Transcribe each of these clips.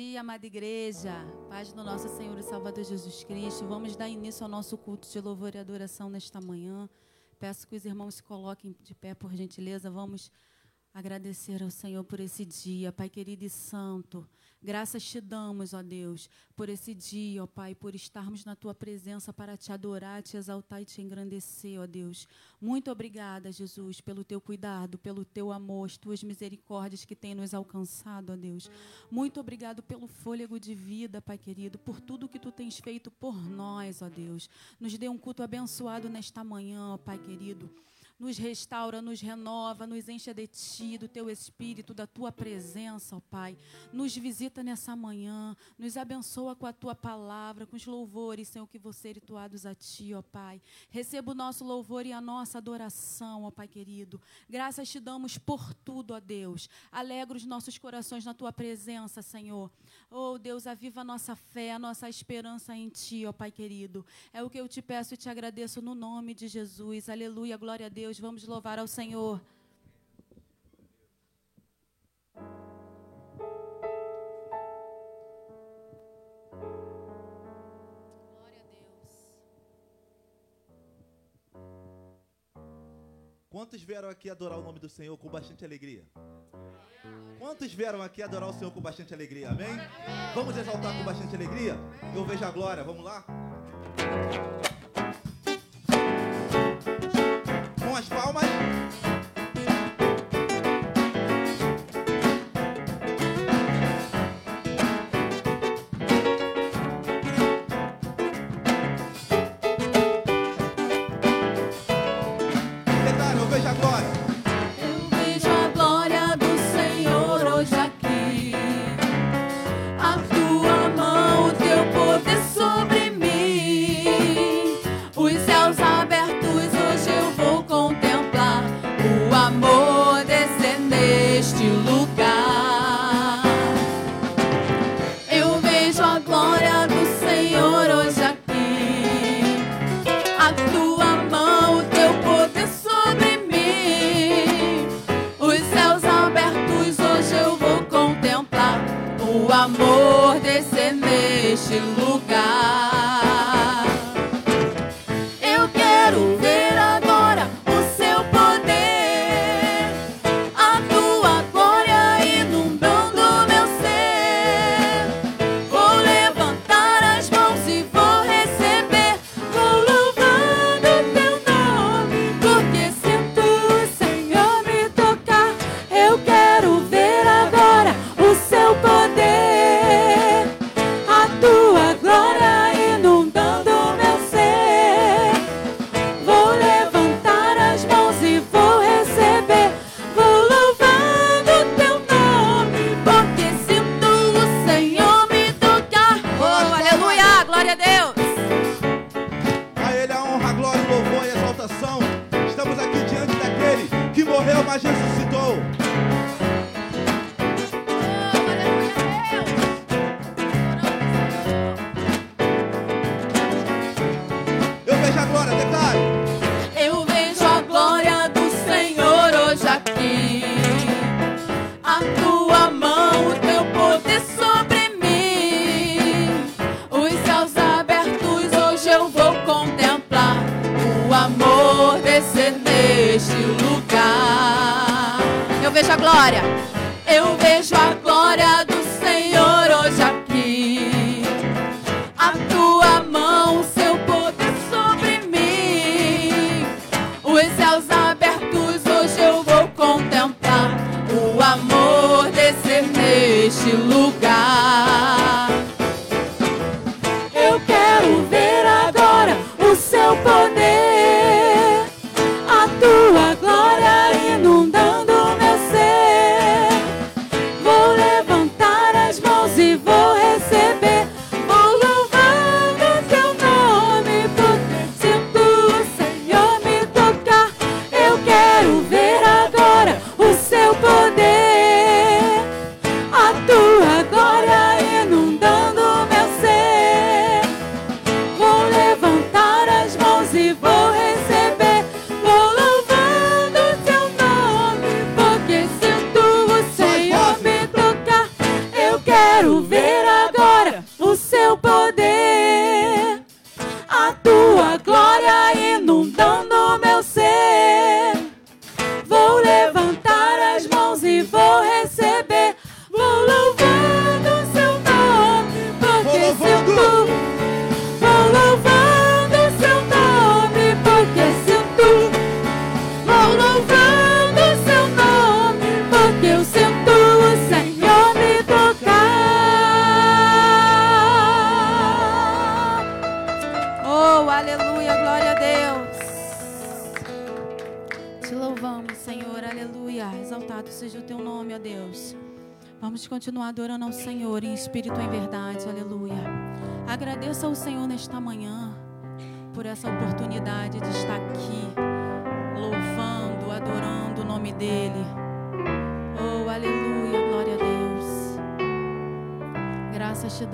dia, amada igreja. Paz do nosso Senhor e Salvador Jesus Cristo. Vamos dar início ao nosso culto de louvor e adoração nesta manhã. Peço que os irmãos se coloquem de pé, por gentileza. Vamos agradecer ao Senhor por esse dia, Pai querido e santo. Graças te damos, ó Deus, por esse dia, ó Pai, por estarmos na tua presença para te adorar, te exaltar e te engrandecer, ó Deus. Muito obrigada, Jesus, pelo teu cuidado, pelo teu amor, as tuas misericórdias que têm nos alcançado, ó Deus. Muito obrigado pelo fôlego de vida, Pai querido, por tudo que tu tens feito por nós, ó Deus. Nos dê um culto abençoado nesta manhã, ó Pai querido nos restaura, nos renova, nos enche de ti, do teu espírito, da tua presença, ó Pai. Nos visita nessa manhã, nos abençoa com a tua palavra, com os louvores, Senhor, que você rituados a ti, ó Pai. Receba o nosso louvor e a nossa adoração, ó Pai querido. Graças te damos por tudo, ó Deus. Alegra os nossos corações na tua presença, Senhor. Oh, Deus, aviva a nossa fé, a nossa esperança em ti, ó Pai querido. É o que eu te peço e te agradeço no nome de Jesus. Aleluia, glória a Deus. Deus. Vamos louvar ao Senhor. Glória a Deus. Quantos vieram aqui adorar o nome do Senhor com bastante alegria? Quantos vieram aqui adorar o Senhor com bastante alegria? Amém? Vamos exaltar com bastante alegria? Eu vejo a glória. Vamos lá?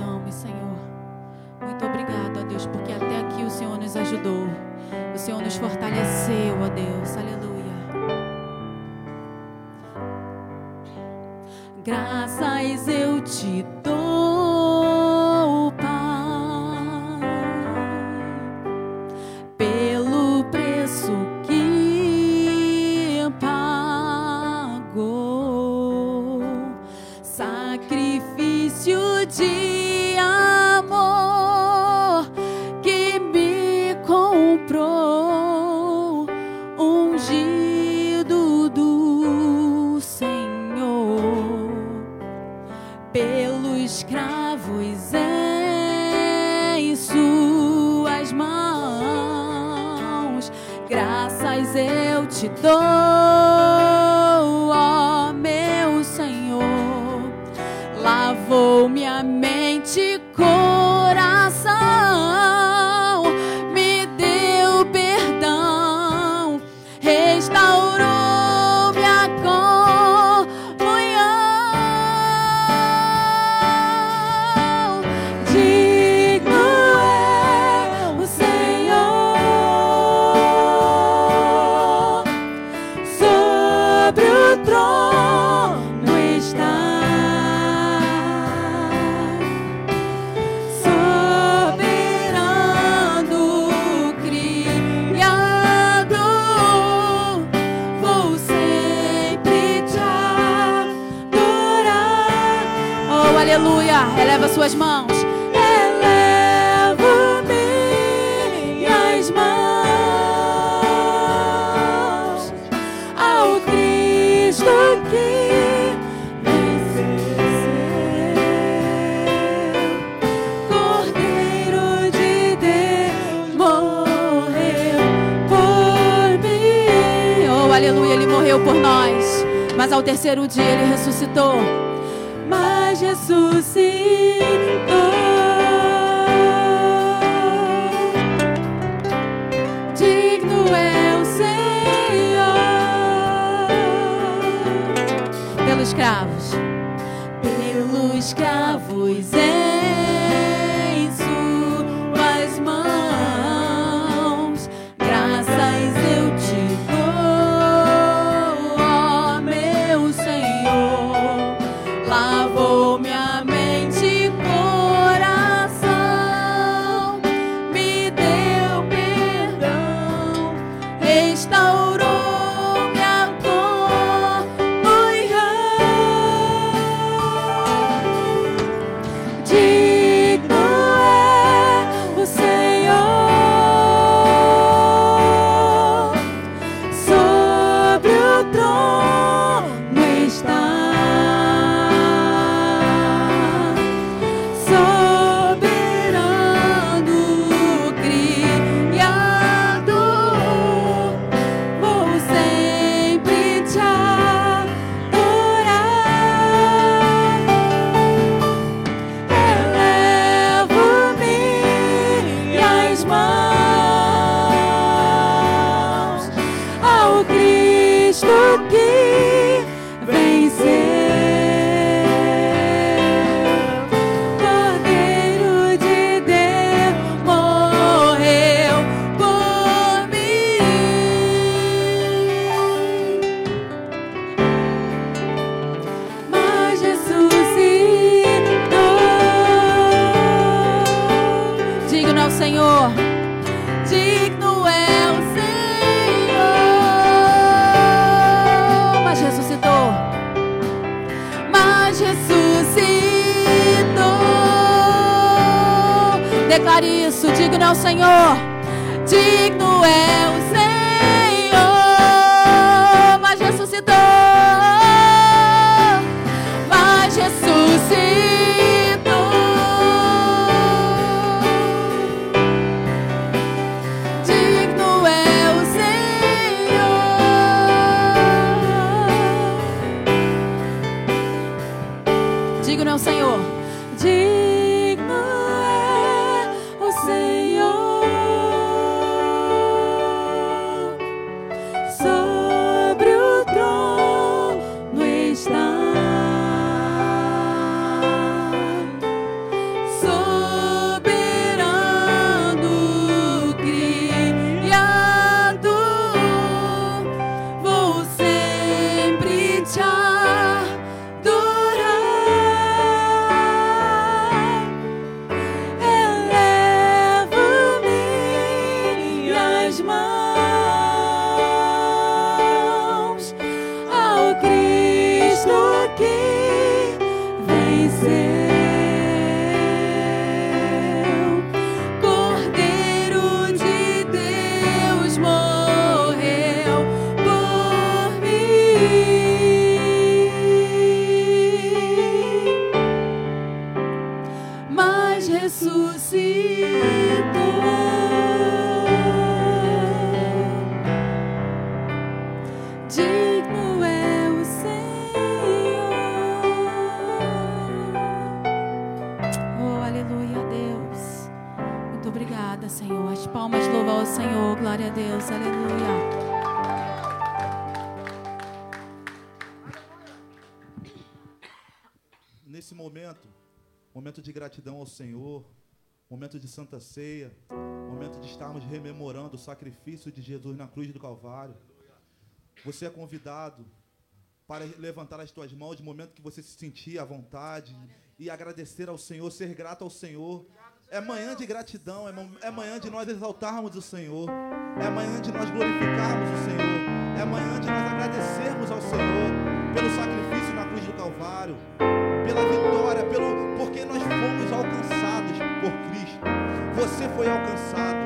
nome, Senhor. Muito obrigado, ó Deus, porque até aqui o Senhor nos ajudou. O Senhor nos fortaleceu, ó Deus. Aleluia. Graças eu te dou. Santa ceia, momento de estarmos rememorando o sacrifício de Jesus na cruz do Calvário. Você é convidado para levantar as tuas mãos no momento que você se sentir à vontade e agradecer ao Senhor, ser grato ao Senhor. É manhã de gratidão, é, é manhã de nós exaltarmos o Senhor, é manhã de nós glorificarmos o Senhor, é manhã de nós agradecermos ao Senhor pelo sacrifício na cruz do Calvário pela vitória, pelo, porque nós fomos alcançados. Você foi alcançado,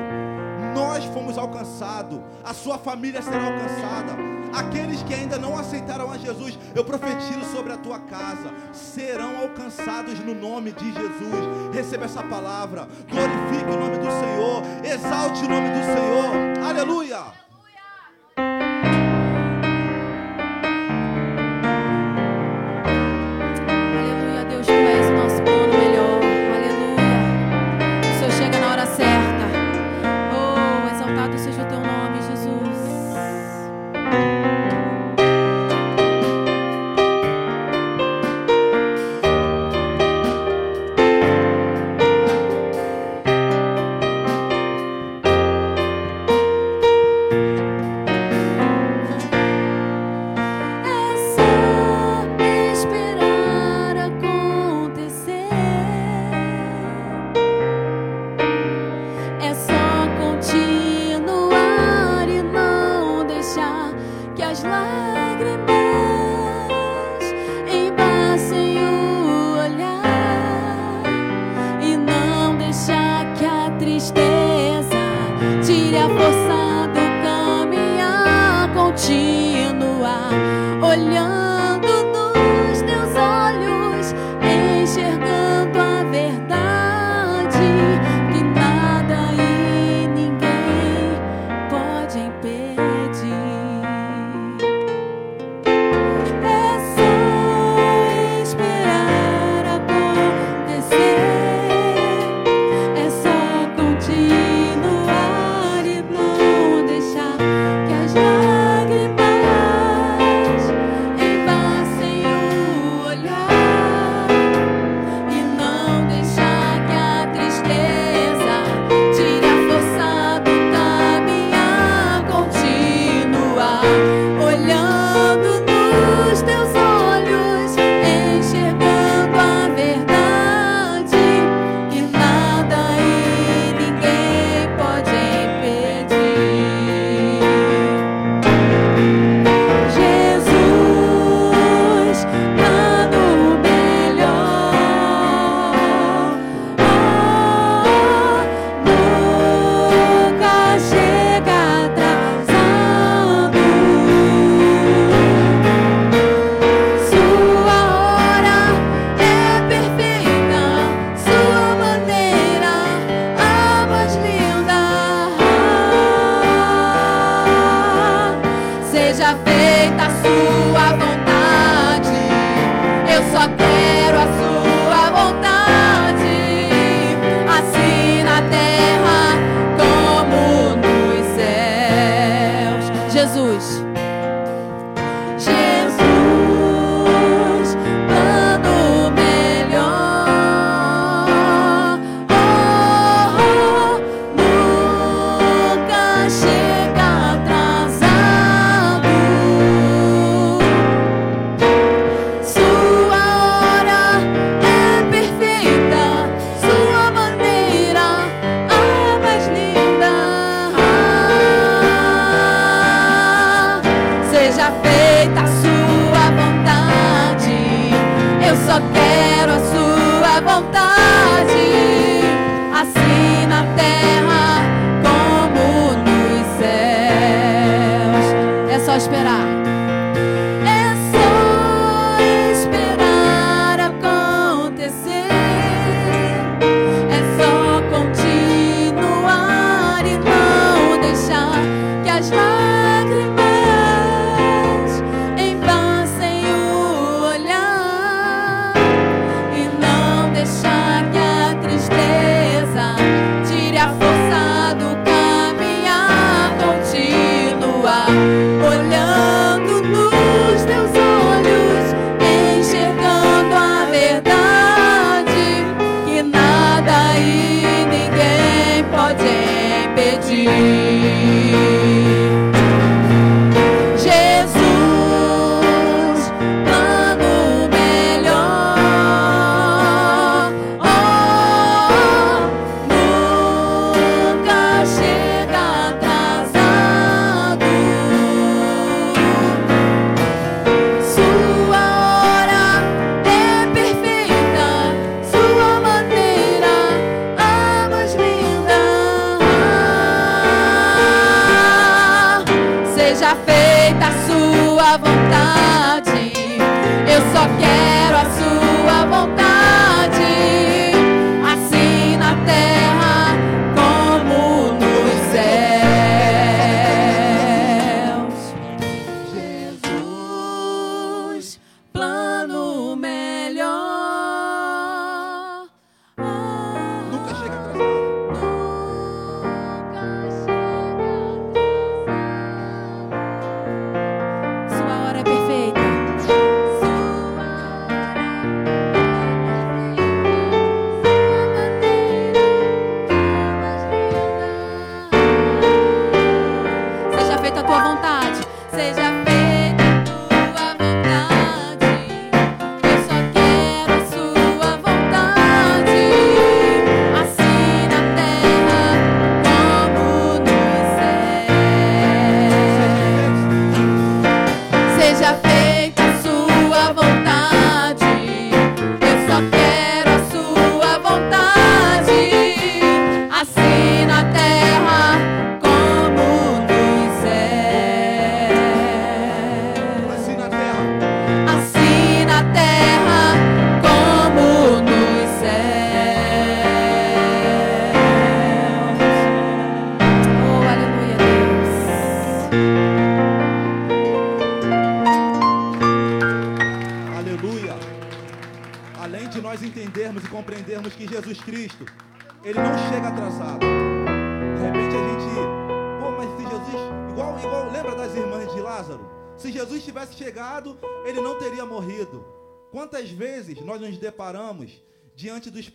nós fomos alcançados, a sua família será alcançada. Aqueles que ainda não aceitaram a Jesus, eu profetizo sobre a tua casa, serão alcançados no nome de Jesus. Receba essa palavra, glorifique o nome do Senhor, exalte o nome do Senhor. Aleluia.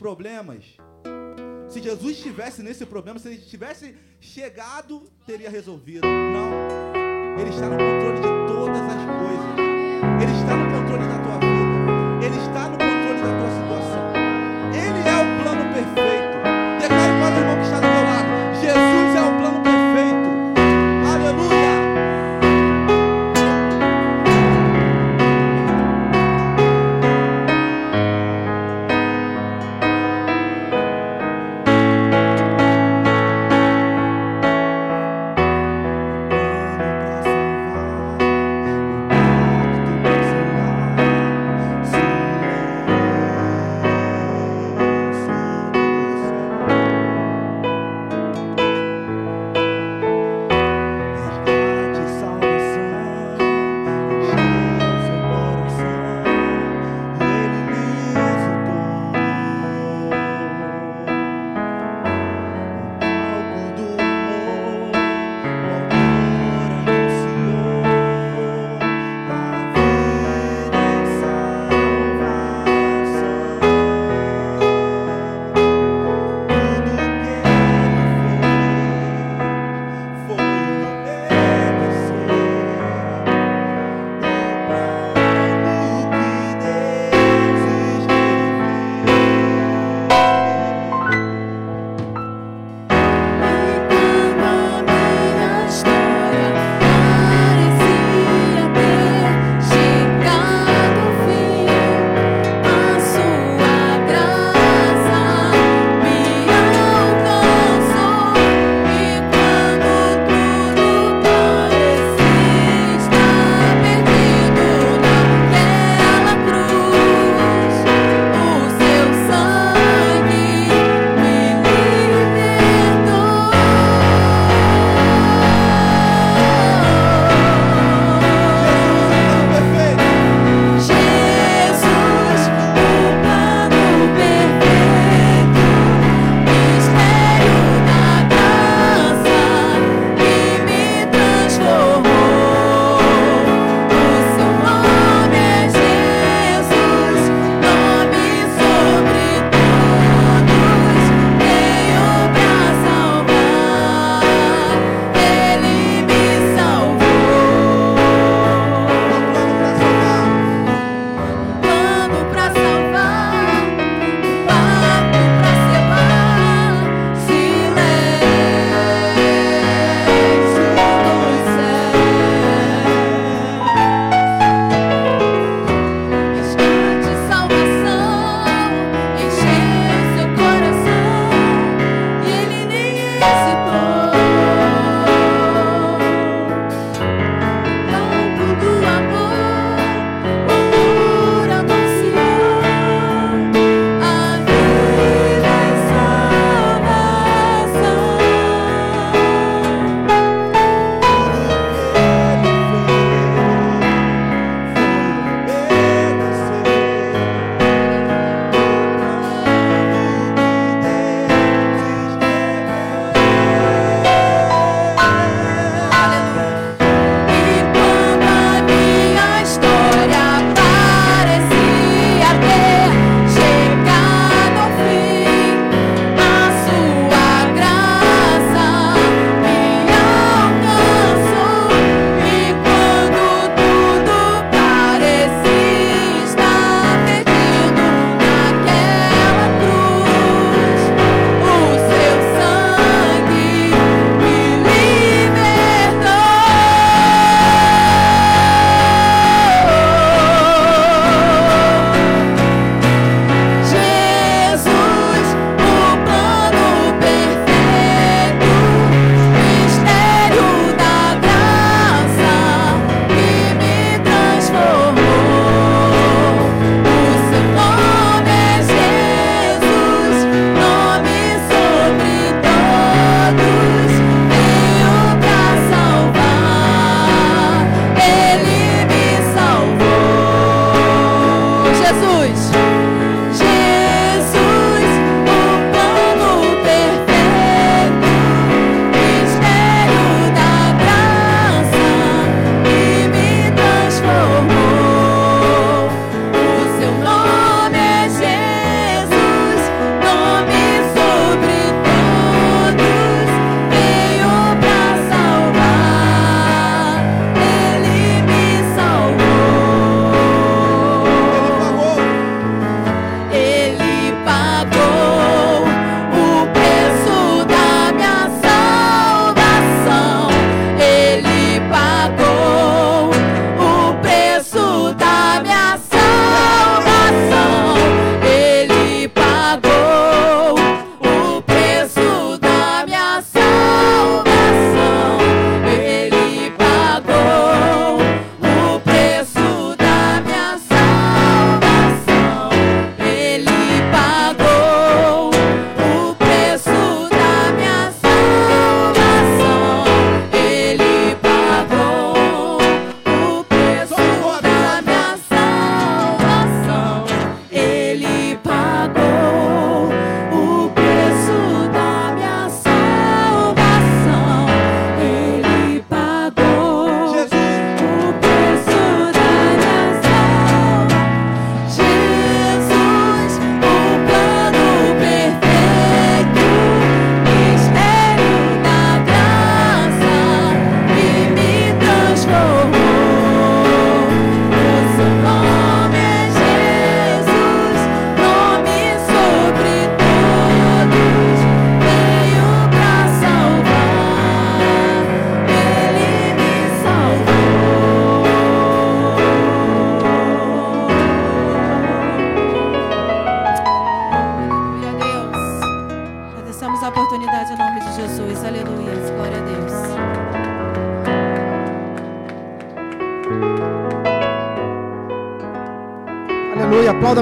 problemas. Se Jesus estivesse nesse problema, se ele tivesse chegado, teria resolvido. Não. Ele está no controle de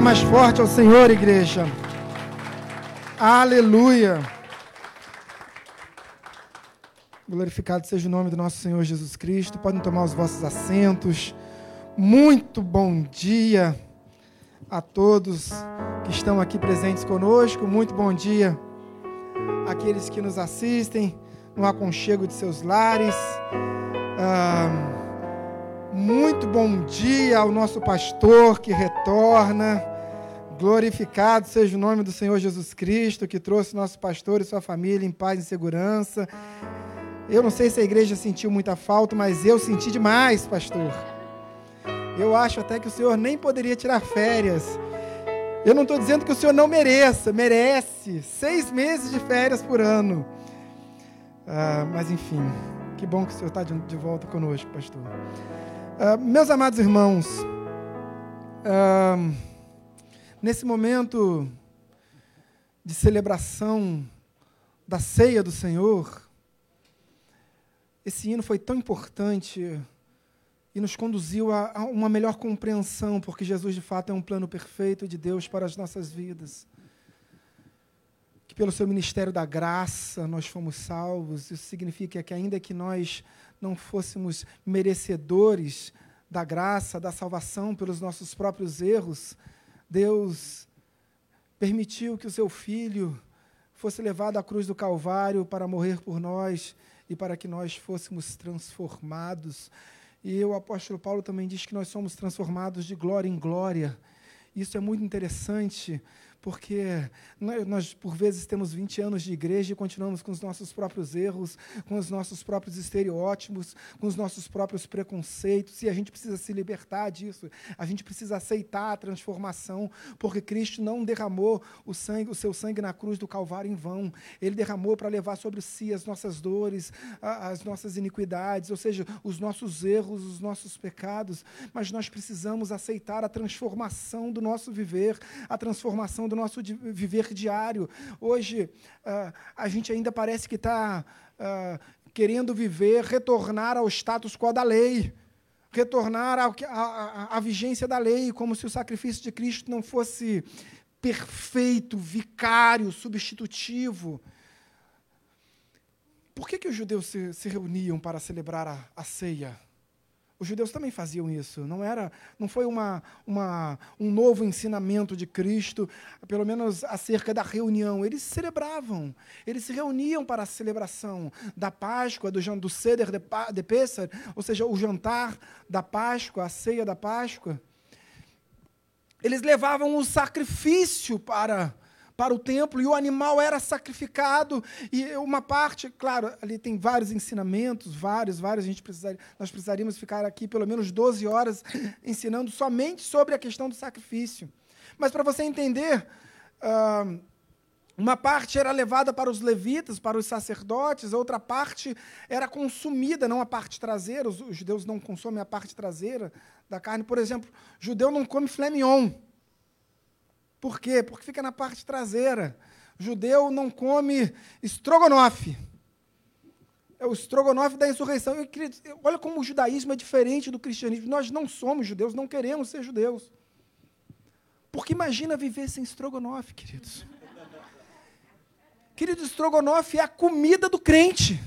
mais forte ao Senhor, igreja. Aleluia. Glorificado seja o nome do nosso Senhor Jesus Cristo. Podem tomar os vossos assentos. Muito bom dia a todos que estão aqui presentes conosco. Muito bom dia àqueles que nos assistem no aconchego de seus lares. Ah, muito bom dia ao nosso pastor que retorna. Glorificado seja o nome do Senhor Jesus Cristo, que trouxe nosso pastor e sua família em paz e segurança. Eu não sei se a igreja sentiu muita falta, mas eu senti demais, pastor. Eu acho até que o senhor nem poderia tirar férias. Eu não estou dizendo que o senhor não mereça, merece seis meses de férias por ano. Ah, mas enfim, que bom que o senhor está de, de, volta conosco, pastor. Ah, meus amados irmãos, ah, nesse momento de celebração da ceia do Senhor, esse hino foi tão importante e nos conduziu a, uma melhor compreensão, porque Jesus de fato é um plano perfeito de Deus para as nossas vidas. Que pelo seu ministério da graça nós fomos salvos. Isso significa que, ainda que nós não fôssemos merecedores da graça, da salvação pelos nossos próprios erros, Deus permitiu que o seu filho fosse levado à cruz do Calvário para morrer por nós e para que nós fôssemos transformados. E o apóstolo Paulo também diz que nós somos transformados de glória em glória. Isso é muito interessante, porque nós, por vezes, temos 20 anos de igreja e continuamos com os nossos próprios erros, com os nossos próprios estereótipos, com os nossos próprios preconceitos, e a gente precisa se libertar disso. A gente precisa aceitar a transformação, porque Cristo não derramou o sangue, o seu sangue na cruz do Calvário em vão. Ele derramou para levar sobre si as nossas dores, as nossas iniquidades, ou seja, os nossos erros, os nossos pecados, mas nós precisamos aceitar a transformação do nosso viver, a transformação do nosso viver diário. Hoje, uh, a gente ainda parece que está uh, ah, querendo viver, retornar ao status quo da lei, retornar à vigência da lei, como se o sacrifício de Cristo não fosse perfeito, vicário, substitutivo. Por que, que os judeus se, se reuniam para celebrar a, a ceia? Os judeus também faziam isso. Não era, não foi uma, uma, um novo ensinamento de Cristo, pelo menos acerca da reunião. Eles celebravam. Eles se reuniam para a celebração da Páscoa, do, do Seder de, de ou seja, o jantar da Páscoa, a ceia da Páscoa. Eles levavam o sacrifício para para o templo e o animal era sacrificado e uma parte, claro, ali tem vários ensinamentos, vários, vários, a gente precisaria, nós precisaríamos ficar aqui pelo menos 12 horas ensinando somente sobre a questão do sacrifício. Mas para você entender, uma parte era levada para os levitas, para os sacerdotes, a outra parte era consumida, não a parte traseira, os, judeus não consomem a parte traseira da carne. Por exemplo, judeu não come filé mignon, por quê? Porque fica na parte traseira. Judeu não come estrogonofe. É o estrogonofe da insurreição. Eu olha como o judaísmo é diferente do cristianismo. Nós não somos judeus, não queremos ser judeus. Porque imagina viver sem estrogonofe, queridos. Querido, estrogonofe é a comida do crente.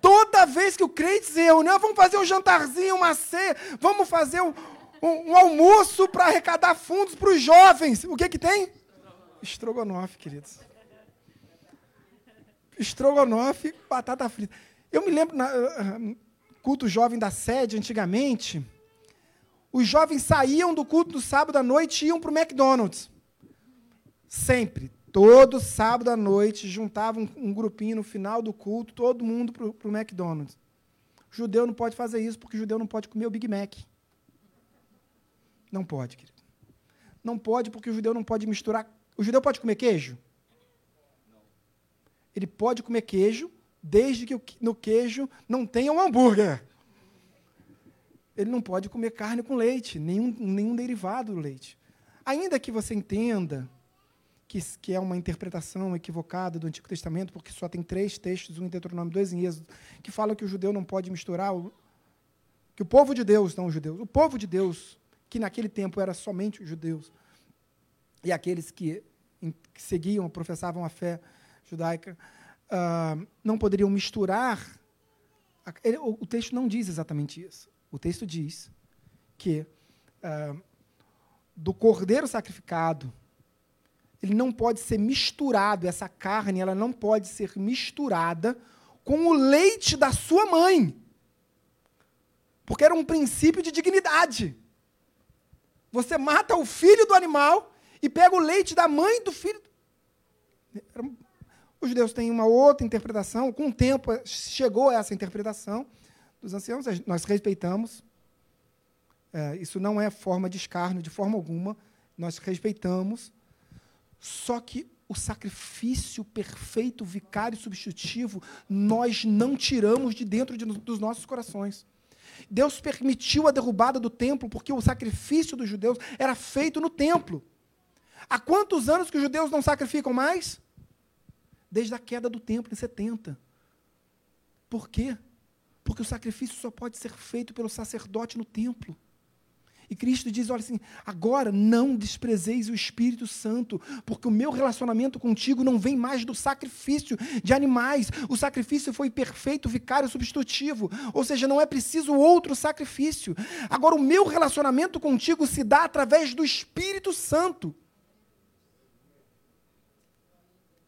Toda vez que o crente se ah, vamos fazer um jantarzinho, uma ceia, vamos fazer um, um, um almoço para arrecadar fundos para os jovens. O que que tem? Estrogonofe, queridos. Estrogonofe, batata frita. Eu me lembro, na, uh, culto jovem da sede, antigamente, os jovens saíam do culto do sábado à noite e iam para o McDonald's. Sempre. Todo sábado à noite, juntavam um, um grupinho no final do culto, todo mundo para o McDonald's. Judeu não pode fazer isso, porque judeu não pode comer o Big Mac. Não pode, querido. Não pode porque o judeu não pode misturar. O judeu pode comer queijo? Ele pode comer queijo desde que no queijo não tenha um hambúrguer. Ele não pode comer carne com leite, nenhum, nenhum derivado do leite. Ainda que você entenda que, que é uma interpretação equivocada do Antigo Testamento, porque só tem três textos, um em Deuteronômio, dois em Êxodo, que falam que o judeu não pode misturar, o, que o povo de Deus, não os judeus, o povo de Deus, que naquele tempo era somente os judeus, e aqueles que, que seguiam, professavam a fé judaica, uh, não poderiam misturar. Ele, o, o, texto não diz exatamente isso. O texto diz que uh, do cordeiro sacrificado, ele não pode ser misturado, essa carne ela não pode ser misturada com o leite da sua mãe. Porque era um princípio de dignidade. Você mata o filho do animal e pega o leite da mãe do filho. Os judeus têm uma outra interpretação. Com o tempo chegou essa interpretação dos anciãos, nós respeitamos. É, isso não é forma de escárnio, de forma alguma. Nós respeitamos. Só que o sacrifício perfeito, vicário substitutivo, nós não tiramos de dentro de, dos nossos corações. Deus permitiu a derrubada do templo porque o sacrifício dos judeus era feito no templo. Há quantos anos que os judeus não sacrificam mais? Desde a queda do templo em 70. Por quê? Porque o sacrifício só pode ser feito pelo sacerdote no templo. E Cristo diz: olha assim, agora não desprezeis o Espírito Santo, porque o meu relacionamento contigo não vem mais do sacrifício de animais. O sacrifício foi perfeito, vicário substitutivo. Ou seja, não é preciso outro sacrifício. Agora, o meu relacionamento contigo se dá através do Espírito Santo.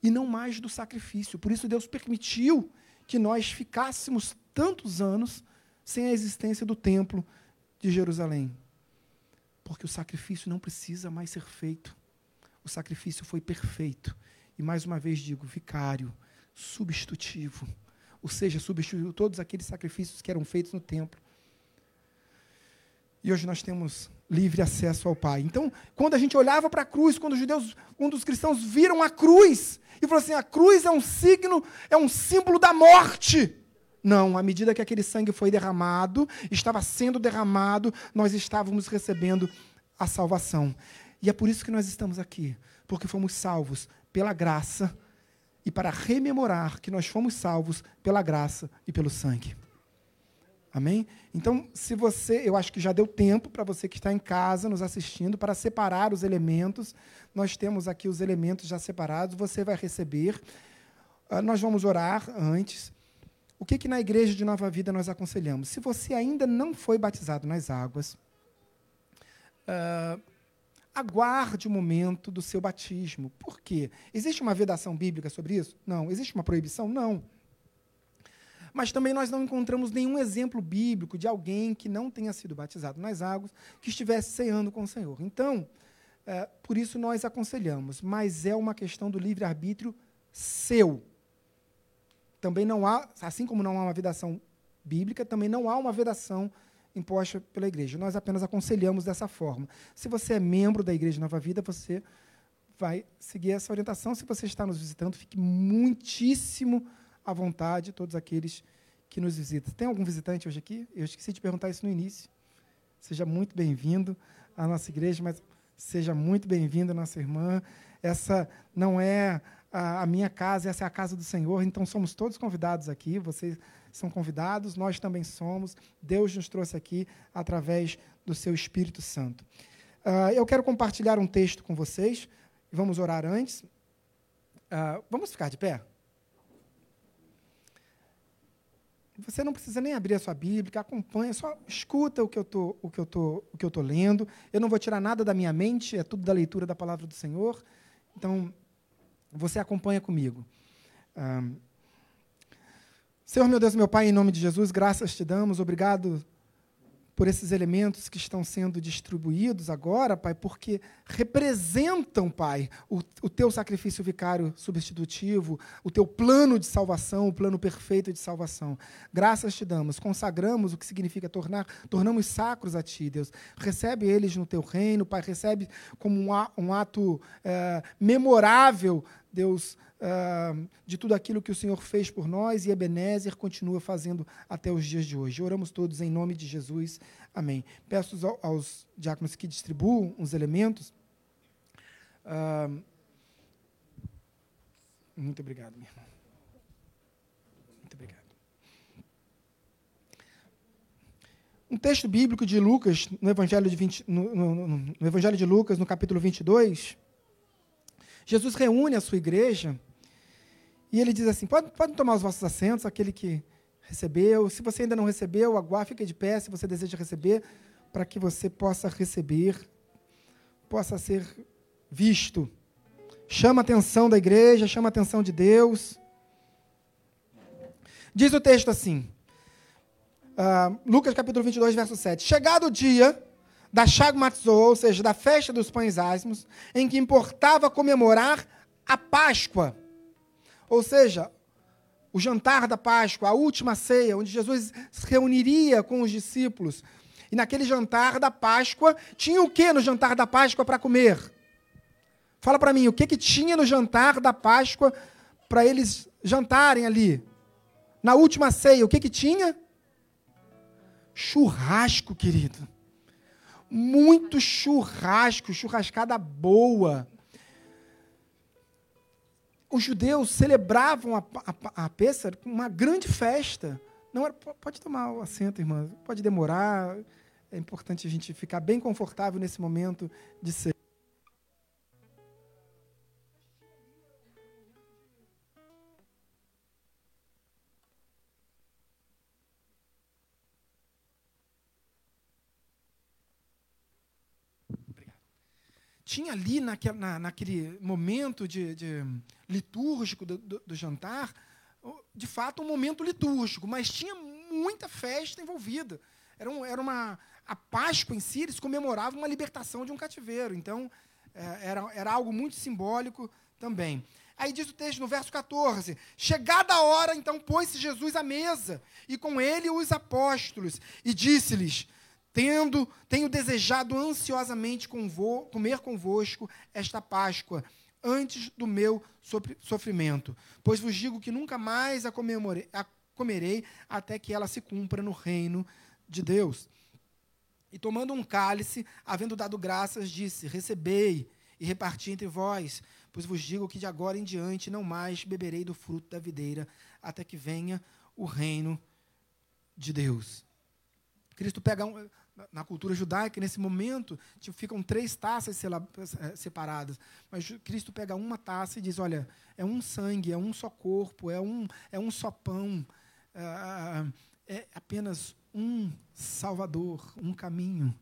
E não mais do sacrifício. Por isso, Deus permitiu que nós ficássemos tantos anos sem a existência do templo de Jerusalém. Porque o sacrifício não precisa mais ser feito. O sacrifício foi perfeito. E mais uma vez digo, vicário, substitutivo. Ou seja, substituiu todos aqueles sacrifícios que eram feitos no templo. E hoje nós temos livre acesso ao Pai. Então, quando a gente olhava para a cruz, quando os judeus, quando os cristãos viram a cruz, e falou assim: a cruz é um signo, é um símbolo da morte. Não, à medida que aquele sangue foi derramado, estava sendo derramado, nós estávamos recebendo a salvação. E é por isso que nós estamos aqui, porque fomos salvos pela graça e para rememorar que nós fomos salvos pela graça e pelo sangue. Amém? Então, se você, eu acho que já deu tempo para você que está em casa nos assistindo para separar os elementos. Nós temos aqui os elementos já separados, você vai receber. Uh, nós vamos orar antes. O que, que na igreja de Nova Vida nós aconselhamos? Se você ainda não foi batizado nas águas, uh, aguarde o momento do seu batismo. Por quê? Existe uma vedação bíblica sobre isso? Não. Existe uma proibição? Não. Mas também nós não encontramos nenhum exemplo bíblico de alguém que não tenha sido batizado nas águas, que estivesse ceando com o Senhor. Então, é, por isso nós aconselhamos, mas é uma questão do livre-arbítrio seu também não há, assim como não há uma vedação bíblica, também não há uma vedação imposta pela igreja. Nós apenas aconselhamos dessa forma. Se você é membro da Igreja Nova Vida, você vai seguir essa orientação. Se você está nos visitando, fique muitíssimo à vontade, todos aqueles que nos visitam. Tem algum visitante hoje aqui? Eu esqueci de perguntar isso no início. Seja muito bem-vindo à nossa igreja, mas seja muito bem-vindo, nossa irmã. Essa não é a, a minha casa, essa é a casa do Senhor, então somos todos convidados aqui, vocês são convidados, nós também somos. Deus nos trouxe aqui através do seu Espírito Santo. Uh, eu quero compartilhar um texto com vocês, vamos orar antes. Uh, vamos ficar de pé? Você não precisa nem abrir a sua Bíblia, acompanha, só escuta o que eu tô, o que eu tô, o que eu tô lendo. Eu não vou tirar nada da minha mente, é tudo da leitura da palavra do Senhor. Então, você acompanha comigo. Um, Senhor, meu Deus, meu Pai, em nome de Jesus, graças te damos. Obrigado por esses elementos que estão sendo distribuídos agora, Pai, porque representam, Pai, o, o, teu sacrifício vicário substitutivo, o teu plano de salvação, o plano perfeito de salvação. Graças te damos, consagramos o que significa tornar, tornamos sacros a Ti, Deus. Recebe eles no teu reino, Pai, recebe como um, ato é, memorável Deus, uh, de tudo aquilo que o Senhor fez por nós e Ebenezer continua fazendo até os dias de hoje. Oramos todos em nome de Jesus. Amém. Peço aos diáconos que distribuam os elementos. Uh, Muito obrigado, minha irmã. Muito obrigado. Um texto bíblico de Lucas, no Evangelho de, 20, no, no, no Evangelho de Lucas, no capítulo 22, Jesus reúne a sua igreja e ele diz assim: podem pode tomar os vossos assentos, aquele que recebeu. Se você ainda não recebeu, aguarde, fique de pé se você deseja receber, para que você possa receber, possa ser visto. Chama a atenção da igreja, chama a atenção de Deus. Diz o texto assim, uh, Lucas capítulo 22, verso 7. Chegado o dia da Shagmatzô, ou seja, da festa dos pães ázimos, em que importava comemorar a Páscoa. Ou seja, o jantar da Páscoa, a última ceia, onde Jesus se reuniria com os discípulos. E naquele jantar da Páscoa, tinha o que no jantar da Páscoa para comer? Fala para mim, o que, que tinha no jantar da Páscoa para eles jantarem ali? Na última ceia, o que, que tinha? Churrasco, querido. Muito churrasco, churrascada boa os judeus celebravam a, a, a com uma grande festa. Não era, pode tomar o assento, irmã. Pode demorar. É importante a gente ficar bem confortável nesse momento de ser. Tinha ali naquele, na, naquele momento de, de litúrgico do, do, do, jantar, de fato, um momento litúrgico, mas tinha muita festa envolvida. Era, um, era uma. A Páscoa em si, eles comemoravam uma libertação de um cativeiro. Então, é, era, era algo muito simbólico também. Aí diz o texto no verso 14: Chegada a hora, então pôs-se Jesus à mesa, e com ele os apóstolos, e disse-lhes: Tendo, tenho desejado ansiosamente convo, comer convosco esta Páscoa, antes do meu sofrimento. Pois vos digo que nunca mais a, a comerei até que ela se cumpra no reino de Deus. E tomando um cálice, havendo dado graças, disse: Recebei e reparti entre vós, pois vos digo que de agora em diante não mais beberei do fruto da videira, até que venha o reino de Deus. Cristo pega um, na cultura judaica, nesse momento, tipo, ficam três taças eh, separadas. Mas Cristo pega uma taça e diz: olha, é um sangue, é um só corpo, é um, é um só pão, é, é apenas um Salvador, um caminho.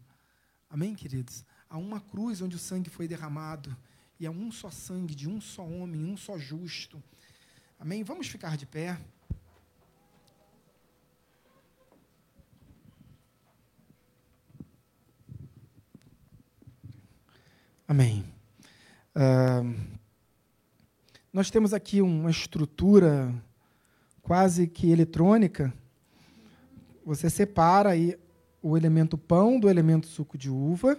Amém, queridos? Há uma cruz onde o sangue foi derramado, e é um só sangue, de um só homem, um só justo. Amém? Vamos ficar de pé. Amém. Uh, nós temos aqui uma estrutura quase que eletrônica. Você separa aí o elemento pão do elemento suco de uva,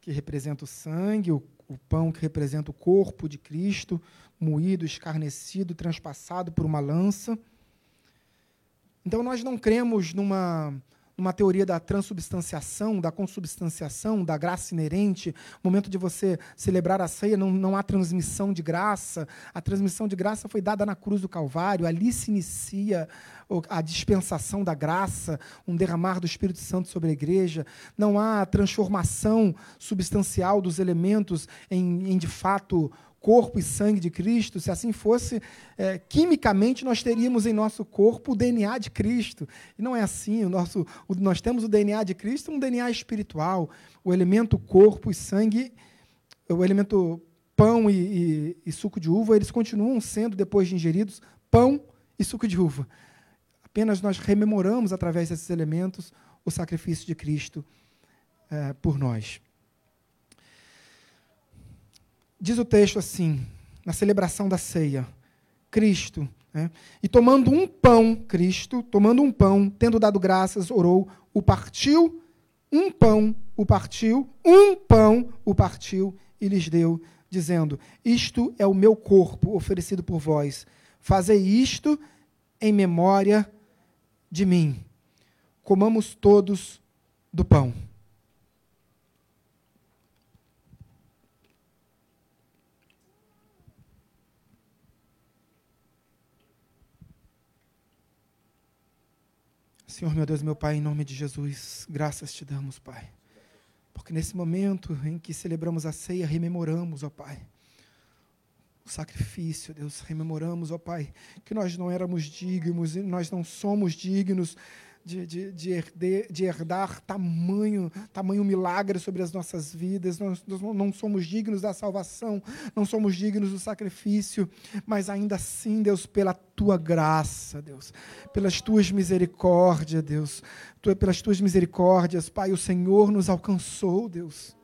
que representa o sangue, o, o pão que representa o corpo de Cristo, moído, escarnecido, transpassado por uma lança. Então nós não cremos numa numa teoria da transubstanciação, da consubstanciação, da graça inerente, momento de você celebrar a ceia, não, não há transmissão de graça. A transmissão de graça foi dada na cruz do Calvário, ali se inicia a dispensação da graça, um derramar do Espírito Santo sobre a igreja. Não há transformação substancial dos elementos em, em de fato, corpo e sangue de Cristo, se assim fosse, é, quimicamente nós teríamos em nosso corpo o DNA de Cristo. E não é assim. O nosso, o, nós temos o DNA de Cristo, um DNA espiritual. O elemento corpo e sangue, o elemento pão e, e, e suco de uva, eles continuam sendo, depois de ingeridos, pão e suco de uva. Apenas nós rememoramos, através desses elementos, o sacrifício de Cristo é, por nós. Diz o texto assim, na celebração da ceia: Cristo, né? e tomando um pão, Cristo, tomando um pão, tendo dado graças, orou, o partiu, um pão, o partiu, um pão, o partiu e lhes deu, dizendo: Isto é o meu corpo oferecido por vós. Fazei isto em memória de mim. Comamos todos do pão. Senhor, meu Deus, meu Pai, em nome de Jesus, graças te damos, Pai. Porque nesse momento em que celebramos a ceia, rememoramos, ó Pai, o sacrifício, Deus, rememoramos, ó Pai, que nós não éramos dignos nós não somos dignos de, de, de, herdar, de herdar tamanho, tamanho milagre sobre as nossas vidas. Nós, nós não somos dignos da salvação, não somos dignos do sacrifício, mas ainda assim, Deus, pela tua graça, Deus, pelas tuas misericórdias, Deus, pelas tuas misericórdias, Pai, o Senhor nos alcançou, Deus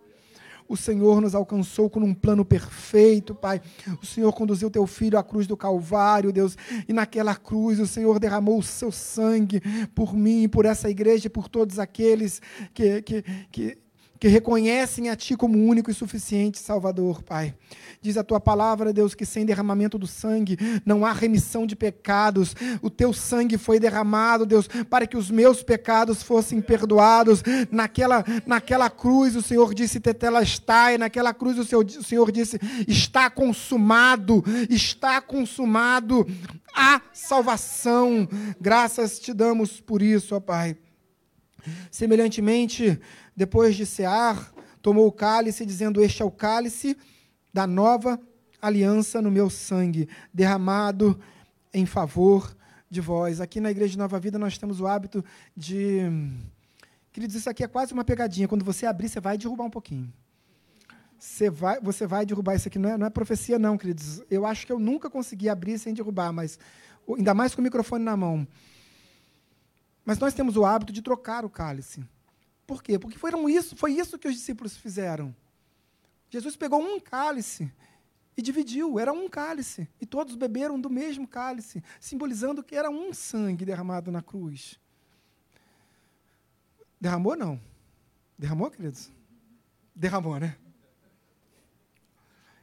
o Senhor nos alcançou com um plano perfeito, Pai. O Senhor conduziu teu filho à cruz do Calvário, Deus, e naquela cruz o Senhor derramou o seu sangue por mim, por essa igreja e por todos aqueles que, que, que que reconhecem a Ti como único e suficiente Salvador, Pai. Diz a Tua palavra, Deus, que sem derramamento do sangue não há remissão de pecados. O Teu sangue foi derramado, Deus, para que os meus pecados fossem perdoados. Naquela, naquela cruz o Senhor disse, Tetelestai, naquela cruz o Senhor, o Senhor disse, está consumado, está consumado a salvação. Graças te damos por isso, ó Pai. Semelhantemente, depois de cear, tomou o cálice, dizendo: Este é o cálice da nova aliança no meu sangue, derramado em favor de vós. Aqui na Igreja de Nova Vida nós temos o hábito de. Queridos, isso aqui é quase uma pegadinha. Quando você abrir, você vai derrubar um pouquinho. Você vai, você vai derrubar isso aqui. Não é, não é profecia, não, queridos. Eu acho que eu nunca consegui abrir sem derrubar, mas ainda mais com o microfone na mão. Mas nós temos o hábito de trocar o cálice. Por quê? Porque foram isso, foi isso que os discípulos fizeram. Jesus pegou um cálice e dividiu, era um cálice, e todos beberam do mesmo cálice, simbolizando que era um sangue derramado na cruz. Derramou não? Derramou, queridos? Derramou, né?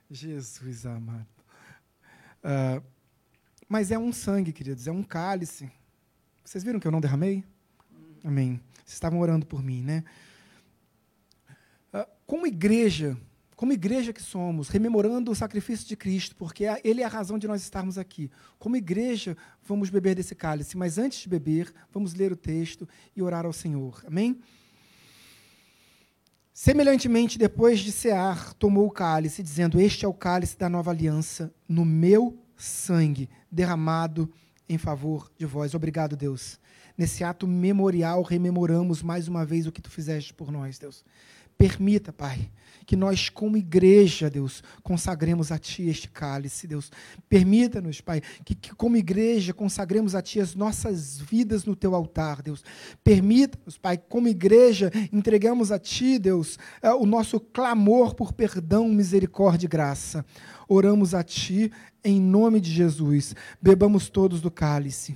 Jesus amado. Uh, mas é um sangue, queridos, é um cálice. Vocês viram que eu não derramei? Amém. Vocês estavam orando por mim, né? Ah, como igreja, como igreja que somos, rememorando o sacrifício de Cristo, porque é, Ele é a razão de nós estarmos aqui. Como igreja, vamos beber desse cálice, mas antes de beber, vamos ler o texto e orar ao Senhor. Amém? Semelhantemente, depois de cear, tomou o cálice, dizendo: Este é o cálice da nova aliança, no meu sangue, derramado em favor de vós. Obrigado, Deus Nesse ato memorial, rememoramos mais uma vez o que tu fizeste por nós, Deus. Permita, Pai, que nós, como igreja, Deus, consagremos a Ti este cálice, Deus. Permita-nos, Pai, que, que, como igreja consagremos a Ti as nossas vidas no Teu altar, Deus. Permita-nos, Pai, como igreja entregamos a Ti, Deus, é, o nosso clamor por perdão, misericórdia e graça. Oramos a Ti em nome de Jesus. Bebamos todos do cálice.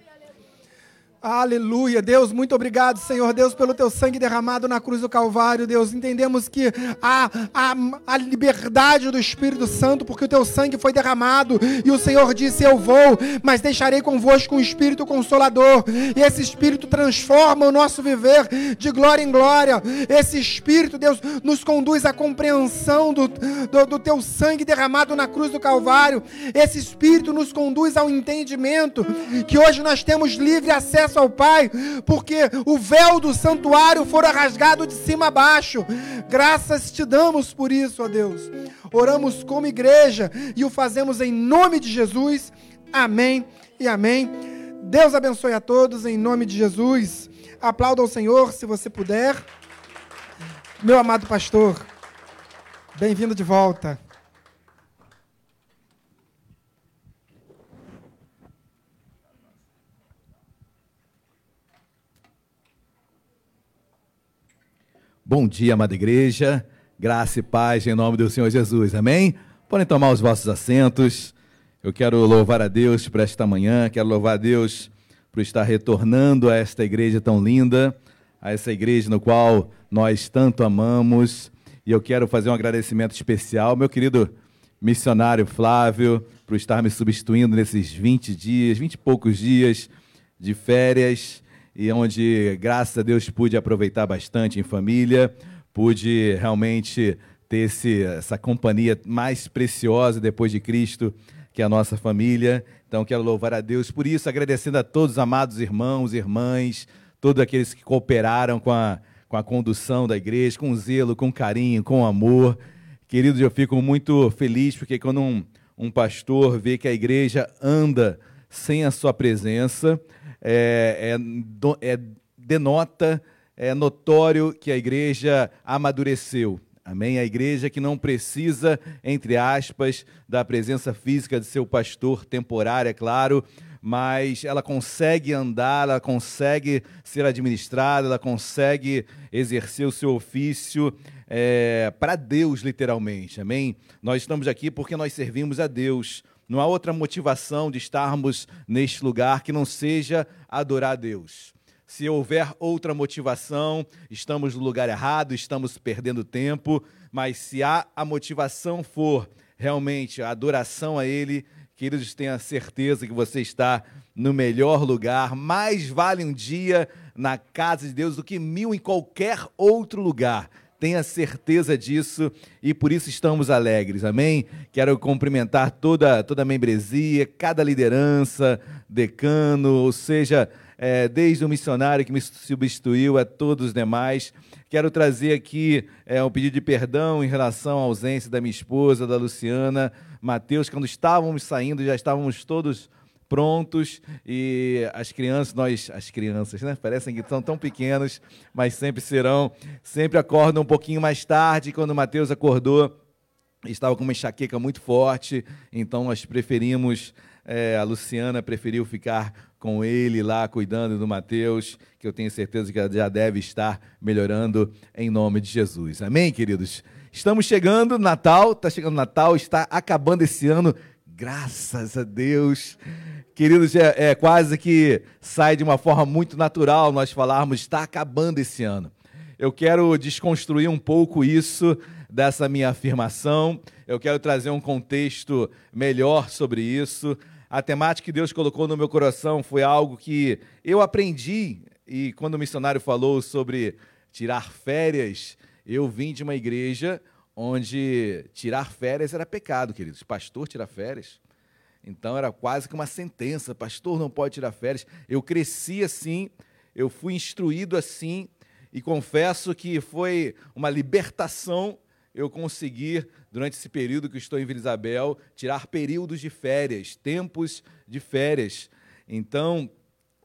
Aleluia, Deus, muito obrigado, Senhor Deus, pelo teu sangue derramado na cruz do Calvário, Deus. Entendemos que há a, a, liberdade do Espírito Santo, porque o teu sangue foi derramado e o Senhor disse: Eu vou, mas deixarei convosco um Espírito consolador. E esse Espírito transforma o nosso viver de glória em glória. Esse Espírito, Deus, nos conduz à compreensão do, do, do teu sangue derramado na cruz do Calvário. Esse Espírito nos conduz ao entendimento que hoje nós temos livre acesso acesso ao Pai, porque o véu do santuário fora rasgado de cima a baixo. Graças te damos por isso, ó Deus. Oramos como igreja e o fazemos em nome de Jesus. Amém e amém. Deus abençoe a todos em nome de Jesus. Aplauda ao Senhor se você puder. Meu amado pastor, bem-vindo de volta. Bom dia, amada igreja. Graça e paz em nome do Senhor Jesus. Amém? Podem tomar os vossos assentos. Eu quero louvar a Deus por esta manhã, quero louvar a Deus por estar retornando a esta igreja tão linda, a essa igreja no qual nós tanto amamos. E eu quero fazer um agradecimento especial, meu querido missionário Flávio, por estar me substituindo nesses 20 dias, 20 e poucos dias de férias. E onde, graças a Deus, pude aproveitar bastante em família, pude realmente ter esse, essa companhia mais preciosa depois de Cristo, que é a nossa família. Então, quero louvar a Deus por isso, agradecendo a todos os amados irmãos, irmãs, todos aqueles que cooperaram com a, com a condução da igreja, com zelo, com carinho, com amor. Queridos, eu fico muito feliz porque quando um, um pastor vê que a igreja anda sem a sua presença, é, é, é, denota, é notório que a igreja amadureceu. Amém? A igreja que não precisa, entre aspas, da presença física de seu pastor, temporária, é claro, mas ela consegue andar, ela consegue ser administrada, ela consegue exercer o seu ofício é, para Deus, literalmente. Amém? Nós estamos aqui porque nós servimos a Deus. Não há outra motivação de estarmos neste lugar que não seja adorar a Deus. Se houver outra motivação, estamos no lugar errado, estamos perdendo tempo, mas se há a motivação for realmente a adoração a Ele, queridos, tenha certeza que você está no melhor lugar. Mais vale um dia na casa de Deus do que mil em qualquer outro lugar. Tenha certeza disso e por isso estamos alegres, amém? Quero cumprimentar toda, toda a membresia, cada liderança, decano, ou seja, é, desde o missionário que me substituiu a todos os demais. Quero trazer aqui é, um pedido de perdão em relação à ausência da minha esposa, da Luciana, Mateus, quando estávamos saindo, já estávamos todos prontos e as crianças, nós, as crianças, né? Parecem que são tão pequenos, mas sempre serão, sempre acordam um pouquinho mais tarde. Quando o Mateus acordou, estava com uma enxaqueca muito forte, então nós preferimos, é, a Luciana preferiu ficar com ele lá cuidando do Mateus, que eu tenho certeza que já deve estar melhorando em nome de Jesus. Amém, queridos? Estamos chegando, Natal, está chegando Natal, está acabando esse ano, graças a Deus. Queridos, é, é, quase que sai de uma forma muito natural nós falarmos, está acabando esse ano. Eu quero desconstruir um pouco isso dessa minha afirmação, eu quero trazer um contexto melhor sobre isso. A temática que Deus colocou no meu coração foi algo que eu aprendi, e quando o missionário falou sobre tirar férias, eu vim de uma igreja onde tirar férias era pecado, queridos. Pastor tirar férias. Então era quase que uma sentença: pastor não pode tirar férias. Eu cresci assim, eu fui instruído assim, e confesso que foi uma libertação eu conseguir, durante esse período que estou em Vila Isabel, tirar períodos de férias, tempos de férias. Então,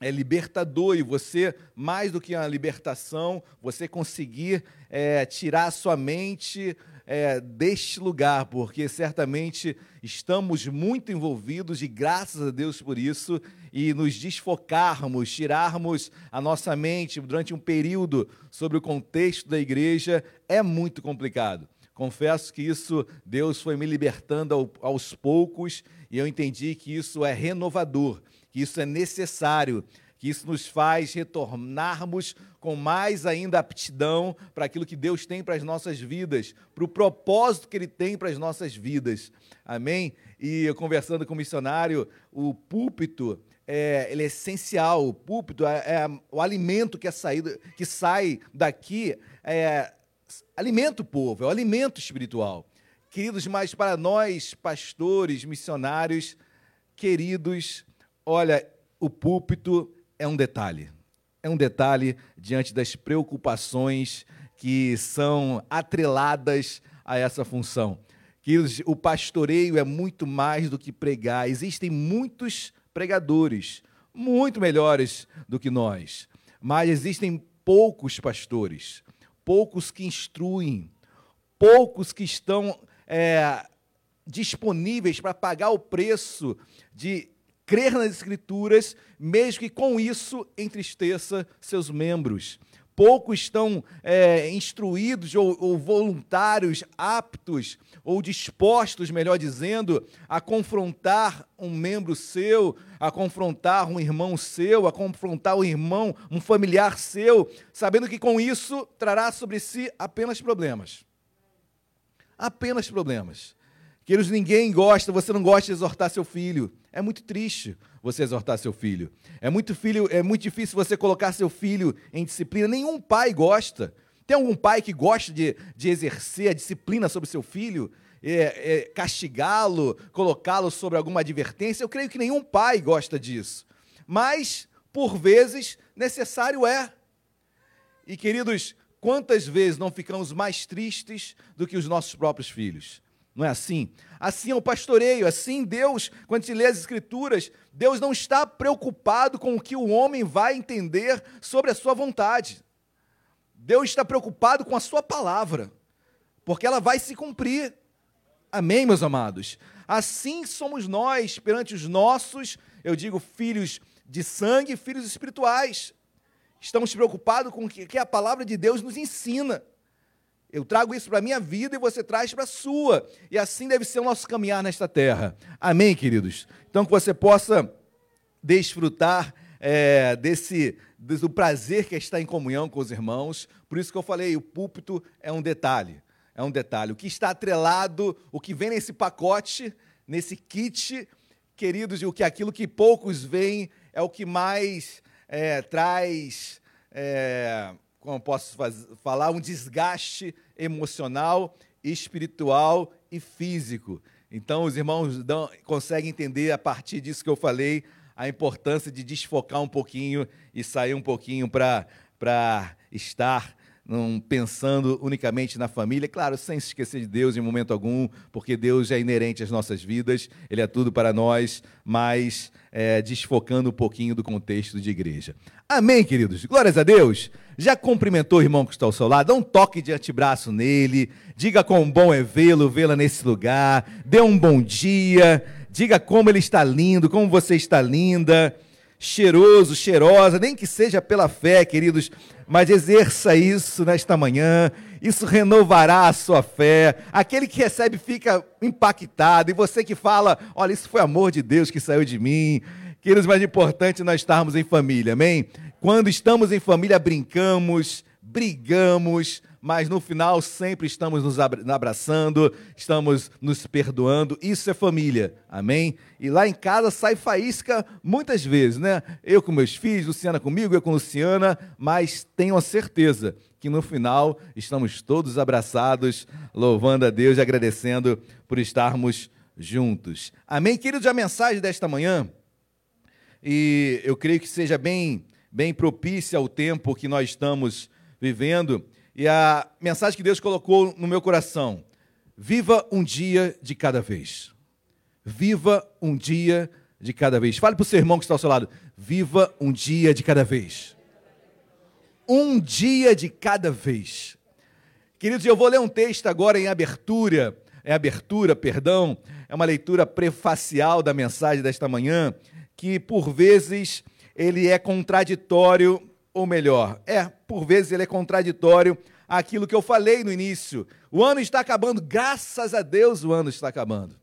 é libertador e você, mais do que uma libertação, você conseguir é, tirar a sua mente é, deste lugar, porque certamente estamos muito envolvidos e graças a Deus por isso, e nos desfocarmos, tirarmos a nossa mente durante um período sobre o contexto da igreja é muito complicado. Confesso que isso, Deus foi me libertando aos poucos e eu entendi que isso é renovador, que isso é necessário que isso nos faz retornarmos com mais ainda aptidão para aquilo que Deus tem para as nossas vidas, para o propósito que Ele tem para as nossas vidas. Amém? E eu conversando com o missionário, o púlpito é, ele é essencial. O púlpito é, é o alimento que, é saído, que sai daqui, é, alimenta o povo, é o alimento espiritual. Queridos, mas para nós, pastores, missionários, queridos, olha, o púlpito é um detalhe. É um detalhe diante das preocupações que são atreladas a essa função. Que o pastoreio é muito mais do que pregar. Existem muitos pregadores, muito melhores do que nós, mas existem poucos pastores, poucos que instruem, poucos que estão é, disponíveis para pagar o preço de crer nas Escrituras, mesmo que com isso entristeça seus membros. Poucos estão é, instruídos ou, ou voluntários, aptos ou dispostos, melhor dizendo, a confrontar um membro seu, a confrontar um irmão seu, a confrontar um irmão, um familiar seu, sabendo que com isso trará sobre si apenas problemas. Apenas problemas. Queridos, ninguém gosta, você não gosta de exortar seu filho. É muito triste você exortar seu filho. É muito filho, é muito difícil você colocar seu filho em disciplina. Nenhum pai gosta. Tem algum pai que gosta de, de exercer a disciplina sobre seu filho? É, é, castigá-lo, colocá-lo sobre alguma advertência? Eu creio que nenhum pai gosta disso. Mas, por vezes, necessário é. E, queridos, quantas vezes não ficamos mais tristes do que os nossos próprios filhos? Não é assim? Assim é o pastoreio, assim Deus, quando se lê as Escrituras, Deus não está preocupado com o que o homem vai entender sobre a sua vontade. Deus está preocupado com a sua palavra, porque ela vai se cumprir. Amém, meus amados? Assim somos nós perante os nossos, eu digo, filhos de sangue filhos espirituais. Estamos preocupados com o que a palavra de Deus nos ensina. Eu trago isso para a minha vida e você traz para a sua. E assim deve ser o nosso caminhar nesta terra. Amém, queridos? Então, que você possa desfrutar é, desse do prazer que é estar em comunhão com os irmãos. Por isso que eu falei, o púlpito é um detalhe. É um detalhe. O que está atrelado, o que vem nesse pacote, nesse kit, queridos, o que aquilo que poucos veem é o que mais é, traz. É, como posso falar, um desgaste emocional, espiritual e físico. Então, os irmãos dão, conseguem entender, a partir disso que eu falei, a importância de desfocar um pouquinho e sair um pouquinho para estar não pensando unicamente na família, claro, sem se esquecer de Deus em momento algum, porque Deus é inerente às nossas vidas, Ele é tudo para nós, mas é, desfocando um pouquinho do contexto de igreja. Amém, queridos? Glórias a Deus! Já cumprimentou o irmão que está ao seu lado? Dá um toque de antebraço nele, diga quão bom é vê-lo, vê-la nesse lugar, dê um bom dia, diga como ele está lindo, como você está linda cheiroso, cheirosa, nem que seja pela fé, queridos, mas exerça isso nesta manhã. Isso renovará a sua fé. Aquele que recebe fica impactado, e você que fala: olha, isso foi amor de Deus que saiu de mim. Queridos, mais importante nós estarmos em família, amém? Quando estamos em família, brincamos, brigamos, mas no final sempre estamos nos abraçando, estamos nos perdoando. Isso é família, amém? E lá em casa sai faísca muitas vezes, né? Eu com meus filhos, Luciana comigo, eu com Luciana, mas tenho a certeza que no final estamos todos abraçados, louvando a Deus e agradecendo por estarmos juntos. Amém, queridos? A mensagem desta manhã, e eu creio que seja bem, bem propícia ao tempo que nós estamos vivendo e a mensagem que Deus colocou no meu coração: viva um dia de cada vez. Viva um dia de cada vez. Fale para o seu irmão que está ao seu lado: viva um dia de cada vez. Um dia de cada vez. Queridos, eu vou ler um texto agora em abertura, em abertura, perdão, é uma leitura prefacial da mensagem desta manhã, que por vezes ele é contraditório ou melhor, é, por vezes ele é contraditório àquilo que eu falei no início. O ano está acabando, graças a Deus o ano está acabando.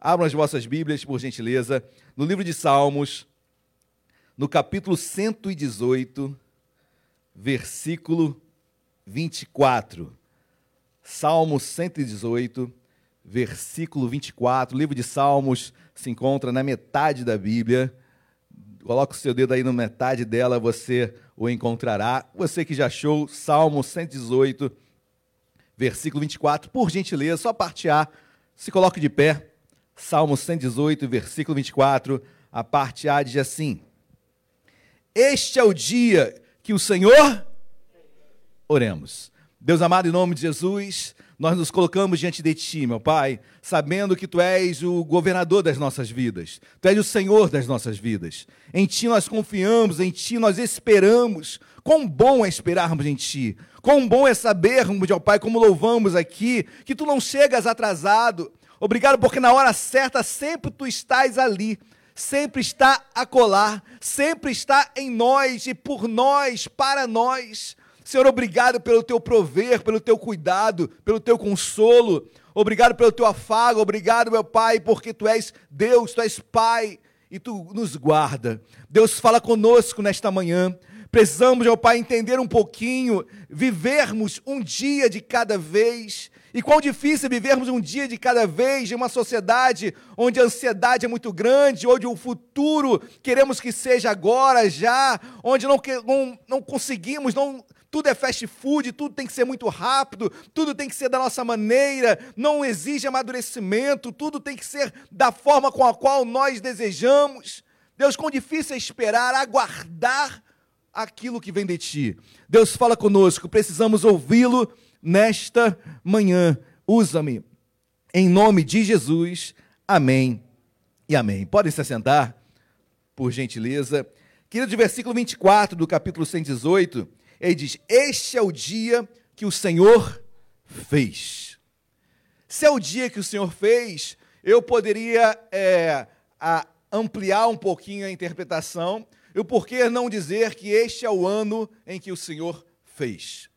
Abram as vossas Bíblias, por gentileza, no livro de Salmos, no capítulo 118, versículo 24. Salmo 118, versículo 24. O livro de Salmos se encontra na metade da Bíblia. Coloca o seu dedo aí na metade dela, você o encontrará. Você que já achou, Salmo 118, versículo 24, por gentileza, só parte A, se coloque de pé. Salmo 118, versículo 24, a parte A diz assim: Este é o dia que o Senhor. Oremos. Deus amado, em nome de Jesus, nós nos colocamos diante de Ti, meu Pai, sabendo que Tu és o governador das nossas vidas, Tu és o Senhor das nossas vidas. Em Ti nós confiamos, em Ti nós esperamos. Quão bom é esperarmos em Ti. Quão bom é sabermos, meu Pai, como louvamos aqui, que Tu não chegas atrasado. Obrigado porque na hora certa sempre Tu estás ali sempre está a colar, sempre está em nós e por nós, para nós. Senhor, obrigado pelo teu prover, pelo teu cuidado, pelo teu consolo. Obrigado pelo teu afago, obrigado, meu Pai, porque tu és Deus, tu és Pai e tu nos guarda. Deus fala conosco nesta manhã. Precisamos, meu Pai, entender um pouquinho, vivermos um dia de cada vez E quão difícil vivermos um dia de cada vez em uma sociedade onde a ansiedade é muito grande, onde o futuro queremos que seja agora, já, onde não, não, não conseguimos, não, tudo é fast food, tudo tem que ser muito rápido, tudo tem que ser da nossa maneira, não exige amadurecimento, tudo tem que ser da forma com a qual nós desejamos. Deus, quão difícil é esperar, aguardar aquilo que vem de ti. Deus fala conosco, precisamos ouvi-lo nesta manhã. Usa-me, em nome de Jesus. Amém e amém. Podem se assentar, por gentileza. Querido, versículo 24 do capítulo 118, ele diz: Este é o dia que o Senhor fez. Se é o dia que o Senhor fez, eu poderia é, ampliar um pouquinho a interpretação, e por que não dizer que este é o ano em que o Senhor fez?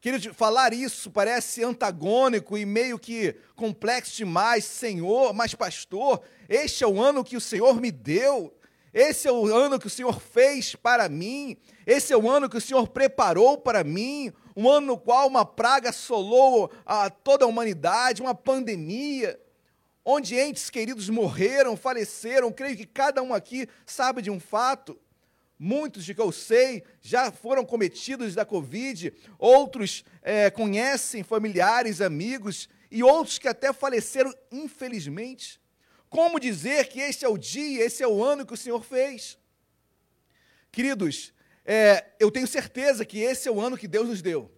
Querido, falar isso parece antagônico e meio que complexo demais. Senhor, mas pastor, este é o ano que o Senhor me deu. Esse é o ano que o Senhor fez para mim. Esse é o ano que o Senhor preparou para mim. Um ano no qual uma praga assolou a toda a humanidade, uma pandemia, onde entes queridos morreram, faleceram. Creio que cada um aqui sabe de um fato. Muitos de que eu sei já foram cometidos da Covid, outros é, conhecem familiares, amigos, e outros que até faleceram, infelizmente. Como dizer que este é o dia, esse é o ano que o Senhor fez? Queridos, é, eu tenho certeza que esse é o ano que Deus nos deu.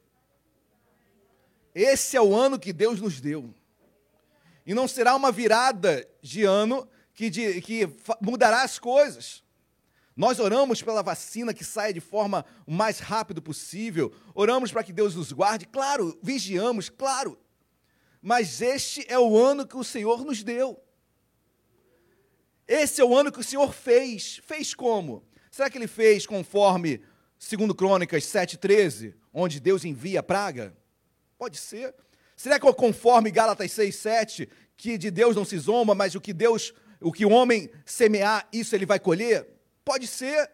Esse é o ano que Deus nos deu. E não será uma virada de ano que, de, que mudará as coisas. Nós oramos pela vacina que saia de forma o mais rápido possível, oramos para que Deus nos guarde, claro, vigiamos, claro. Mas este é o ano que o Senhor nos deu. Esse é o ano que o Senhor fez. Fez como? Será que ele fez conforme 2 Crônicas 7,13, onde Deus envia a praga? Pode ser. Será que é conforme Gálatas 6,7, que de Deus não se zomba, mas o que Deus, o que o homem semear, isso ele vai colher? Pode ser.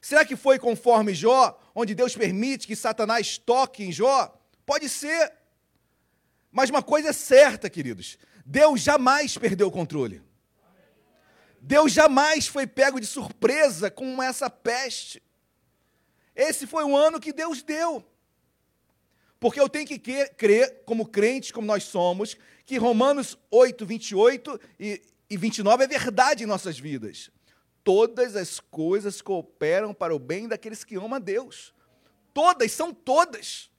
Será que foi conforme Jó, onde Deus permite que Satanás toque em Jó? Pode ser. Mas uma coisa é certa, queridos: Deus jamais perdeu o controle. Deus jamais foi pego de surpresa com essa peste. Esse foi o ano que Deus deu. Porque eu tenho que crer, como crentes, como nós somos, que Romanos 8, 28 e 29 é verdade em nossas vidas todas as coisas cooperam para o bem daqueles que amam a Deus. Todas, são todas.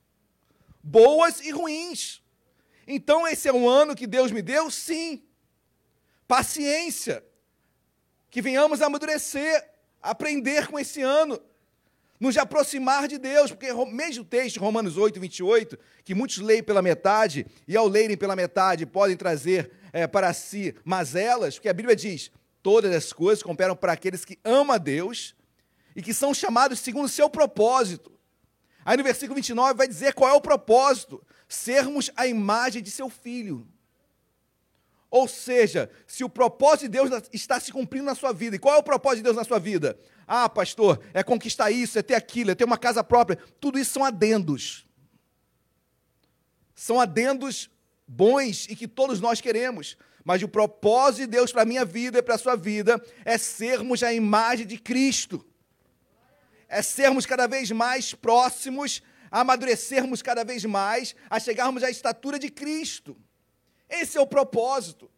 Boas e ruins. Então, esse é um ano que Deus me deu? Sim. Paciência. Que venhamos a amadurecer, aprender com esse ano, nos aproximar de Deus, porque mesmo o texto, Romanos 8, 28, que muitos leem pela metade, e ao lerem pela metade podem trazer é, para si mazelas, porque a Bíblia diz: Todas as coisas cooperam para aqueles que amam a Deus e que são chamados segundo o seu propósito. Aí no versículo 29 vai dizer qual é o propósito: sermos a imagem de seu filho. Ou seja, se o propósito de Deus está se cumprindo na sua vida, e qual é o propósito de Deus na sua vida? Ah, pastor, é conquistar isso, é ter aquilo, é ter uma casa própria. Tudo isso são adendos. São adendos bons e que todos nós queremos. Mas o propósito de Deus para a minha vida e para a sua vida é sermos a imagem de Cristo. É sermos cada vez mais próximos, amadurecermos cada vez mais, a chegarmos à estatura de Cristo. Esse é o propósito.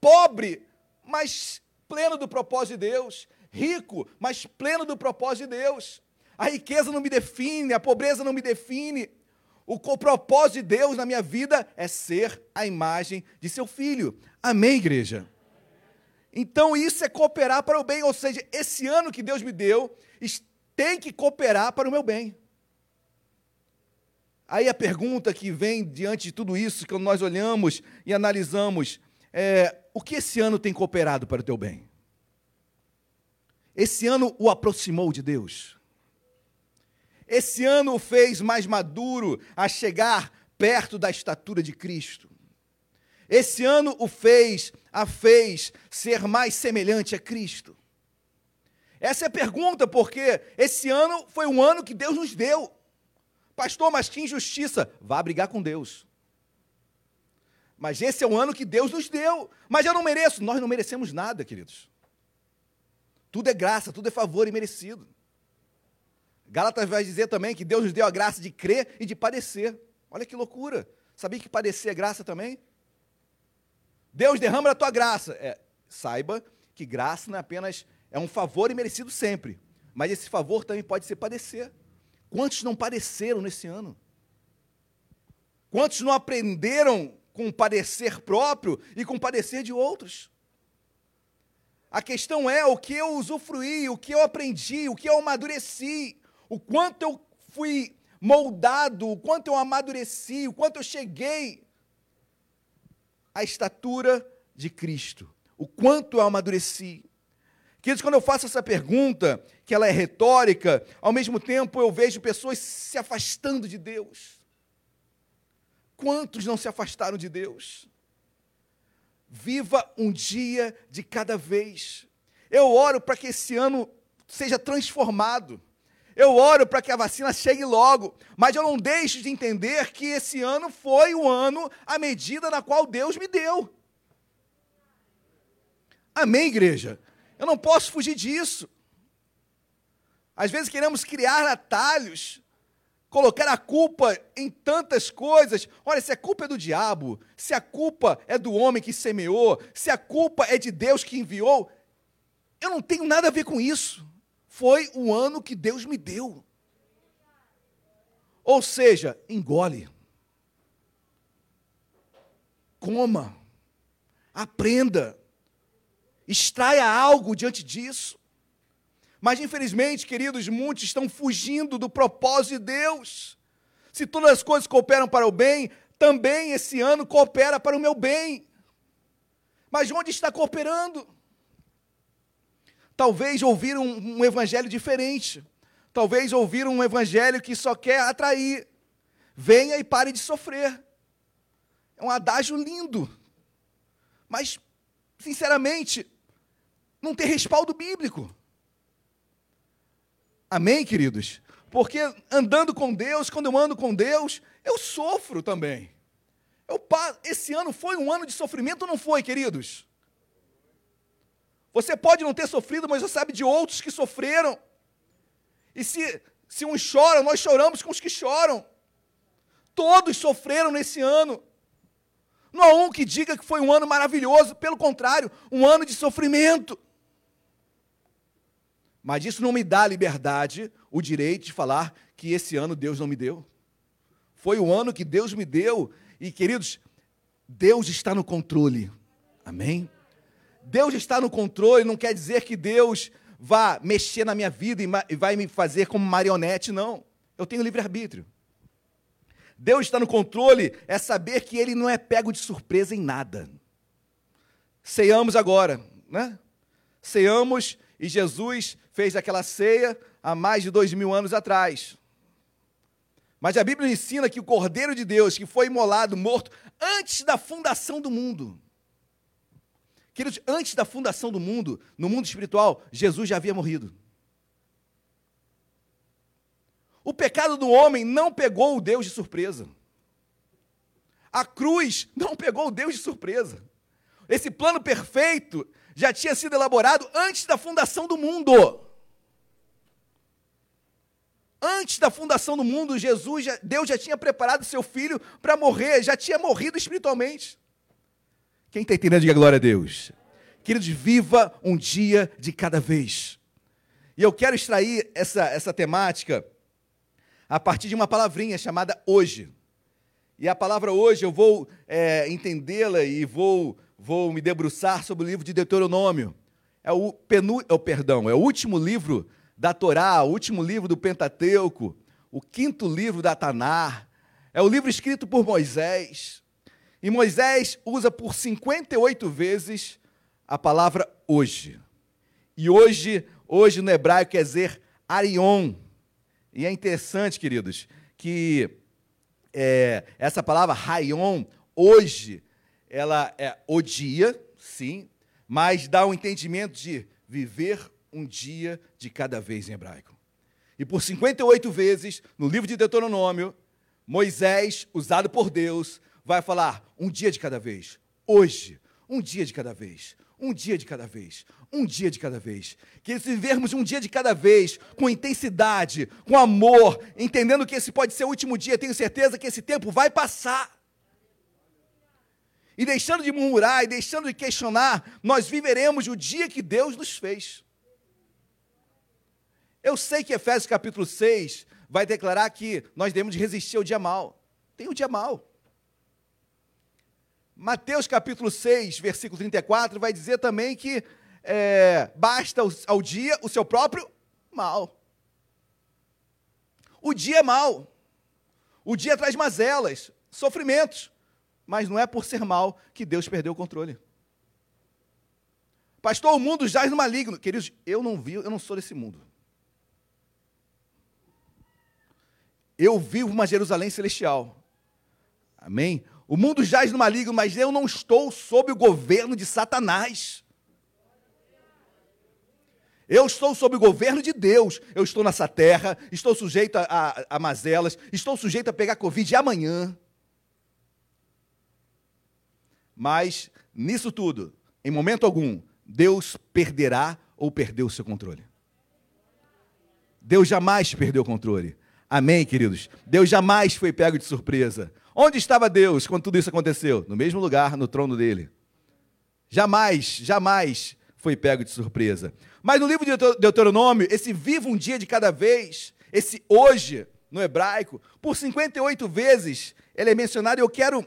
Pobre, mas pleno do propósito de Deus. Rico, mas pleno do propósito de Deus. A riqueza não me define, a pobreza não me define. O propósito de Deus na minha vida é ser a imagem de seu filho. Amém, igreja? Então isso é cooperar para o bem, ou seja, esse ano que Deus me deu tem que cooperar para o meu bem. Aí a pergunta que vem diante de tudo isso, que nós olhamos e analisamos, é: o que esse ano tem cooperado para o teu bem? Esse ano o aproximou de Deus? Esse ano o fez mais maduro a chegar perto da estatura de Cristo. Esse ano o fez, a fez ser mais semelhante a Cristo. Essa é a pergunta, porque esse ano foi um ano que Deus nos deu. Pastor, mas que injustiça. Vá brigar com Deus. Mas esse é o ano que Deus nos deu. Mas eu não mereço. Nós não merecemos nada, queridos. Tudo é graça, tudo é favor e merecido. Gálatas vai dizer também que Deus nos deu a graça de crer e de padecer. Olha que loucura. Sabia que padecer é graça também? Deus derrama a tua graça. É, saiba que graça não é apenas é um favor e merecido sempre, mas esse favor também pode ser padecer. Quantos não padeceram nesse ano? Quantos não aprenderam com o padecer próprio e com o padecer de outros? A questão é o que eu usufruí, o que eu aprendi, o que eu amadureci, o quanto eu fui moldado, o quanto eu amadureci, o quanto eu cheguei à estatura de Cristo, o quanto eu amadureci. Queridos, quando eu faço essa pergunta, que ela é retórica, ao mesmo tempo eu vejo pessoas se afastando de Deus. Quantos não se afastaram de Deus? Viva um dia de cada vez. Eu oro para que esse ano seja transformado. Eu oro para que a vacina chegue logo, mas eu não deixo de entender que esse ano foi o ano à medida na qual Deus me deu. Amém, igreja? Eu não posso fugir disso. Às vezes queremos criar atalhos colocar a culpa em tantas coisas. Olha, se a culpa é do diabo, se a culpa é do homem que semeou, se a culpa é de Deus que enviou, eu não tenho nada a ver com isso. Foi o ano que Deus me deu. Ou seja, engole. Coma. Aprenda. Extraia algo diante disso. Mas, infelizmente, queridos, muitos estão fugindo do propósito de Deus. Se todas as coisas cooperam para o bem, também esse ano coopera para o meu bem. Mas onde está cooperando? Talvez ouvir um, um evangelho diferente. Talvez ouvir um evangelho que só quer atrair. Venha e pare de sofrer. É um adágio lindo. Mas, sinceramente, não tem respaldo bíblico. Amém, queridos? Porque andando com Deus, quando eu ando com Deus, eu sofro também. Eu, esse ano foi um ano de sofrimento ou não foi, queridos? Você pode não ter sofrido, mas você sabe de outros que sofreram. E se, se uns choram, nós choramos com os que choram. Todos sofreram nesse ano. Não há um que diga que foi um ano maravilhoso, pelo contrário, um ano de sofrimento. Mas isso não me dá liberdade, o direito de falar que esse ano Deus não me deu. Foi o ano que Deus me deu. E, queridos, Deus está no controle. Amém? Deus está no controle, não quer dizer que Deus vá mexer na minha vida e vai me fazer como marionete, não. Eu tenho livre-arbítrio. Deus está no controle é saber que Ele não é pego de surpresa em nada. Ceiamos agora, né? Ceiamos e Jesus fez aquela ceia há mais de dois mil anos atrás. Mas a Bíblia ensina que o Cordeiro de Deus, que foi imolado, morto, antes da fundação do mundo. Queridos, antes da fundação do mundo, no mundo espiritual, Jesus já havia morrido. O pecado do homem não pegou o Deus de surpresa. A cruz não pegou o Deus de surpresa. Esse plano perfeito já tinha sido elaborado antes da fundação do mundo. Antes da fundação do mundo, Jesus, já, Deus já tinha preparado seu filho para morrer, já tinha morrido espiritualmente. Quem está entendendo, diga glória a Deus. Queridos, viva um dia de cada vez. E eu quero extrair essa, essa temática a partir de uma palavrinha chamada hoje. E a palavra hoje eu vou é, entendê-la e vou, vou me debruçar sobre o livro de Deuteronômio. É o, penu, é o perdão, é o último livro da Torá, o último livro do Pentateuco, o quinto livro da Tanar. É o livro escrito por Moisés. E Moisés usa por 58 vezes a palavra hoje. E hoje, hoje no hebraico quer dizer Arion. E é interessante, queridos, que é, essa palavra Rayon, hoje, ela é o dia, sim, mas dá um entendimento de viver um dia de cada vez em hebraico. E por 58 vezes, no livro de Deuteronômio, Moisés, usado por Deus, vai falar um dia de cada vez. Hoje, um dia de cada vez. Um dia de cada vez, um dia de cada vez. Que se vivermos um dia de cada vez, com intensidade, com amor, entendendo que esse pode ser o último dia, tenho certeza que esse tempo vai passar. E deixando de murmurar e deixando de questionar, nós viveremos o dia que Deus nos fez. Eu sei que Efésios capítulo 6 vai declarar que nós devemos resistir ao dia mal. Tem o dia mal. Mateus capítulo 6, versículo 34, vai dizer também que é, basta ao dia o seu próprio mal. O dia é mal. O dia traz mazelas, sofrimentos. Mas não é por ser mal que Deus perdeu o controle. Pastor, o mundo jaz no maligno. Queridos, eu não vi, eu não sou desse mundo. Eu vivo uma Jerusalém celestial. Amém? O mundo jaz no maligno, mas eu não estou sob o governo de Satanás. Eu estou sob o governo de Deus. Eu estou nessa terra, estou sujeito a, a, a mazelas, estou sujeito a pegar Covid amanhã. Mas, nisso tudo, em momento algum, Deus perderá ou perdeu o seu controle. Deus jamais perdeu o controle. Amém, queridos? Deus jamais foi pego de surpresa. Onde estava Deus quando tudo isso aconteceu? No mesmo lugar, no trono dele. Jamais, jamais foi pego de surpresa. Mas no livro de Deuteronômio, esse viva um dia de cada vez, esse hoje, no hebraico, por 58 vezes, ele é mencionado. Eu quero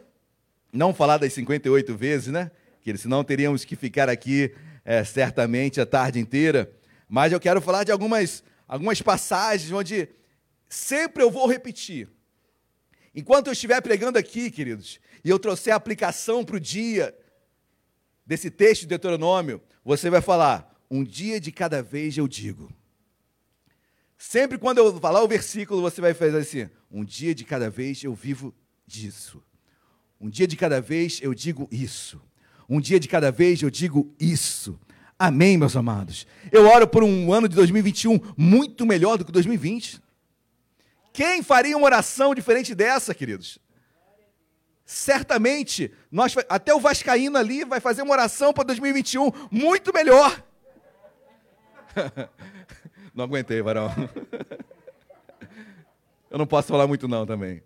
não falar das 58 vezes, né? Que senão teríamos que ficar aqui é, certamente a tarde inteira. Mas eu quero falar de algumas, algumas passagens onde sempre eu vou repetir Enquanto eu estiver pregando aqui, queridos, e eu trouxer a aplicação para o dia desse texto de Deuteronômio, você vai falar: um dia de cada vez eu digo. Sempre quando eu falar o versículo, você vai fazer assim: um dia de cada vez eu vivo disso. Um dia de cada vez eu digo isso. Um dia de cada vez eu digo isso. Amém, meus amados. Eu oro por um ano de 2021 muito melhor do que 2020. Quem faria uma oração diferente dessa, queridos? Certamente, nós, até o Vascaíno ali vai fazer uma oração para 2021 muito melhor. Não aguentei, varão. Eu não posso falar muito, não, também.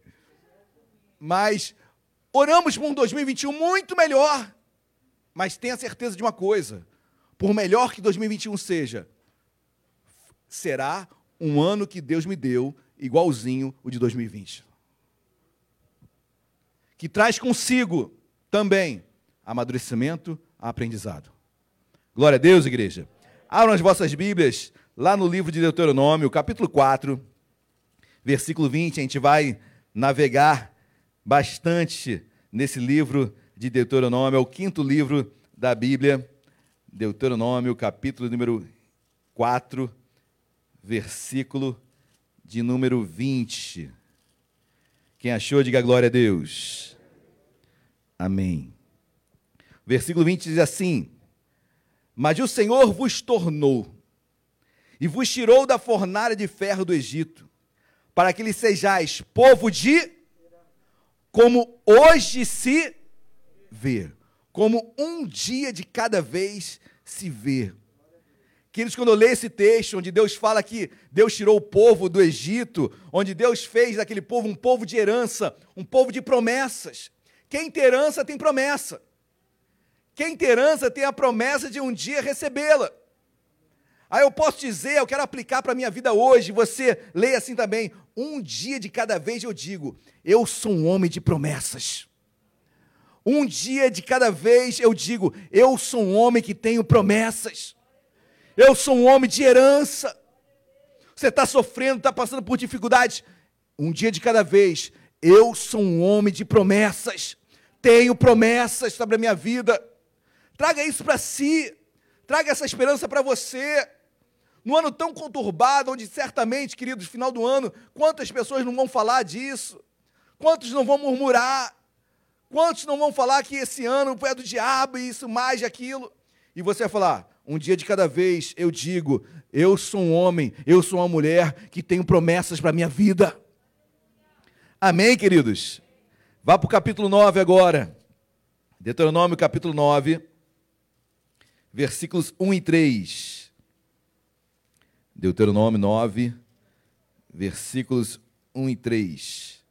Mas oramos por um 2021 muito melhor. Mas tenha certeza de uma coisa: por melhor que 2021 seja, será um ano que Deus me deu igualzinho o de 2020. Que traz consigo também amadurecimento, aprendizado. Glória a Deus, igreja. Abram as vossas Bíblias lá no livro de Deuteronômio, capítulo 4, versículo 20. A gente vai navegar bastante nesse livro de Deuteronômio, é o quinto livro da Bíblia. Deuteronômio, capítulo número 4, versículo de número 20. Quem achou, diga glória a Deus. Amém. Versículo 20 diz assim: Mas o Senhor vos tornou e vos tirou da fornalha de ferro do Egito, para que lhe sejais povo de como hoje se vê, como um dia de cada vez se vê. Queridos, quando eu leio esse texto, onde Deus fala que Deus tirou o povo do Egito, onde Deus fez daquele povo um povo de herança, um povo de promessas. Quem tem herança tem promessa. Quem tem herança tem a promessa de um dia recebê-la. Aí eu posso dizer, eu quero aplicar para a minha vida hoje, você leia assim também, um dia de cada vez eu digo, eu sou um homem de promessas. Um dia de cada vez eu digo, eu sou um homem que tenho promessas. Eu sou um homem de herança. Você está sofrendo, está passando por dificuldades. Um dia de cada vez. Eu sou um homem de promessas. Tenho promessas sobre a minha vida. Traga isso para si. Traga essa esperança para você. No ano tão conturbado, onde certamente, queridos, final do ano, quantas pessoas não vão falar disso? Quantos não vão murmurar? Quantos não vão falar que esse ano é do diabo e isso mais aquilo? E você vai falar: um dia de cada vez eu digo: eu sou um homem, eu sou uma mulher que tenho promessas para a minha vida. Amém, queridos? Vá para o capítulo 9 agora. Deuteronômio capítulo 9, versículos 1 e 3. Deuteronômio 9, versículos 1 e 3.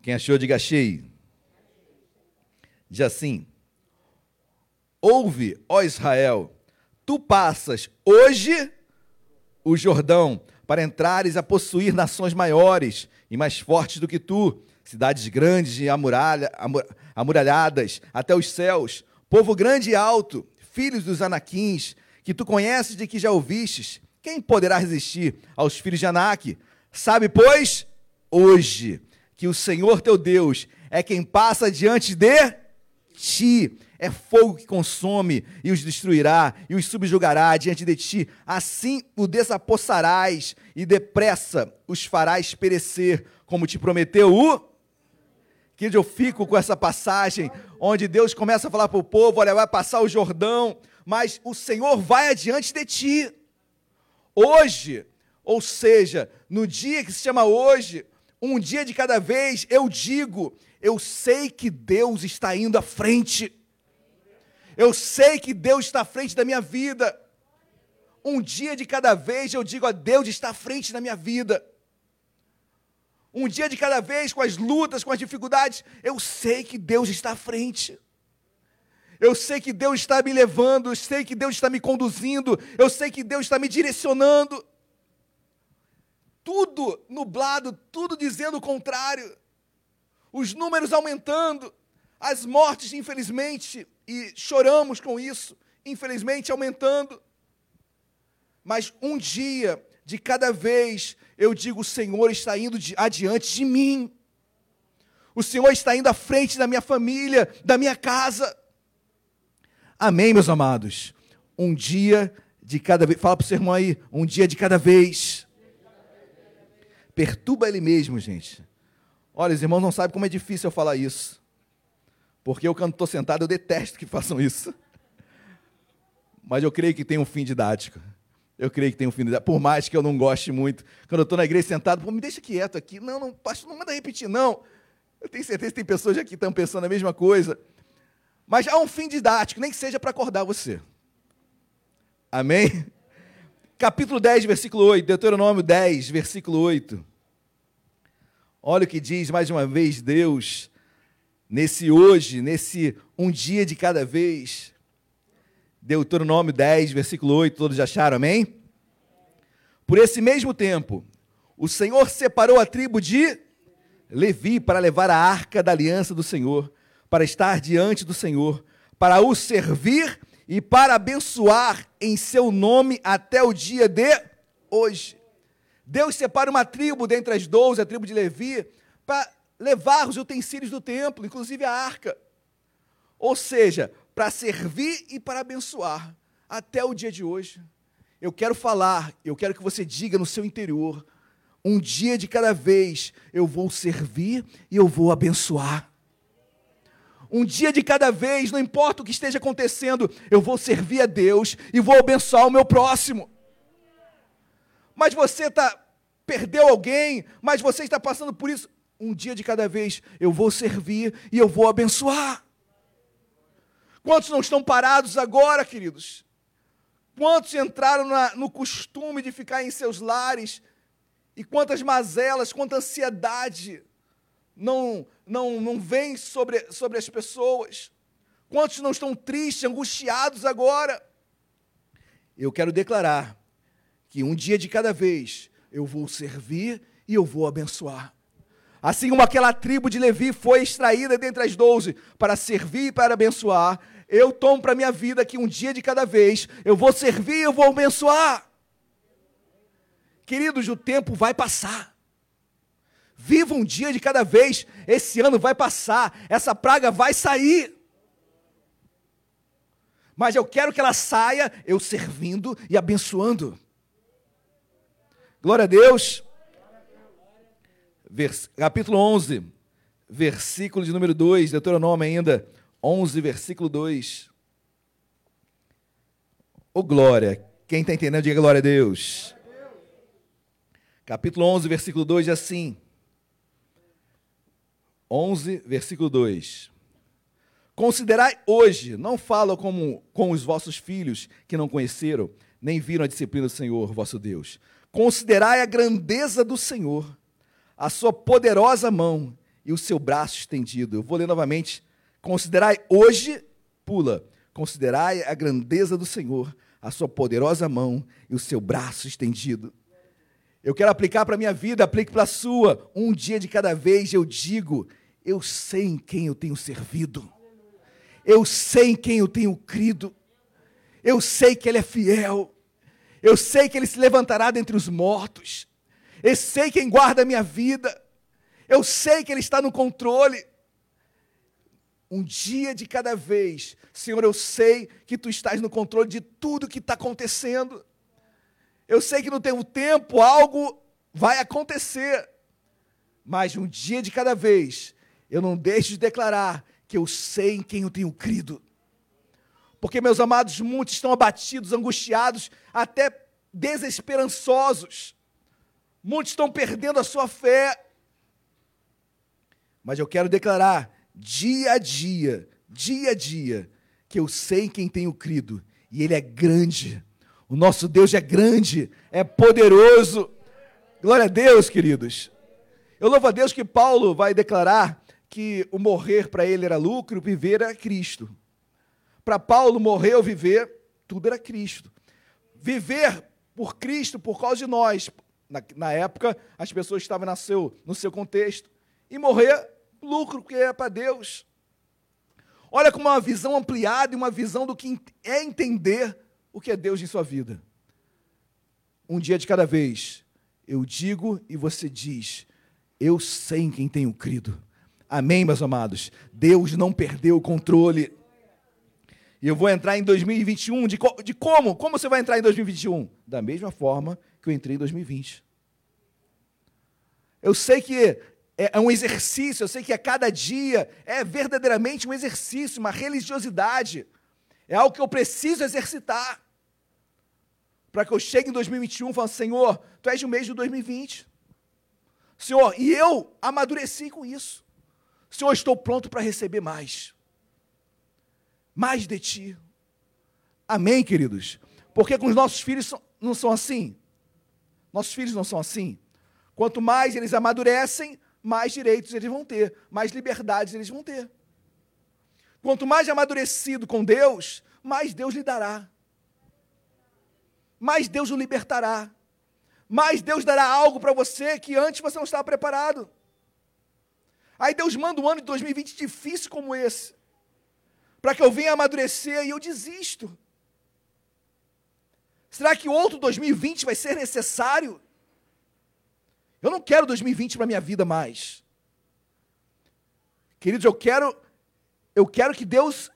Quem achou, diga achei. Diz assim: Ouve, ó Israel, tu passas hoje o Jordão para entrares a possuir nações maiores e mais fortes do que tu, cidades grandes e amuralha, amuralhadas até os céus, povo grande e alto, filhos dos anaquins, que tu conheces de que já ouvistes. Quem poderá resistir aos filhos de Anak? Sabe, pois, hoje, que o Senhor teu Deus é quem passa diante de ti é fogo que consome e os destruirá e os subjugará diante de ti. Assim o desapossarás e depressa os farás perecer, como te prometeu o. Que eu fico com essa passagem onde Deus começa a falar para o povo: olha, vai passar o Jordão, mas o Senhor vai adiante de ti. Hoje, ou seja, no dia que se chama hoje, um dia de cada vez, eu digo, eu sei que Deus está indo à frente. Eu sei que Deus está à frente da minha vida. Um dia de cada vez eu digo a Deus está à frente da minha vida. Um dia de cada vez, com as lutas, com as dificuldades, eu sei que Deus está à frente. Eu sei que Deus está me levando, eu sei que Deus está me conduzindo, eu sei que Deus está me direcionando. Tudo nublado, tudo dizendo o contrário. Os números aumentando, as mortes, infelizmente, e choramos com isso, infelizmente aumentando. Mas um dia de cada vez eu digo: o Senhor está indo adiante de mim. O Senhor está indo à frente da minha família, da minha casa. Amém, meus amados? Um dia de cada vez. Fala para o seu irmão aí: um dia de cada vez. Perturba ele mesmo, gente. Olha, os irmãos não sabem como é difícil eu falar isso. Porque eu, quando estou sentado, eu detesto que façam isso. Mas eu creio que tem um fim didático. Eu creio que tem um fim didático. Por mais que eu não goste muito. Quando eu estou na igreja sentado, pô, me deixa quieto aqui. Não, não, pastor, não manda repetir, não. Eu tenho certeza que tem pessoas aqui que estão pensando a mesma coisa. Mas há um fim didático, nem que seja para acordar você. Amém? Capítulo 10, versículo 8. Deuteronômio 10, versículo 8. Olha o que diz mais uma vez Deus nesse hoje, nesse um dia de cada vez. Deuteronômio 10, versículo 8, todos acharam, amém? Por esse mesmo tempo, o Senhor separou a tribo de Levi para levar a arca da aliança do Senhor, para estar diante do Senhor, para o servir e para abençoar em seu nome até o dia de hoje. Deus separa uma tribo dentre as doze, a tribo de Levi, para levar os utensílios do templo, inclusive a arca. Ou seja, para servir e para abençoar, até o dia de hoje. Eu quero falar, eu quero que você diga no seu interior: um dia de cada vez eu vou servir e eu vou abençoar. Um dia de cada vez, não importa o que esteja acontecendo, eu vou servir a Deus e vou abençoar o meu próximo. Mas você tá, perdeu alguém, mas você está passando por isso um dia de cada vez eu vou servir e eu vou abençoar. Quantos não estão parados agora, queridos? Quantos entraram na, no costume de ficar em seus lares? E quantas mazelas, quanta ansiedade não, não, não vem sobre, sobre as pessoas? Quantos não estão tristes, angustiados agora? Eu quero declarar que um dia de cada vez eu vou servir e eu vou abençoar. Assim como aquela tribo de Levi foi extraída dentre as doze para servir e para abençoar, eu tomo para minha vida que um dia de cada vez eu vou servir e eu vou abençoar. Queridos, o tempo vai passar. Viva um dia de cada vez, esse ano vai passar, essa praga vai sair. Mas eu quero que ela saia eu servindo e abençoando. Glória a Deus vers, capítulo 11, versículo de número 2, Deuteronômio ainda, 11, versículo 2. Ô oh, glória, quem está entendendo, diga glória a Deus. Capítulo 11, versículo 2 é assim: 11, versículo 2. Considerai hoje, não falo como com os vossos filhos que não conheceram, nem viram a disciplina do Senhor, vosso Deus. Considerai a grandeza do Senhor, a sua poderosa mão e o seu braço estendido. Eu vou ler novamente. Considerai hoje, pula, considerai a grandeza do Senhor, a sua poderosa mão e o seu braço estendido. Eu quero aplicar para a minha vida, aplique para a sua. Um dia de cada vez eu digo: eu sei em quem eu tenho servido, eu sei em quem eu tenho crido, eu sei que Ele é fiel, eu sei que Ele se levantará dentre os mortos, eu sei quem guarda a minha vida, eu sei que Ele está no controle. Um dia de cada vez, Senhor, eu sei que Tu estás no controle de tudo que está acontecendo. Eu sei que no teu tempo algo vai acontecer, mas um dia de cada vez, eu não deixo de declarar que eu sei em quem eu tenho crido. Porque, meus amados, muitos estão abatidos, angustiados, até desesperançosos. Muitos estão perdendo a sua fé. Mas eu quero declarar, dia a dia, dia a dia, que eu sei em quem tenho crido, e Ele é grande o nosso Deus é grande, é poderoso. Glória a Deus, queridos. Eu louvo a Deus que Paulo vai declarar que o morrer para ele era lucro, viver era Cristo. Para Paulo, morrer ou viver, tudo era Cristo. Viver por Cristo, por causa de nós. Na, na época, as pessoas estavam no seu, no seu contexto. E morrer, lucro, porque é para Deus. Olha como uma visão ampliada e uma visão do que é entender o que é Deus em sua vida. Um dia de cada vez, eu digo e você diz, eu sei em quem tenho crido. Amém, meus amados? Deus não perdeu o controle. E eu vou entrar em 2021. De, co de como? Como você vai entrar em 2021? Da mesma forma que eu entrei em 2020. Eu sei que é, é um exercício, eu sei que a cada dia é verdadeiramente um exercício, uma religiosidade. É algo que eu preciso exercitar para que eu chegue em 2021 e fale, Senhor, Tu és o mês de 2020. Senhor, e eu amadureci com isso. Senhor, estou pronto para receber mais. Mais de Ti. Amém, queridos? Porque com os nossos filhos não são assim. Nossos filhos não são assim. Quanto mais eles amadurecem, mais direitos eles vão ter, mais liberdades eles vão ter. Quanto mais amadurecido com Deus, mais Deus lhe dará mais Deus o libertará. Mais Deus dará algo para você que antes você não estava preparado. Aí Deus manda um ano de 2020 difícil como esse, para que eu venha amadurecer e eu desisto. Será que outro 2020 vai ser necessário? Eu não quero 2020 para minha vida mais. Queridos, eu quero eu quero que Deus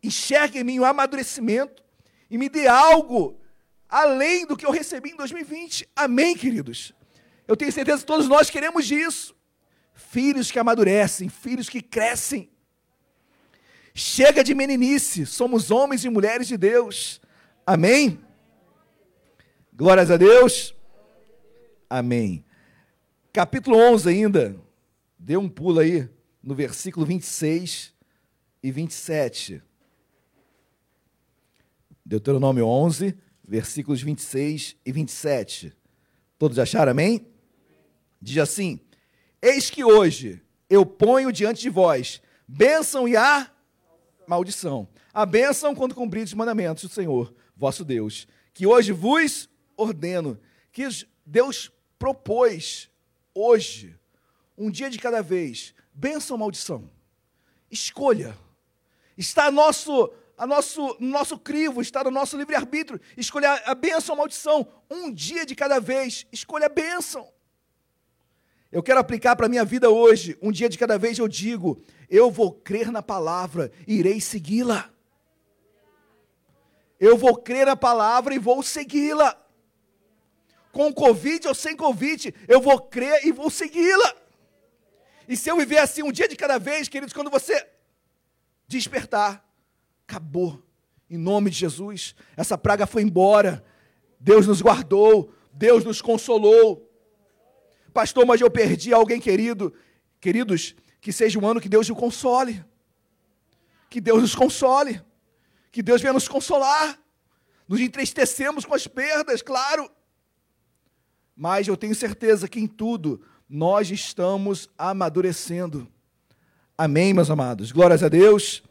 enxergue em mim o amadurecimento e me dê algo além do que eu recebi em 2020. Amém, queridos? Eu tenho certeza que todos nós queremos isso. Filhos que amadurecem, filhos que crescem. Chega de meninice, somos homens e mulheres de Deus. Amém? Glórias a Deus. Amém. Capítulo 11 ainda. Dê um pulo aí no versículo 26 e 27. Deuteronômio 11, versículos 26 e 27. Todos acharam amém? Diz assim: Eis que hoje eu ponho diante de vós bênção e a maldição. A bênção quando cumprir os mandamentos do Senhor, vosso Deus, que hoje vos ordeno, que Deus propôs hoje, um dia de cada vez, bênção ou maldição. Escolha. Está nosso a nosso, nosso crivo, está no nosso livre-arbítrio. Escolher a bênção ou maldição. Um dia de cada vez. Escolha a bênção. Eu quero aplicar para a minha vida hoje. Um dia de cada vez eu digo: eu vou crer na palavra irei segui-la. Eu vou crer na palavra e vou segui-la. Com Covid ou sem Covid, eu vou crer e vou segui-la. E se eu viver assim um dia de cada vez, queridos, quando você despertar, acabou. Em nome de Jesus, essa praga foi embora. Deus nos guardou, Deus nos consolou. Pastor, mas eu perdi alguém querido. Queridos, que seja um ano que Deus o console. Que Deus nos console. Que Deus venha nos consolar. Nos entristecemos com as perdas, claro. Mas eu tenho certeza que em tudo nós estamos amadurecendo. Amém, meus amados? Glórias a Deus.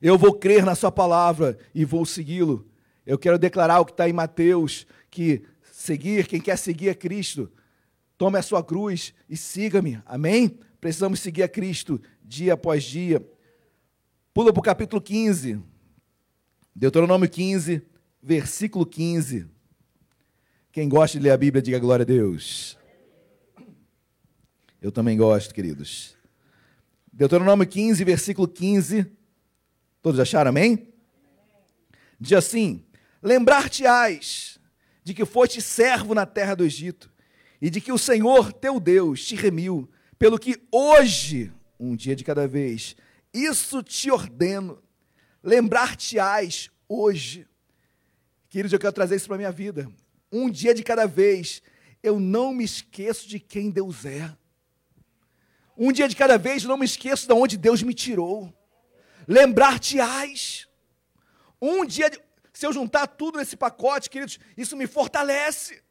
Eu vou crer na Sua palavra e vou segui-lo. Eu quero declarar o que está em Mateus: que seguir, quem quer seguir a Cristo, tome a sua cruz e siga-me. Amém? Precisamos seguir a Cristo dia após dia. Pula para o capítulo 15. Deuteronômio 15, versículo 15. Quem gosta de ler a Bíblia, diga glória a Deus. Eu também gosto, queridos. Deuteronômio 15, versículo 15. Todos acharam, amém? Diz assim: Lembrar-te-ás de que foste servo na terra do Egito, e de que o Senhor teu Deus te remiu, pelo que hoje, um dia de cada vez, isso te ordeno. Lembrar-te-ás hoje. Queridos, eu quero trazer isso para a minha vida. Um dia de cada vez, eu não me esqueço de quem Deus é. Um dia de cada vez, não me esqueço de onde Deus me tirou. Lembrar-te-ás. Um dia, de... se eu juntar tudo nesse pacote, queridos, isso me fortalece.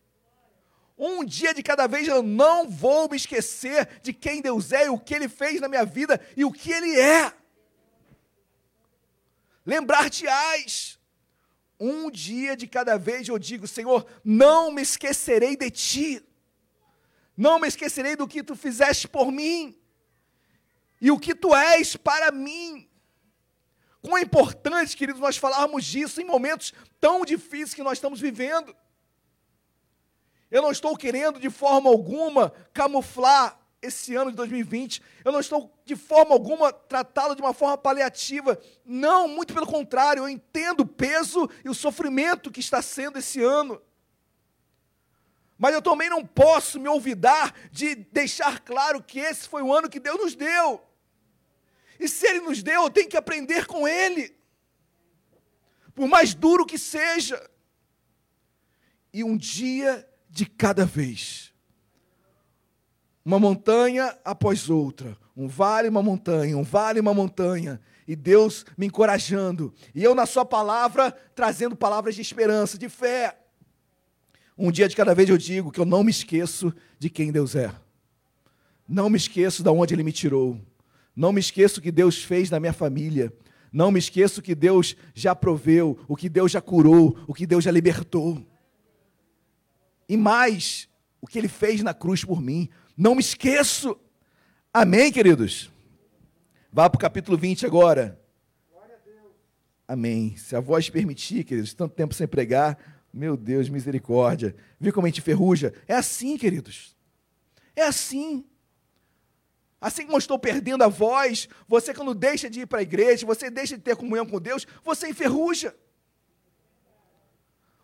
Um dia de cada vez eu não vou me esquecer de quem Deus é, e o que Ele fez na minha vida e o que Ele é. Lembrar-te-ás. Um dia de cada vez eu digo, Senhor, não me esquecerei de Ti. Não me esquecerei do que tu fizeste por mim e o que tu és para mim. Quão é importante, queridos, nós falarmos disso em momentos tão difíceis que nós estamos vivendo. Eu não estou querendo de forma alguma camuflar esse ano de 2020. Eu não estou de forma alguma tratá-lo de uma forma paliativa. Não, muito pelo contrário, eu entendo o peso e o sofrimento que está sendo esse ano. Mas eu também não posso me olvidar de deixar claro que esse foi o ano que Deus nos deu. E se Ele nos deu, eu tenho que aprender com Ele. Por mais duro que seja. E um dia de cada vez. Uma montanha após outra. Um vale, uma montanha. Um vale, uma montanha. E Deus me encorajando. E eu, na Sua palavra, trazendo palavras de esperança, de fé. Um dia de cada vez eu digo que eu não me esqueço de quem Deus é. Não me esqueço de onde Ele me tirou. Não me esqueço que Deus fez na minha família. Não me esqueço que Deus já proveu, o que Deus já curou, o que Deus já libertou. E mais, o que Ele fez na cruz por mim. Não me esqueço. Amém, queridos? Vá para o capítulo 20 agora. Amém. Se a voz permitir, queridos, tanto tempo sem pregar, meu Deus, misericórdia. Viu como a gente ferruja? É assim, queridos. É assim. Assim como eu estou perdendo a voz, você quando deixa de ir para a igreja, você deixa de ter comunhão com Deus, você enferruja.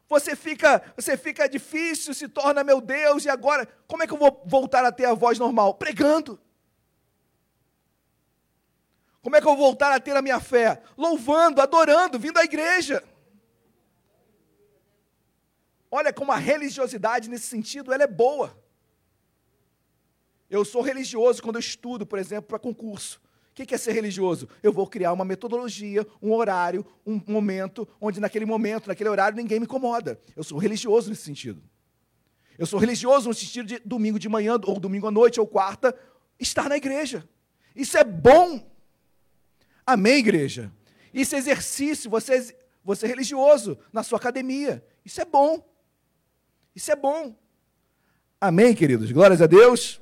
Você fica, você fica difícil, se torna meu Deus, e agora, como é que eu vou voltar a ter a voz normal? Pregando. Como é que eu vou voltar a ter a minha fé? Louvando, adorando, vindo à igreja. Olha como a religiosidade nesse sentido, ela é boa. Eu sou religioso quando eu estudo, por exemplo, para concurso. O que é ser religioso? Eu vou criar uma metodologia, um horário, um momento, onde naquele momento, naquele horário, ninguém me incomoda. Eu sou religioso nesse sentido. Eu sou religioso no sentido de domingo de manhã, ou domingo à noite, ou quarta, estar na igreja. Isso é bom. Amém, igreja? Isso é exercício, você, você é religioso na sua academia. Isso é bom. Isso é bom. Amém, queridos? Glórias a Deus.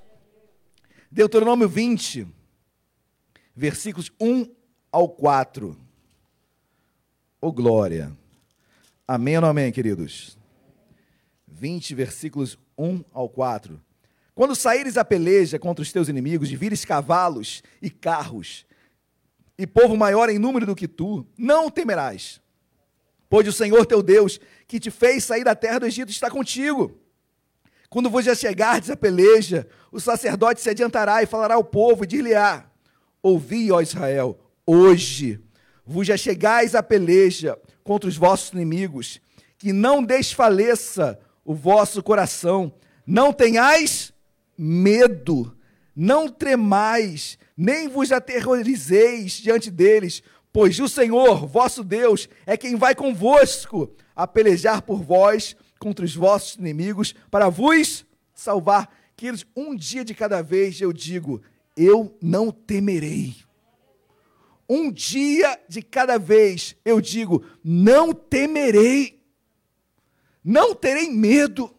Deuteronômio 20, versículos 1 ao 4. Ô oh, glória. Amém ou amém, queridos? 20, versículos 1 ao 4. Quando saíres a peleja contra os teus inimigos, e vires cavalos e carros, e povo maior em número do que tu, não temerás. Pois o Senhor teu Deus, que te fez sair da terra do Egito, está contigo quando vos já chegardes a peleja, o sacerdote se adiantará e falará ao povo e dir-lhe-á: Ouvi, ó Israel, hoje vos já chegais a peleja contra os vossos inimigos, que não desfaleça o vosso coração, não tenhais medo, não tremais, nem vos aterrorizeis diante deles, pois o Senhor, vosso Deus, é quem vai convosco a pelejar por vós contra os vossos inimigos, para vos salvar. Queridos, um dia de cada vez eu digo: eu não temerei. Um dia de cada vez eu digo: não temerei. Não terei medo.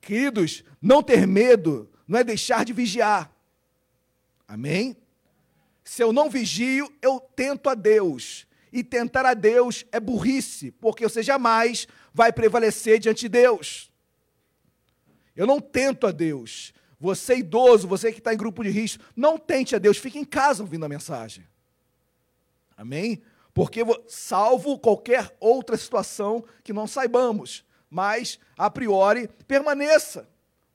Queridos, não ter medo não é deixar de vigiar. Amém? Se eu não vigio, eu tento a Deus. E tentar a Deus é burrice, porque você jamais vai prevalecer diante de Deus. Eu não tento a Deus. Você idoso, você que está em grupo de risco, não tente a Deus, fique em casa ouvindo a mensagem. Amém? Porque salvo qualquer outra situação que não saibamos, mas a priori permaneça,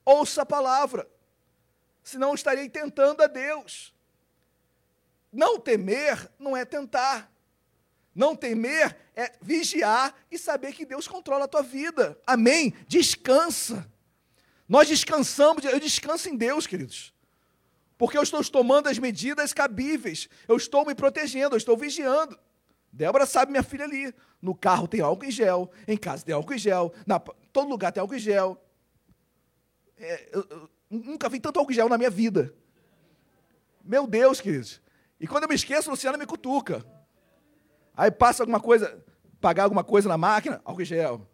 ouça a palavra, senão estarei tentando a Deus. Não temer não é tentar. Não temer é vigiar e saber que Deus controla a tua vida. Amém? Descansa. Nós descansamos, eu descanso em Deus, queridos. Porque eu estou tomando as medidas cabíveis. Eu estou me protegendo, eu estou vigiando. Débora sabe, minha filha ali. No carro tem álcool em gel, em casa tem álcool em gel, na, todo lugar tem álcool em gel. É, eu, eu, nunca vi tanto álcool em gel na minha vida. Meu Deus, queridos. E quando eu me esqueço, Luciana me cutuca. Aí passa alguma coisa, pagar alguma coisa na máquina, álcool em gel.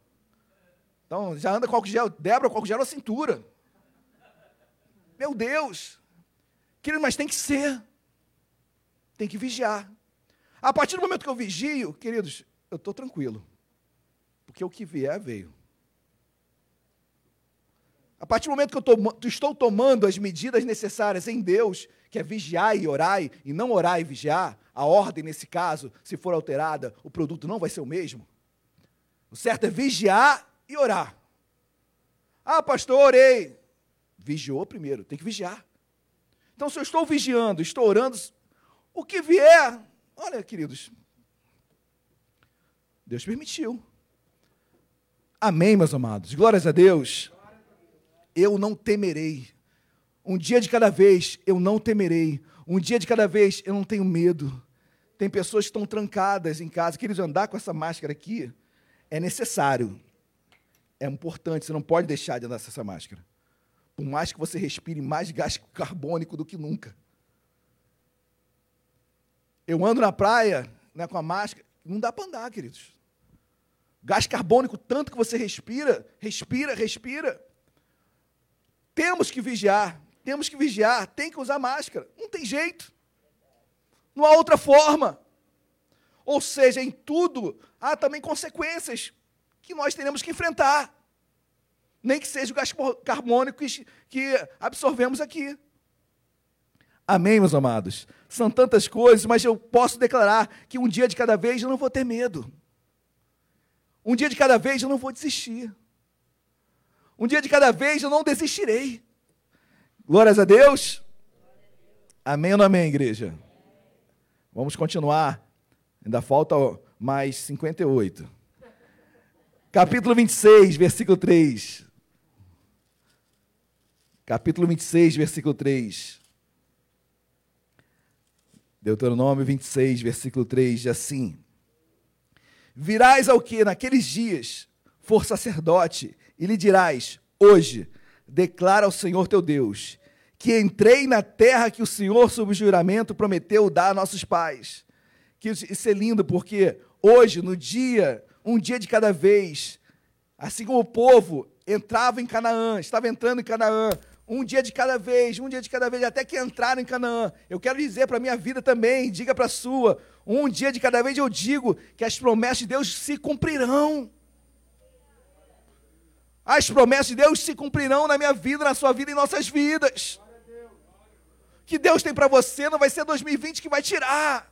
Então, já anda com álcool gel. Débora com álcool gel na cintura. Meu Deus. Querido, mas tem que ser. Tem que vigiar. A partir do momento que eu vigio, queridos, eu estou tranquilo. Porque o que vier, veio. A partir do momento que eu estou tomando as medidas necessárias em Deus, que é vigiar e orar, e não orar e vigiar, a ordem nesse caso, se for alterada, o produto não vai ser o mesmo. O certo é vigiar e orar. Ah, pastor, orei. Vigiou primeiro, tem que vigiar. Então, se eu estou vigiando, estou orando, o que vier, olha, queridos, Deus permitiu. Amém, meus amados. Glórias a Deus. Eu não temerei. Um dia de cada vez eu não temerei. Um dia de cada vez eu não tenho medo. Tem pessoas que estão trancadas em casa. Queridos, andar com essa máscara aqui é necessário é importante, você não pode deixar de andar com essa máscara. Por mais que você respire mais gás carbônico do que nunca. Eu ando na praia né, com a máscara, não dá para andar, queridos. Gás carbônico, tanto que você respira, respira, respira. Temos que vigiar, temos que vigiar, tem que usar máscara. Não tem jeito. Não há outra forma. Ou seja, em tudo há também consequências que nós teremos que enfrentar. Nem que seja o gás carbônico que absorvemos aqui. Amém, meus amados? São tantas coisas, mas eu posso declarar que um dia de cada vez eu não vou ter medo. Um dia de cada vez eu não vou desistir. Um dia de cada vez eu não desistirei. Glórias a Deus. Amém ou não amém, igreja? Vamos continuar. Ainda falta mais 58 capítulo 26, versículo 3. Capítulo 26, versículo 3. Deuteronômio 26, versículo 3, diz assim: Virás ao que naqueles dias for sacerdote, e lhe dirás: Hoje, declara ao Senhor teu Deus, que entrei na terra que o Senhor, sob juramento, prometeu dar a nossos pais. Que isso é lindo, porque hoje, no dia um dia de cada vez. Assim como o povo entrava em Canaã, estava entrando em Canaã, um dia de cada vez, um dia de cada vez, até que entraram em Canaã. Eu quero dizer para a minha vida também, diga para a sua, um dia de cada vez eu digo que as promessas de Deus se cumprirão. As promessas de Deus se cumprirão na minha vida, na sua vida e em nossas vidas. Que Deus tem para você não vai ser 2020 que vai tirar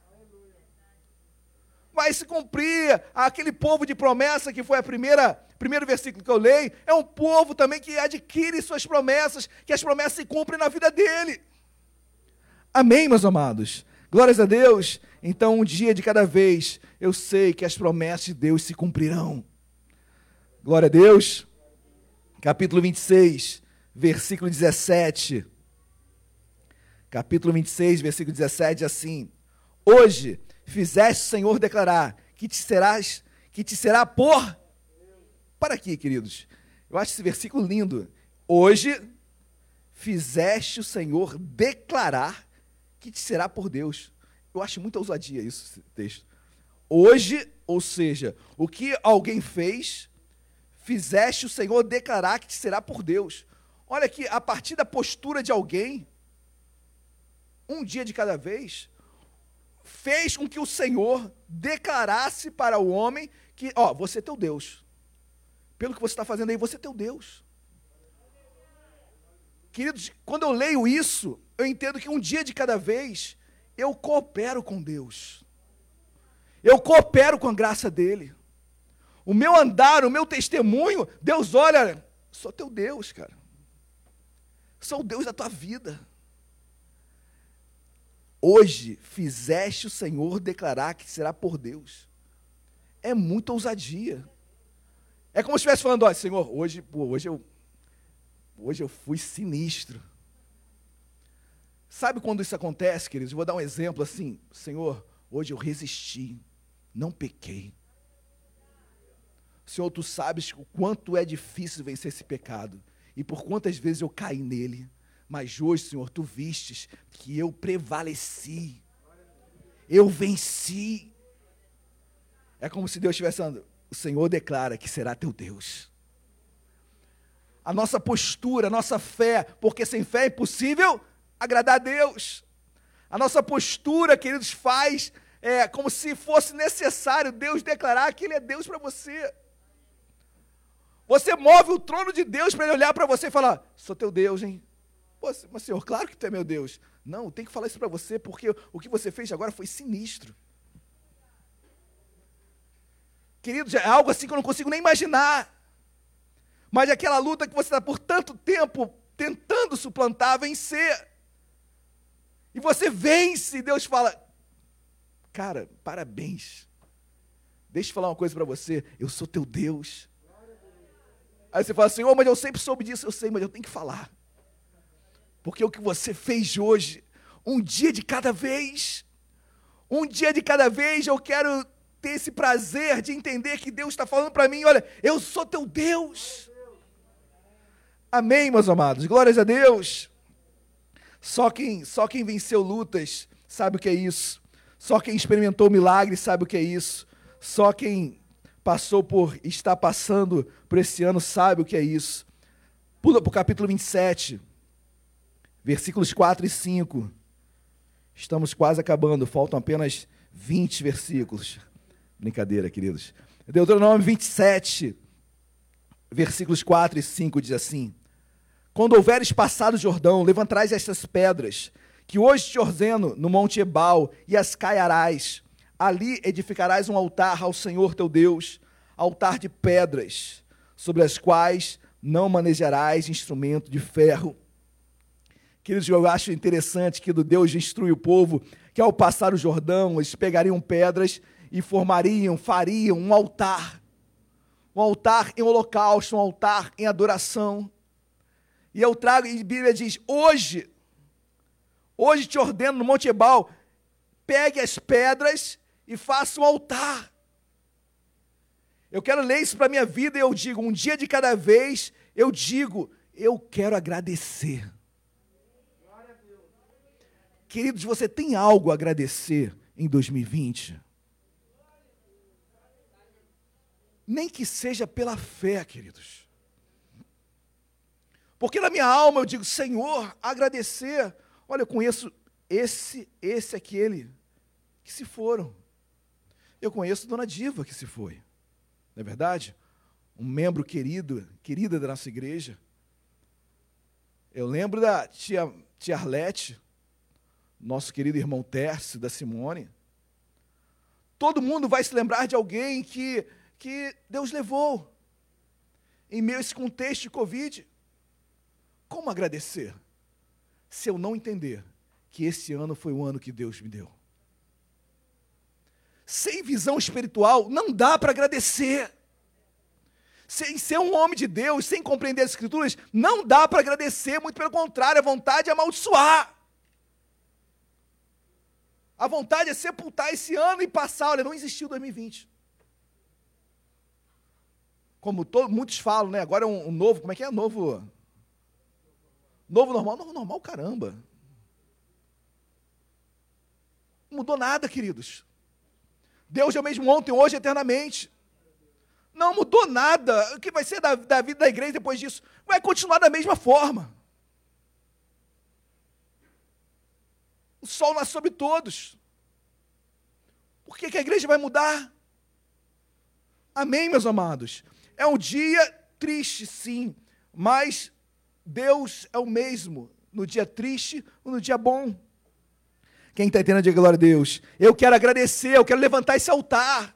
vai se cumprir. Aquele povo de promessa que foi a primeira primeiro versículo que eu leio, é um povo também que adquire suas promessas, que as promessas se cumprem na vida dele. Amém, meus amados. Glórias a Deus. Então, um dia de cada vez, eu sei que as promessas de Deus se cumprirão. Glória a Deus. Capítulo 26, versículo 17. capítulo 26, versículo 17, assim: Hoje fizeste o Senhor declarar que te serás, que te será por. Para aqui, queridos. Eu acho esse versículo lindo. Hoje fizeste o Senhor declarar que te será por Deus. Eu acho muita ousadia isso, texto. Hoje, ou seja, o que alguém fez, fizeste o Senhor declarar que te será por Deus. Olha que a partir da postura de alguém, um dia de cada vez, fez com que o Senhor declarasse para o homem que, ó, você é teu Deus. Pelo que você está fazendo aí, você é teu Deus. Queridos, quando eu leio isso, eu entendo que um dia de cada vez eu coopero com Deus. Eu coopero com a graça dele. O meu andar, o meu testemunho, Deus olha, sou teu Deus, cara. Sou o Deus da tua vida. Hoje fizeste o Senhor declarar que será por Deus. É muita ousadia. É como se estivesse falando, olha, Senhor, hoje, pô, hoje eu hoje eu fui sinistro. Sabe quando isso acontece, queridos? Eu vou dar um exemplo assim, Senhor, hoje eu resisti, não pequei. Senhor, tu sabes o quanto é difícil vencer esse pecado e por quantas vezes eu caí nele. Mas hoje, Senhor, tu vistes que eu prevaleci. Eu venci. É como se Deus estivesse falando: o Senhor declara que será teu Deus. A nossa postura, a nossa fé, porque sem fé é impossível agradar a Deus. A nossa postura, queridos, faz é, como se fosse necessário Deus declarar que Ele é Deus para você. Você move o trono de Deus para Ele olhar para você e falar: Sou teu Deus, hein? Pô, mas Senhor, claro que tu é meu Deus. Não, tem que falar isso para você, porque o que você fez agora foi sinistro. Queridos, é algo assim que eu não consigo nem imaginar. Mas é aquela luta que você está por tanto tempo tentando suplantar, vencer. E você vence, e Deus fala: Cara, parabéns. Deixa eu falar uma coisa para você. Eu sou teu Deus. Aí você fala, Senhor, mas eu sempre soube disso. Eu sei, mas eu tenho que falar. Porque o que você fez hoje, um dia de cada vez, um dia de cada vez, eu quero ter esse prazer de entender que Deus está falando para mim: olha, eu sou teu Deus. Amém, meus amados. Glórias a Deus. Só quem, só quem venceu lutas sabe o que é isso. Só quem experimentou milagres sabe o que é isso. Só quem passou por, está passando por esse ano sabe o que é isso. Pula para o capítulo 27 versículos 4 e 5. Estamos quase acabando, faltam apenas 20 versículos. Brincadeira, queridos. Deuteronômio 27, versículos 4 e 5 diz assim: Quando houveres passado o Jordão, levantarás estas pedras, que hoje te ordeno no monte Ebal, e as caiarás. Ali edificarás um altar ao Senhor teu Deus, altar de pedras, sobre as quais não manejarás instrumento de ferro Queridos, eu acho interessante que do Deus instrui o povo que ao passar o Jordão, eles pegariam pedras e formariam, fariam um altar. Um altar em holocausto, um altar em adoração. E eu trago, e a Bíblia diz: hoje, hoje te ordeno no Monte Ebal, pegue as pedras e faça um altar. Eu quero ler isso para a minha vida e eu digo: um dia de cada vez, eu digo, eu quero agradecer. Queridos, você tem algo a agradecer em 2020? Nem que seja pela fé, queridos. Porque na minha alma eu digo, Senhor, agradecer. Olha, eu conheço esse, esse, aquele que se foram. Eu conheço Dona Diva que se foi. Não é verdade? Um membro querido, querida da nossa igreja. Eu lembro da tia, tia Arlete, nosso querido irmão Tércio, da Simone. Todo mundo vai se lembrar de alguém que, que Deus levou em meio a esse contexto de Covid. Como agradecer se eu não entender que esse ano foi o ano que Deus me deu? Sem visão espiritual, não dá para agradecer. Sem ser um homem de Deus, sem compreender as Escrituras, não dá para agradecer, muito pelo contrário, a vontade é amaldiçoar. A vontade é sepultar esse ano e passar. Olha, não existiu 2020. Como to, muitos falam, né? Agora é um, um, novo, como é que é? Novo. Novo normal? Novo normal, caramba. Não mudou nada, queridos. Deus é o mesmo ontem, hoje, eternamente. Não mudou nada. O que vai ser da, da vida da igreja depois disso? Vai continuar da mesma forma. O sol nasce sobre todos. Por que, que a igreja vai mudar? Amém, meus amados? É um dia triste, sim, mas Deus é o mesmo no dia triste ou no dia bom. Quem está entendendo, diga glória a Deus. Eu quero agradecer, eu quero levantar esse altar.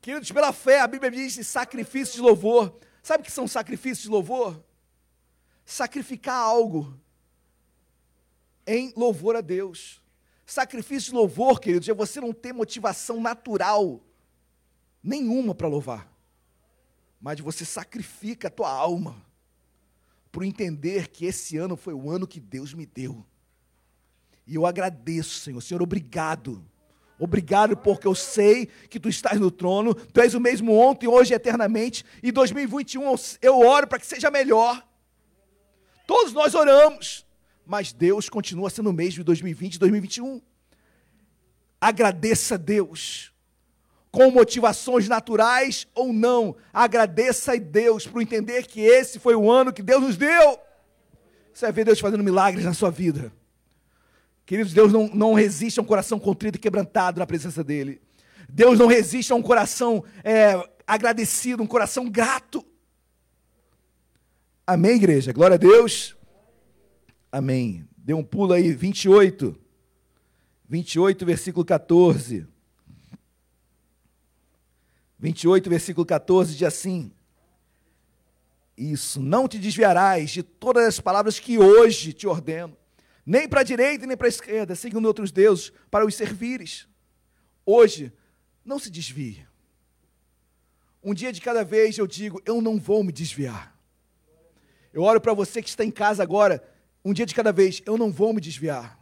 Queridos, pela fé, a Bíblia diz sacrifício de louvor. Sabe o que são sacrifícios de louvor? Sacrificar algo em louvor a Deus. Sacrifício de louvor, queridos, é você não ter motivação natural nenhuma para louvar, mas você sacrifica a tua alma por entender que esse ano foi o ano que Deus me deu. E eu agradeço, Senhor. Senhor, obrigado. Obrigado porque eu sei que tu estás no trono, tu és o mesmo ontem, hoje e eternamente, e 2021 eu oro para que seja melhor. Todos nós oramos, mas Deus continua sendo o mesmo em 2020 e 2021. Agradeça a Deus, com motivações naturais ou não, agradeça a Deus por entender que esse foi o ano que Deus nos deu. Você vai ver Deus fazendo milagres na sua vida. Queridos, Deus não, não resiste a um coração contrito e quebrantado na presença dEle. Deus não resiste a um coração é, agradecido, um coração grato. Amém, igreja? Glória a Deus. Amém. Dê um pulo aí, 28. 28, versículo 14. 28, versículo 14 diz assim: Isso, não te desviarás de todas as palavras que hoje te ordeno nem para a direita nem para a esquerda, seguindo outros deuses, para os servires. Hoje, não se desvie. Um dia de cada vez eu digo, eu não vou me desviar. Eu oro para você que está em casa agora, um dia de cada vez, eu não vou me desviar.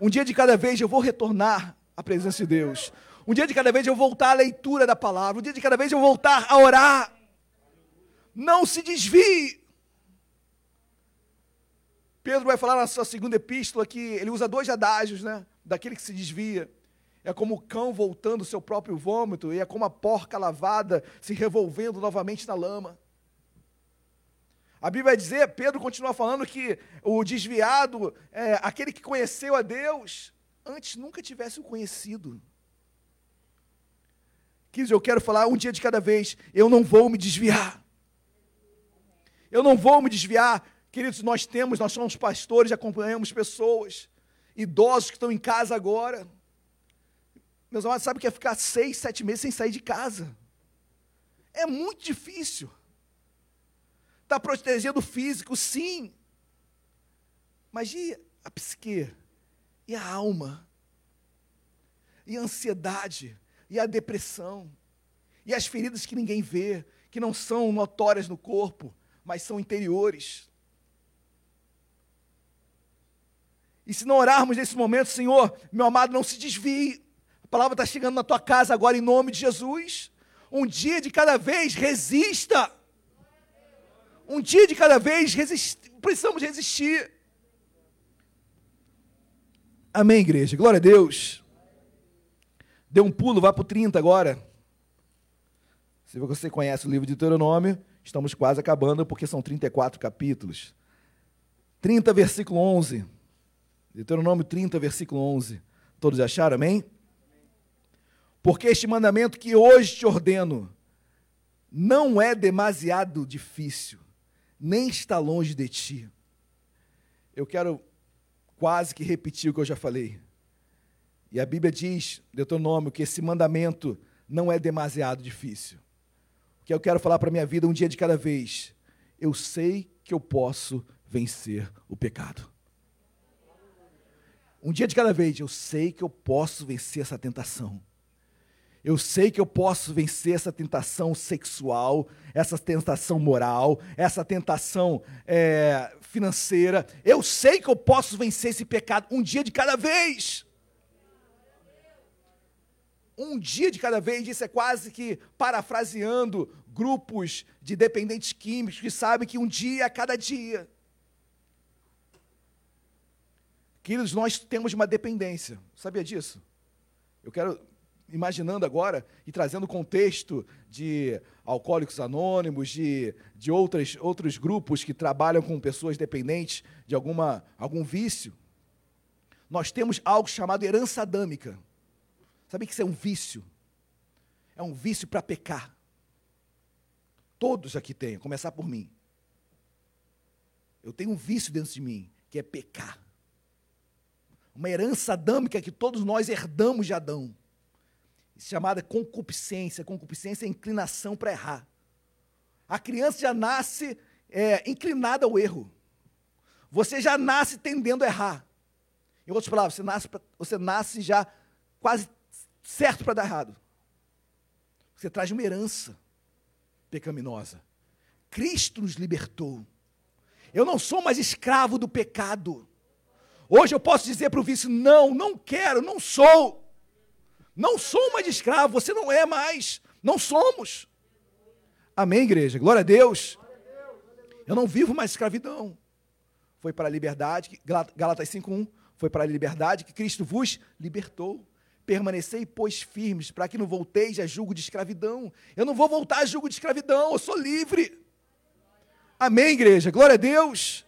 Um dia de cada vez eu vou retornar à presença de Deus. Um dia de cada vez eu vou voltar à leitura da palavra. Um dia de cada vez eu vou voltar a orar. Não se desvie. Pedro vai falar na sua segunda epístola que ele usa dois adágios, né? Daquele que se desvia. É como o cão voltando ao seu próprio vômito, e é como a porca lavada se revolvendo novamente na lama. A Bíblia vai dizer, Pedro continua falando que o desviado é aquele que conheceu a Deus, antes nunca tivesse o conhecido. Quis, eu quero falar um dia de cada vez, eu não vou me desviar. Eu não vou me desviar Queridos, nós temos, nós somos pastores, acompanhamos pessoas, idosos que estão em casa agora. Meus amados, sabe o que é ficar seis, sete meses sem sair de casa? É muito difícil. Está protegendo o físico, sim. Mas e a psique? E a alma? E a ansiedade? E a depressão? E as feridas que ninguém vê, que não são notórias no corpo, mas são interiores? E se não orarmos nesse momento, Senhor, meu amado, não se desvie. A palavra está chegando na tua casa agora em nome de Jesus. Um dia de cada vez, resista. Um dia de cada vez, resist... precisamos resistir. Amém, igreja. Glória a Deus. Dê um pulo, vá para o 30 agora. Se você conhece o livro de Deuteronômio, estamos quase acabando, porque são 34 capítulos. 30, versículo 11. Deuteronômio 30, versículo 11. Todos acharam, amém? Porque este mandamento que hoje te ordeno não é demasiado difícil, nem está longe de ti. Eu quero quase que repetir o que eu já falei. E a Bíblia diz, Deuteronômio, que esse mandamento não é demasiado difícil. O que eu quero falar para a minha vida um dia de cada vez. Eu sei que eu posso vencer o pecado. Um dia de cada vez, eu sei que eu posso vencer essa tentação. Eu sei que eu posso vencer essa tentação sexual, essa tentação moral, essa tentação é, financeira. Eu sei que eu posso vencer esse pecado um dia de cada vez. um dia de cada vez, isso é quase que parafraseando grupos de dependentes químicos que sabem que um dia a cada dia. Queridos, nós temos uma dependência. Sabia disso? Eu quero, imaginando agora e trazendo contexto de alcoólicos anônimos, de, de outras, outros grupos que trabalham com pessoas dependentes de alguma, algum vício. Nós temos algo chamado herança adâmica. Sabe que isso é um vício? É um vício para pecar. Todos aqui têm, começar por mim. Eu tenho um vício dentro de mim, que é pecar uma herança adâmica que todos nós herdamos de Adão, chamada concupiscência. Concupiscência é inclinação para errar. A criança já nasce é, inclinada ao erro. Você já nasce tendendo a errar. Em outras palavras, você nasce, você nasce já quase certo para dar errado. Você traz uma herança pecaminosa. Cristo nos libertou. Eu não sou mais escravo do pecado. Hoje eu posso dizer para o vício: não, não quero, não sou. Não sou mais escravo, você não é mais. Não somos. Amém, igreja? Glória a Deus. Eu não vivo mais escravidão. Foi para a liberdade, Galatas 5:1, foi para a liberdade que Cristo vos libertou. Permanecei, pois, firmes, para que não volteis a julgo de escravidão. Eu não vou voltar a julgo de escravidão, eu sou livre. Amém, igreja? Glória a Deus.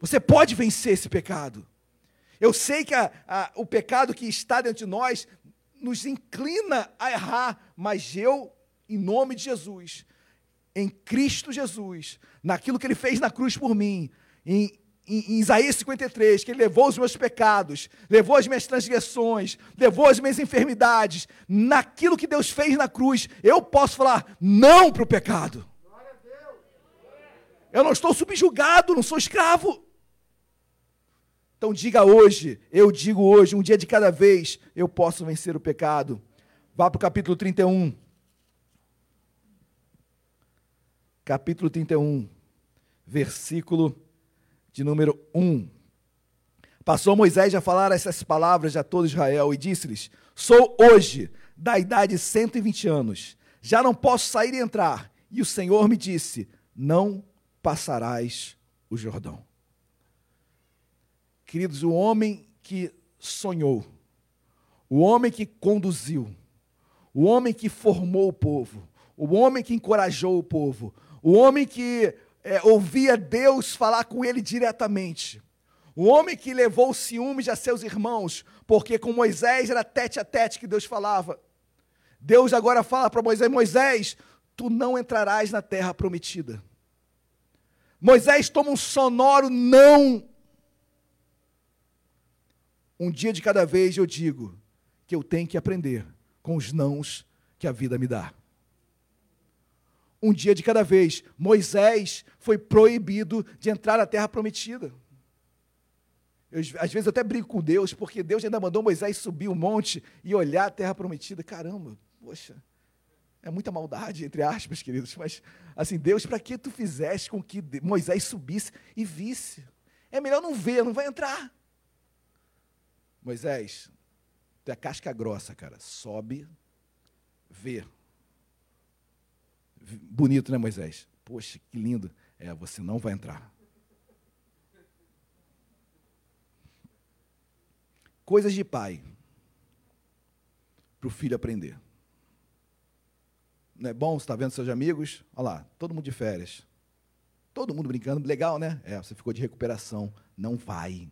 Você pode vencer esse pecado. Eu sei que a, a, o pecado que está dentro de nós nos inclina a errar, mas eu, em nome de Jesus, em Cristo Jesus, naquilo que Ele fez na cruz por mim, em, em, em Isaías 53, que Ele levou os meus pecados, levou as minhas transgressões, levou as minhas enfermidades, naquilo que Deus fez na cruz, eu posso falar não para o pecado. Eu não estou subjugado, não sou escravo. Então diga hoje, eu digo hoje, um dia de cada vez, eu posso vencer o pecado. Vá para o capítulo 31. Capítulo 31, versículo de número 1. Passou Moisés a falar essas palavras a todo Israel e disse-lhes: Sou hoje da idade de 120 anos, já não posso sair e entrar. E o Senhor me disse: Não passarás o Jordão. Queridos, o homem que sonhou, o homem que conduziu, o homem que formou o povo, o homem que encorajou o povo, o homem que é, ouvia Deus falar com ele diretamente, o homem que levou ciúmes a seus irmãos, porque com Moisés era tete a tete que Deus falava. Deus agora fala para Moisés: Moisés, tu não entrarás na terra prometida. Moisés toma um sonoro não um dia de cada vez eu digo que eu tenho que aprender com os nãos que a vida me dá. Um dia de cada vez, Moisés foi proibido de entrar na terra prometida. Eu, às vezes eu até brinco com Deus, porque Deus ainda mandou Moisés subir o um monte e olhar a terra prometida. Caramba, poxa, é muita maldade, entre aspas, queridos. Mas, assim, Deus, para que tu fizeste com que Moisés subisse e visse? É melhor não ver, não vai entrar. Moisés, tu é casca grossa, cara. Sobe, vê. Bonito, né, Moisés? Poxa, que lindo. É, você não vai entrar. Coisas de pai para o filho aprender. Não é bom você estar tá vendo seus amigos? Olha lá, todo mundo de férias. Todo mundo brincando, legal, né? É, você ficou de recuperação. Não vai.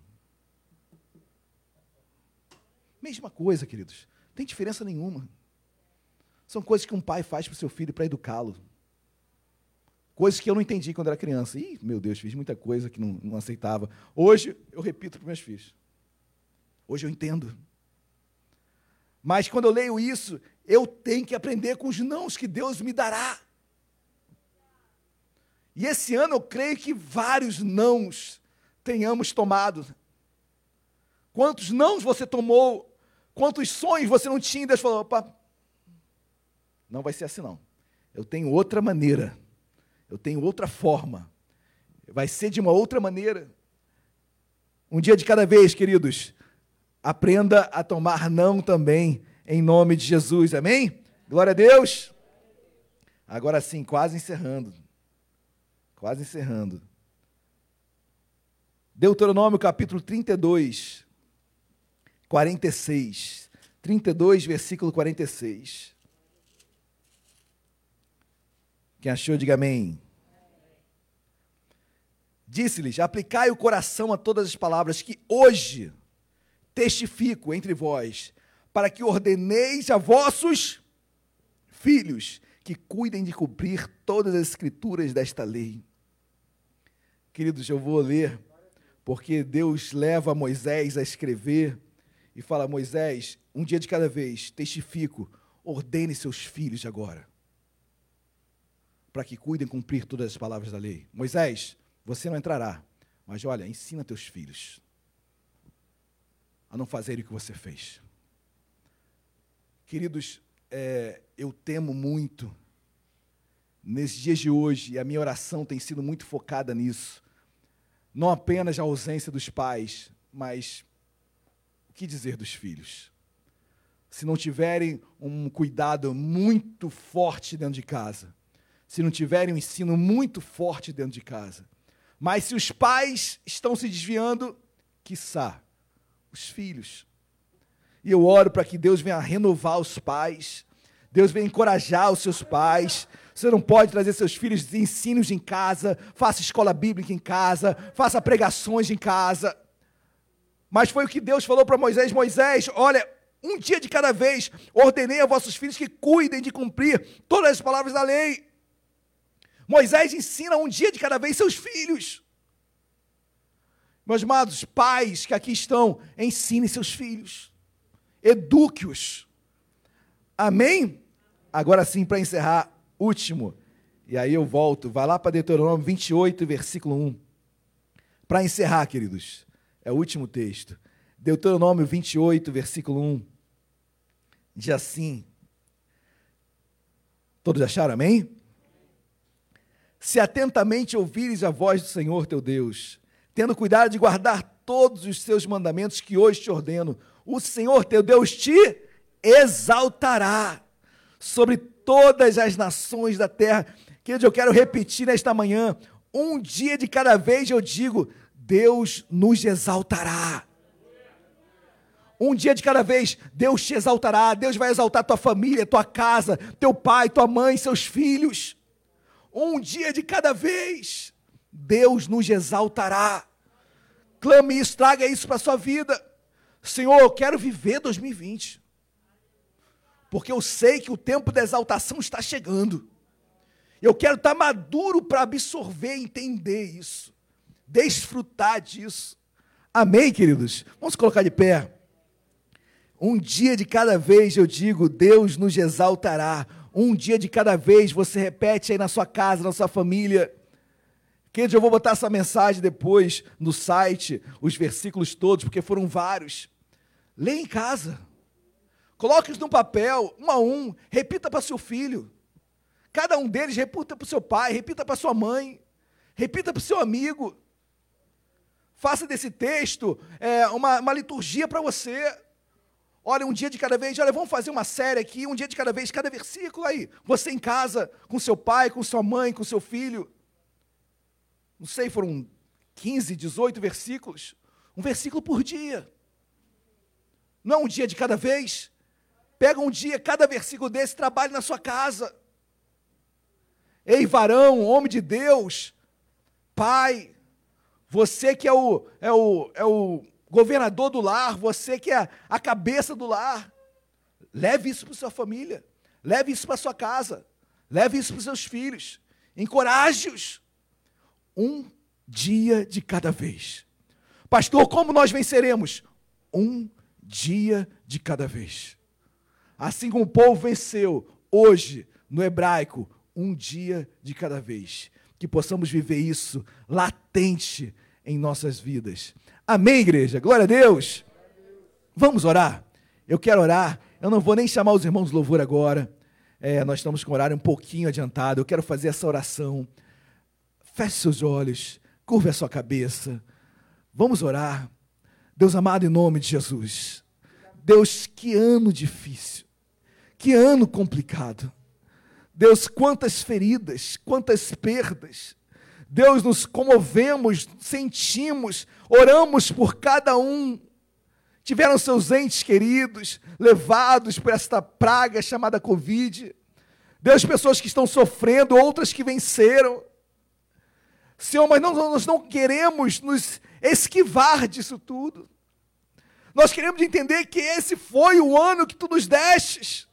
Mesma coisa, queridos. Tem diferença nenhuma. São coisas que um pai faz para o seu filho para educá-lo. Coisas que eu não entendi quando era criança. Ih, meu Deus, fiz muita coisa que não, não aceitava. Hoje eu repito para meus filhos. Hoje eu entendo. Mas quando eu leio isso, eu tenho que aprender com os nãos que Deus me dará. E esse ano eu creio que vários nãos tenhamos tomado. Quantos nãos você tomou Quantos sonhos você não tinha? Deus falou: opa, não vai ser assim não. Eu tenho outra maneira. Eu tenho outra forma. Vai ser de uma outra maneira. Um dia de cada vez, queridos. Aprenda a tomar não também em nome de Jesus. Amém? Glória a Deus. Agora sim, quase encerrando. Quase encerrando. Deuteronômio capítulo 32, 46. 32, versículo 46. Quem achou, diga amém. Disse-lhes: Aplicai o coração a todas as palavras que hoje testifico entre vós, para que ordeneis a vossos filhos que cuidem de cumprir todas as escrituras desta lei. Queridos, eu vou ler, porque Deus leva Moisés a escrever e fala: Moisés, um dia de cada vez, testifico, ordene seus filhos agora, para que cuidem cumprir todas as palavras da lei. Moisés, você não entrará. Mas olha, ensina teus filhos a não fazerem o que você fez. Queridos, é, eu temo muito nesses dias de hoje, e a minha oração tem sido muito focada nisso. Não apenas a ausência dos pais, mas que dizer dos filhos? Se não tiverem um cuidado muito forte dentro de casa, se não tiverem um ensino muito forte dentro de casa, mas se os pais estão se desviando, quiçá, os filhos. E eu oro para que Deus venha renovar os pais, Deus venha encorajar os seus pais. Você não pode trazer seus filhos de ensinos em casa, faça escola bíblica em casa, faça pregações em casa. Mas foi o que Deus falou para Moisés: Moisés, olha, um dia de cada vez, ordenei a vossos filhos que cuidem de cumprir todas as palavras da lei. Moisés ensina um dia de cada vez seus filhos. Meus amados, pais que aqui estão, ensinem seus filhos, eduque-os. Amém? Agora sim, para encerrar, último, e aí eu volto, vai lá para Deuteronômio 28, versículo 1. Para encerrar, queridos, é o último texto. Deuteronômio 28, versículo 1. Diz assim: Todos acharam, amém? se atentamente ouvires a voz do Senhor teu Deus, tendo cuidado de guardar todos os seus mandamentos que hoje te ordeno, o Senhor teu Deus te exaltará sobre todas as nações da terra. Querido, eu quero repetir nesta manhã, um dia de cada vez eu digo, Deus nos exaltará. Um dia de cada vez, Deus te exaltará, Deus vai exaltar tua família, tua casa, teu pai, tua mãe, seus filhos um dia de cada vez, Deus nos exaltará. Clame isso, traga isso para a sua vida. Senhor, eu quero viver 2020. Porque eu sei que o tempo da exaltação está chegando. Eu quero estar maduro para absorver e entender isso. Desfrutar disso. Amém, queridos? Vamos colocar de pé. Um dia de cada vez eu digo: Deus nos exaltará um dia de cada vez, você repete aí na sua casa, na sua família. Queridos, eu vou botar essa mensagem depois no site, os versículos todos, porque foram vários. Lê em casa. Coloque-os no papel, um a um. Repita para seu filho. Cada um deles repita para o seu pai, repita para sua mãe, repita para o seu amigo. Faça desse texto é, uma, uma liturgia para você. Olha, um dia de cada vez, olha, vamos fazer uma série aqui, um dia de cada vez, cada versículo aí. Você em casa, com seu pai, com sua mãe, com seu filho. Não sei, foram 15, 18 versículos. Um versículo por dia. Não é um dia de cada vez. Pega um dia, cada versículo desse, trabalhe na sua casa. Ei, varão, homem de Deus, pai, você que é o, é o, é o governador do lar, você que é a cabeça do lar. Leve isso para sua família, leve isso para sua casa, leve isso para os seus filhos. Encoraje-os. Um dia de cada vez. Pastor, como nós venceremos? Um dia de cada vez. Assim como o povo venceu hoje no hebraico, um dia de cada vez. Que possamos viver isso latente em nossas vidas. Amém, igreja? Glória a Deus. Vamos orar? Eu quero orar. Eu não vou nem chamar os irmãos de louvor agora. É, nós estamos com o horário um pouquinho adiantado. Eu quero fazer essa oração. Feche seus olhos, curva a sua cabeça. Vamos orar. Deus amado, em nome de Jesus. Deus, que ano difícil, que ano complicado. Deus, quantas feridas, quantas perdas. Deus, nos comovemos, sentimos, oramos por cada um. Tiveram seus entes queridos levados por esta praga chamada Covid. Deus, pessoas que estão sofrendo, outras que venceram. Senhor, mas não, nós não queremos nos esquivar disso tudo. Nós queremos entender que esse foi o ano que tu nos destes.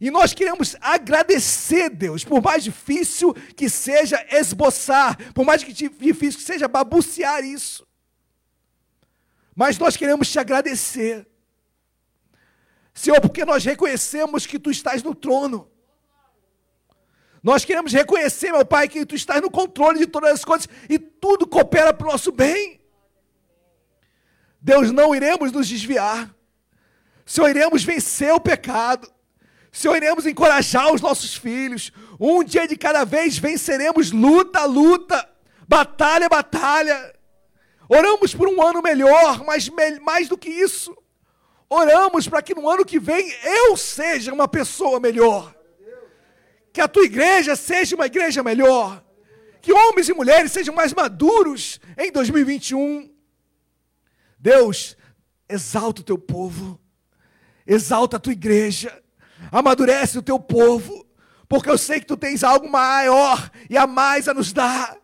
E nós queremos agradecer, Deus, por mais difícil que seja esboçar, por mais difícil que seja babucear isso. Mas nós queremos te agradecer, Senhor, porque nós reconhecemos que tu estás no trono. Nós queremos reconhecer, meu Pai, que tu estás no controle de todas as coisas e tudo coopera para o nosso bem. Deus, não iremos nos desviar. Senhor, iremos vencer o pecado. Senhor, iremos encorajar os nossos filhos. Um dia de cada vez venceremos luta luta, batalha batalha. Oramos por um ano melhor, mas mais do que isso, oramos para que no ano que vem eu seja uma pessoa melhor. Que a tua igreja seja uma igreja melhor. Que homens e mulheres sejam mais maduros em 2021. Deus, exalta o teu povo, exalta a tua igreja amadurece o teu povo, porque eu sei que tu tens algo maior e a mais a nos dar.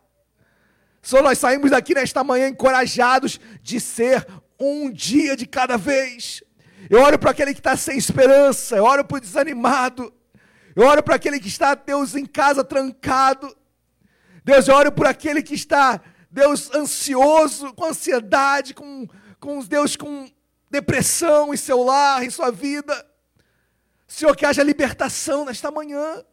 Só nós saímos daqui nesta manhã encorajados de ser um dia de cada vez. Eu olho para aquele que está sem esperança, eu olho para o desanimado, eu olho para aquele que está, Deus, em casa trancado. Deus, eu olho por aquele que está, Deus, ansioso, com ansiedade, com, com Deus, com depressão em seu lar, em sua vida. Senhor, que haja libertação nesta manhã.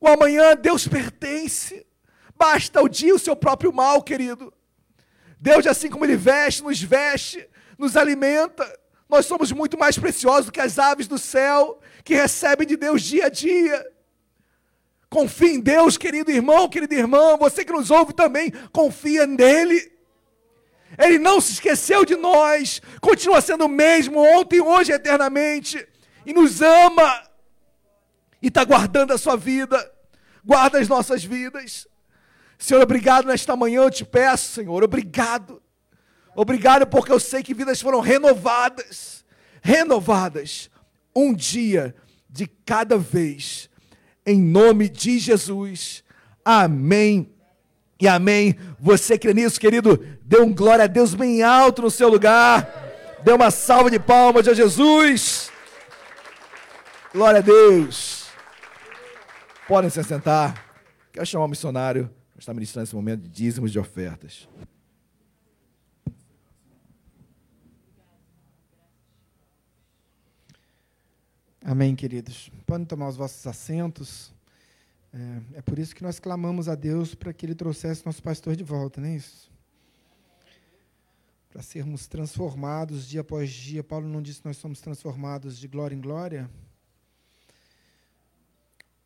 O amanhã Deus pertence. Basta o dia o seu próprio mal, querido. Deus, assim como Ele veste, nos veste, nos alimenta. Nós somos muito mais preciosos do que as aves do céu, que recebem de Deus dia a dia. Confie em Deus, querido irmão, querida irmã. Você que nos ouve também, confia nele. Ele não se esqueceu de nós, continua sendo o mesmo ontem, hoje, eternamente e nos ama e está guardando a sua vida, guarda as nossas vidas. Senhor, obrigado nesta manhã, eu te peço, Senhor, obrigado. Obrigado porque eu sei que vidas foram renovadas, renovadas, um dia de cada vez, em nome de Jesus. Amém e amém. Você crê nisso, querido? Dê um glória a Deus bem alto no seu lugar. Dê uma salva de palmas a Jesus. Glória a Deus. Podem se assentar. Quero chamar o missionário para estar ministrando esse momento de dízimos de ofertas. Amém, queridos. Podem tomar os vossos assentos. É, é, por isso que nós clamamos a Deus para que Ele trouxesse nosso pastor de volta, não é isso? Para sermos transformados dia após dia. Paulo não disse que nós somos transformados de glória em glória?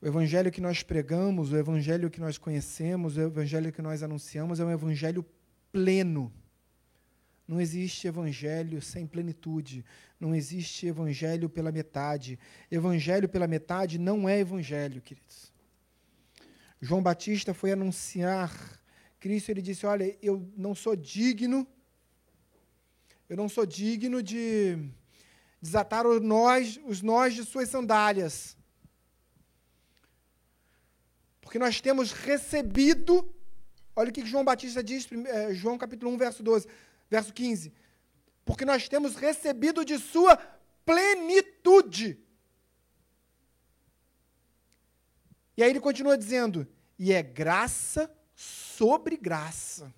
O evangelho que nós pregamos, o evangelho que nós conhecemos, o evangelho que nós anunciamos é um evangelho pleno. Não existe evangelho sem plenitude. Não existe evangelho pela metade. Evangelho pela metade não é evangelho, queridos. João Batista foi anunciar Cristo, ele disse: Olha, eu não sou digno, eu não sou digno de desatar os nós, os nós de suas sandálias porque nós temos recebido, olha o que João Batista diz, é, João capítulo 1, verso 12, verso 15. Porque nós temos recebido de sua plenitude. E aí ele continua dizendo: e é graça sobre graça,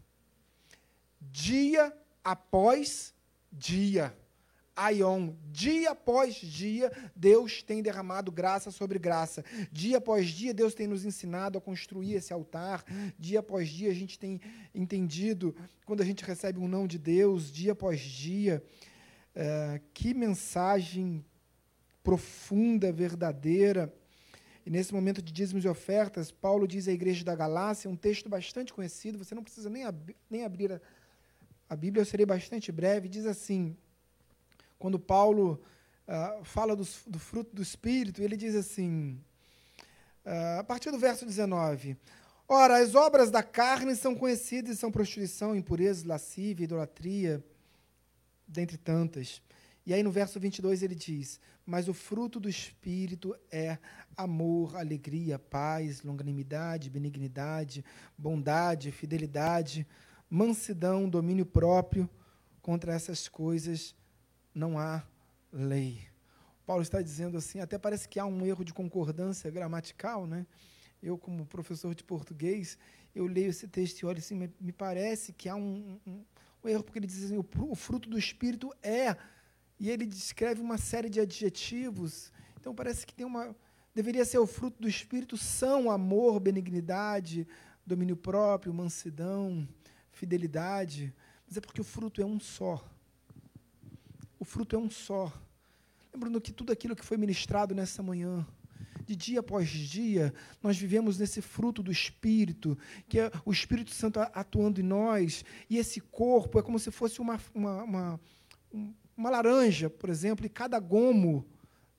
dia após dia. Aion. Dia após dia, Deus tem derramado graça sobre graça. Dia após dia, Deus tem nos ensinado a construir esse altar. Dia após dia, a gente tem entendido quando a gente recebe um não de Deus. Dia após dia. É, que mensagem profunda, verdadeira. E nesse momento de dízimos e ofertas, Paulo diz à igreja da Galácia, um texto bastante conhecido, você não precisa nem, ab nem abrir a, a Bíblia, eu serei bastante breve, diz assim: quando Paulo uh, fala do, do, fruto do Espírito, ele diz assim, uh, a partir do verso 19: Ora, as obras da carne são conhecidas e são prostituição, impureza, lascívia, idolatria, dentre tantas. E aí no verso 22 ele diz: Mas o fruto do Espírito é amor, alegria, paz, longanimidade, benignidade, bondade, fidelidade, mansidão, domínio próprio. Contra essas coisas não há lei. Paulo está dizendo assim, até parece que há um erro de concordância gramatical, né? eu, como professor de português, eu leio esse texto e olho assim, me, parece que há um, um, um, erro, porque ele diz assim, o, o fruto do Espírito é, e ele descreve uma série de adjetivos. Então parece que tem uma. Deveria ser o fruto do Espírito são amor, benignidade, domínio próprio, mansidão, fidelidade. Mas é porque o fruto é um só. Fruto é um só. Lembrando que tudo aquilo que foi ministrado nessa manhã, de dia após dia, nós vivemos nesse fruto do Espírito, que é o Espírito Santo atuando em nós, e esse corpo é como se fosse uma, uma, uma, uma laranja, por exemplo, e cada gomo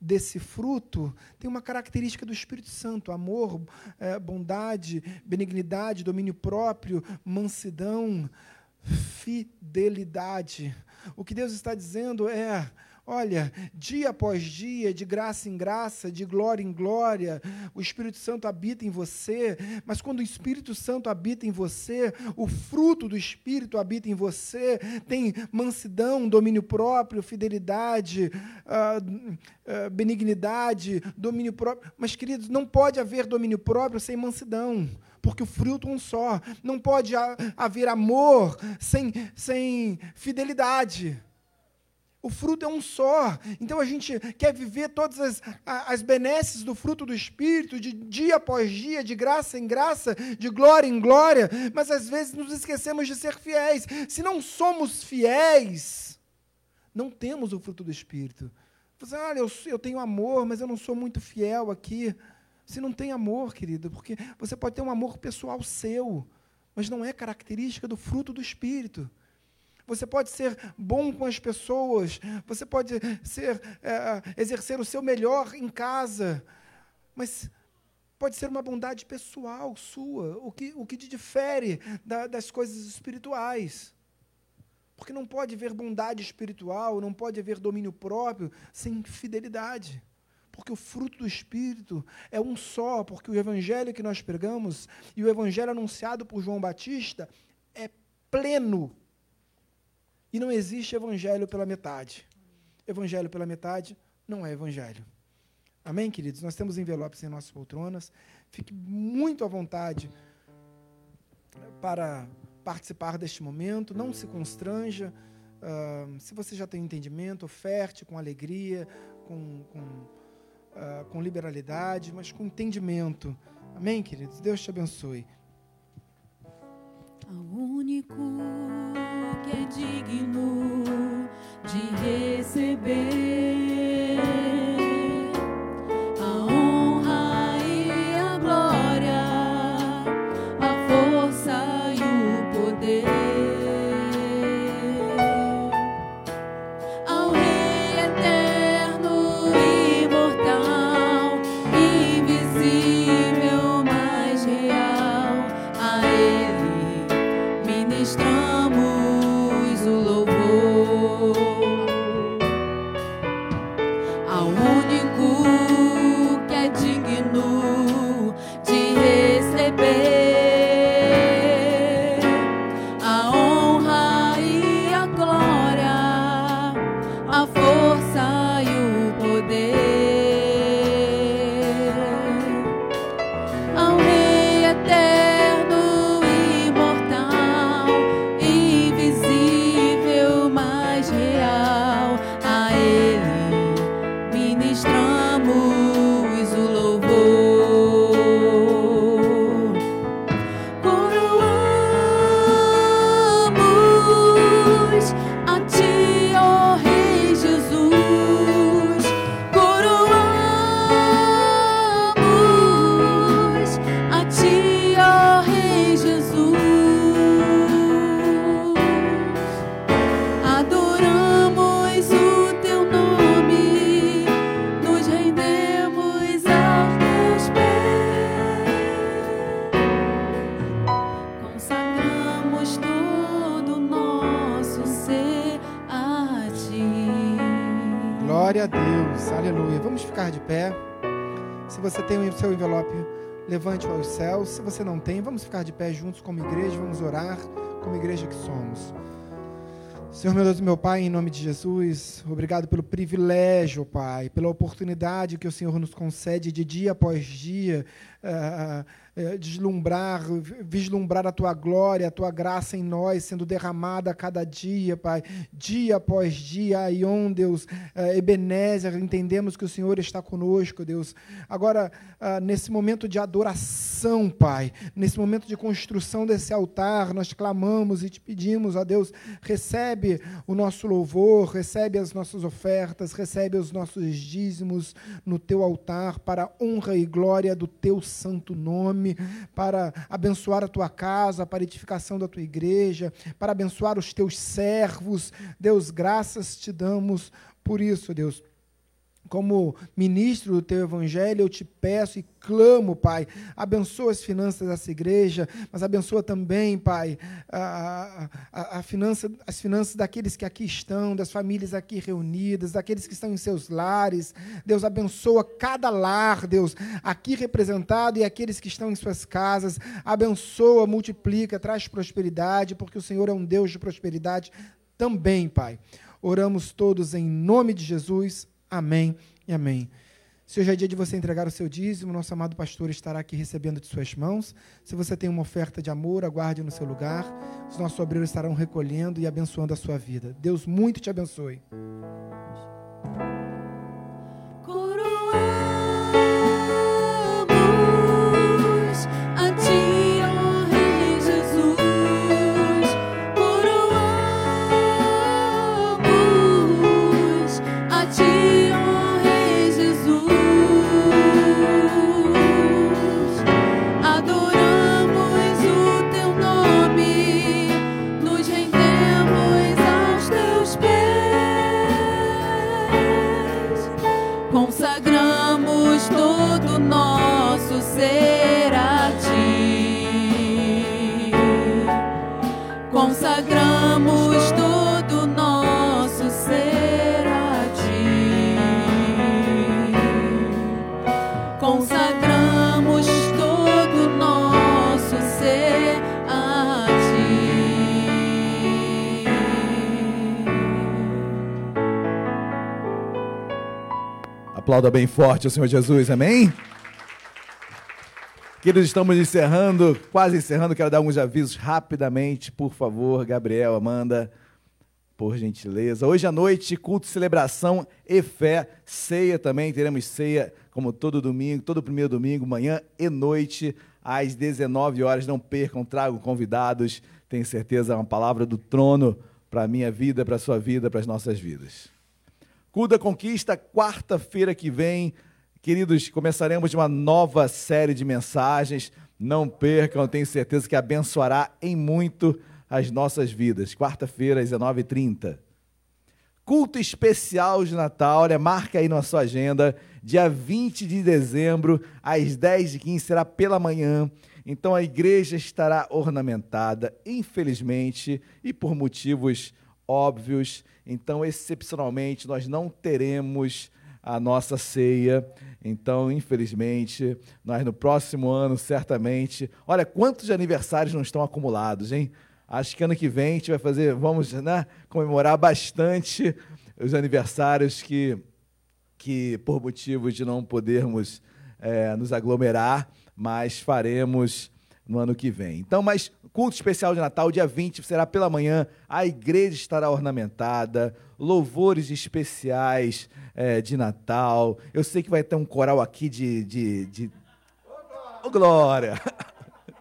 desse fruto tem uma característica do Espírito Santo: amor, é, bondade, benignidade, domínio próprio, mansidão, fidelidade. O que Deus está dizendo é Olha, dia após dia, de graça em graça, de glória em glória, o Espírito Santo habita em você, mas quando o Espírito Santo habita em você, o fruto do Espírito habita em você, tem mansidão, domínio próprio, fidelidade, uh, uh, benignidade, domínio próprio. Mas, queridos, não pode haver domínio próprio sem mansidão porque o fruto é um só. Não pode haver amor sem, sem fidelidade. O fruto é um só. Então a gente quer viver todas as, as benesses do fruto do Espírito, de dia após dia, de graça em graça, de glória em glória, mas às vezes nos esquecemos de ser fiéis. Se não somos fiéis, não temos o fruto do Espírito. Você, olha, eu, eu tenho amor, mas eu não sou muito fiel aqui. Você não tem amor, querido, porque você pode ter um amor pessoal seu, mas não é característica do fruto do Espírito. Você pode ser bom com as pessoas, você pode ser, é, exercer o seu melhor em casa, mas pode ser uma bondade pessoal sua, o que, o que te difere da, das coisas espirituais. Porque não pode haver bondade espiritual, não pode haver domínio próprio sem fidelidade. Porque o fruto do Espírito é um só, porque o evangelho que nós pregamos e o evangelho anunciado por João Batista é pleno e não existe evangelho pela metade. Evangelho pela metade não é evangelho. Amém, queridos? Nós temos envelopes em nossas poltronas. Fique muito à vontade para participar deste momento. Não se constranja. Uh, se você já tem entendimento, oferte com alegria, com, com, uh, com liberalidade, mas com entendimento. Amém, queridos? Deus te abençoe. O único que é digno de receber. Se você tem o seu envelope, levante-o aos céus. Se você não tem, vamos ficar de pé juntos como igreja, vamos orar como igreja que somos. Senhor meu Deus e meu Pai, em nome de Jesus, obrigado pelo privilégio, Pai, pela oportunidade que o Senhor nos concede de dia após dia, uh, deslumbrar, vislumbrar a Tua glória, a Tua graça em nós, sendo derramada a cada dia, Pai, dia após dia, Aion, Deus, uh, Ebenezer, entendemos que o Senhor está conosco, Deus. Agora, nesse momento de adoração, Pai, nesse momento de construção desse altar, nós clamamos e te pedimos, ó Deus, recebe o nosso louvor, recebe as nossas ofertas, recebe os nossos dízimos no Teu altar, para honra e glória do Teu santo nome, para abençoar a tua casa, para a edificação da tua igreja, para abençoar os teus servos. Deus, graças te damos por isso, Deus como ministro do teu evangelho, eu te peço e clamo, Pai, abençoa as finanças dessa igreja, mas abençoa também, Pai, a, a, a finança, as finanças daqueles que aqui estão, das famílias aqui reunidas, daqueles que estão em seus lares. Deus abençoa cada lar, Deus, aqui representado e aqueles que estão em suas casas. Abençoa, multiplica, traz prosperidade, porque o Senhor é um Deus de prosperidade também, Pai. Oramos todos em nome de Jesus. Amém e amém. Se hoje é dia de você entregar o seu dízimo, nosso amado pastor estará aqui recebendo de suas mãos. Se você tem uma oferta de amor, aguarde no seu lugar. Os nossos obreiros estarão recolhendo e abençoando a sua vida. Deus muito te abençoe. Aplauda bem forte o Senhor Jesus, amém? Queridos, estamos encerrando, quase encerrando. Quero dar alguns avisos rapidamente, por favor, Gabriel, Amanda, por gentileza. Hoje à noite, culto, celebração e fé, ceia também. Teremos ceia, como todo domingo, todo primeiro domingo, manhã e noite, às 19 horas. Não percam, tragam convidados. Tenho certeza, é uma palavra do trono para a minha vida, para a sua vida, para as nossas vidas. Cuda Conquista, quarta-feira que vem. Queridos, começaremos uma nova série de mensagens. Não percam, tenho certeza que abençoará em muito as nossas vidas. Quarta-feira, às 19h30. Culto especial de Natal, olha, marca aí na sua agenda. Dia 20 de dezembro, às 10h15, será pela manhã. Então a igreja estará ornamentada, infelizmente, e por motivos óbvios. Então, excepcionalmente, nós não teremos a nossa ceia. Então, infelizmente, nós no próximo ano, certamente. Olha, quantos aniversários não estão acumulados, hein? Acho que ano que vem a gente vai fazer, vamos né, comemorar bastante os aniversários que, que por motivos de não podermos é, nos aglomerar, mas faremos no ano que vem. Então, mas culto especial de Natal, dia 20, será pela manhã, a igreja estará ornamentada, louvores especiais é, de Natal. Eu sei que vai ter um coral aqui de. de, de... Oh, glória!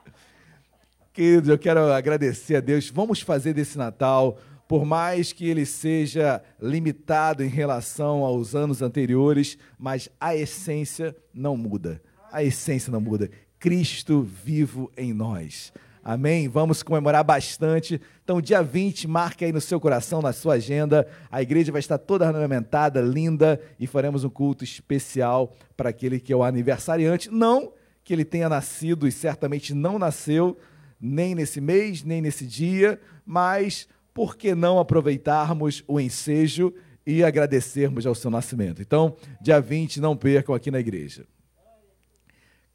Queridos, eu quero agradecer a Deus. Vamos fazer desse Natal, por mais que ele seja limitado em relação aos anos anteriores, mas a essência não muda. A essência não muda. Cristo vivo em nós. Amém? Vamos comemorar bastante. Então, dia 20, marque aí no seu coração, na sua agenda. A igreja vai estar toda ornamentada, linda, e faremos um culto especial para aquele que é o aniversariante. Não que ele tenha nascido e certamente não nasceu, nem nesse mês, nem nesse dia, mas por que não aproveitarmos o ensejo e agradecermos ao seu nascimento. Então, dia 20, não percam aqui na igreja.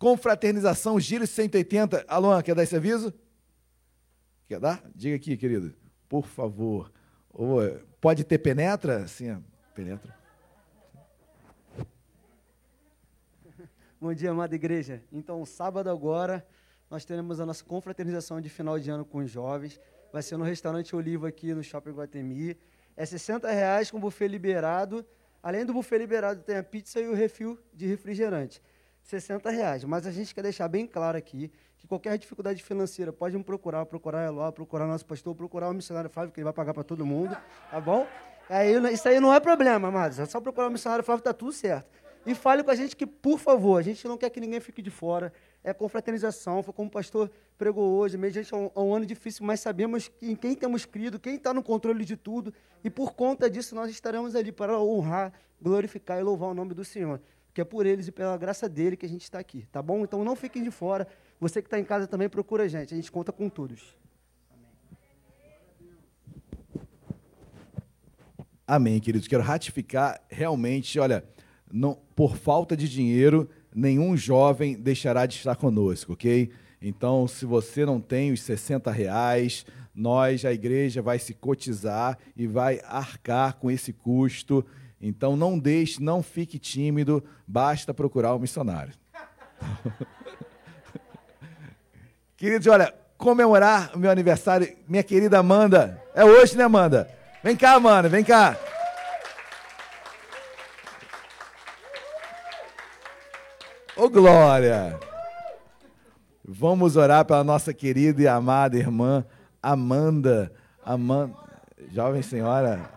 Confraternização Giro 180. Alô, quer dar esse aviso? Quer dar? Diga aqui, querido. Por favor. pode ter penetra? Sim, penetra. Bom dia, amada igreja. Então, sábado agora, nós teremos a nossa confraternização de final de ano com os jovens. Vai ser no restaurante Olivo aqui no Shopping Guatemi. É 60 reais com buffet liberado. Além do buffet liberado, tem a pizza e o refil de refrigerante. 60 reais. Mas a gente quer deixar bem claro aqui que qualquer dificuldade financeira pode me procurar, procurar a Eló, procurar nosso pastor, procurar o missionário Flávio, que ele vai pagar para todo mundo, tá bom? Aí, isso aí não é problema, amados. É só procurar o missionário Flávio, tá tudo certo. E fale com a gente que, por favor, a gente não quer que ninguém fique de fora. É confraternização, foi como o pastor pregou hoje. É um, é um ano difícil, mas sabemos em quem temos crido, quem está no controle de tudo. E por conta disso, nós estaremos ali para honrar, glorificar e louvar o nome do Senhor que é por eles e pela graça dele que a gente está aqui, tá bom? Então não fiquem de fora. Você que está em casa também procura a gente. A gente conta com todos. Amém, queridos. Quero ratificar realmente, olha, não, por falta de dinheiro, nenhum jovem deixará de estar conosco, ok? Então, se você não tem os 60 reais, nós, a igreja, vai se cotizar e vai arcar com esse custo então não deixe, não fique tímido, basta procurar o missionário. Queridos, olha, comemorar o meu aniversário, minha querida Amanda. É hoje, né, Amanda? Vem cá, Amanda, vem cá. Ô, Glória! Vamos orar pela nossa querida e amada irmã Amanda. Amanda, jovem senhora,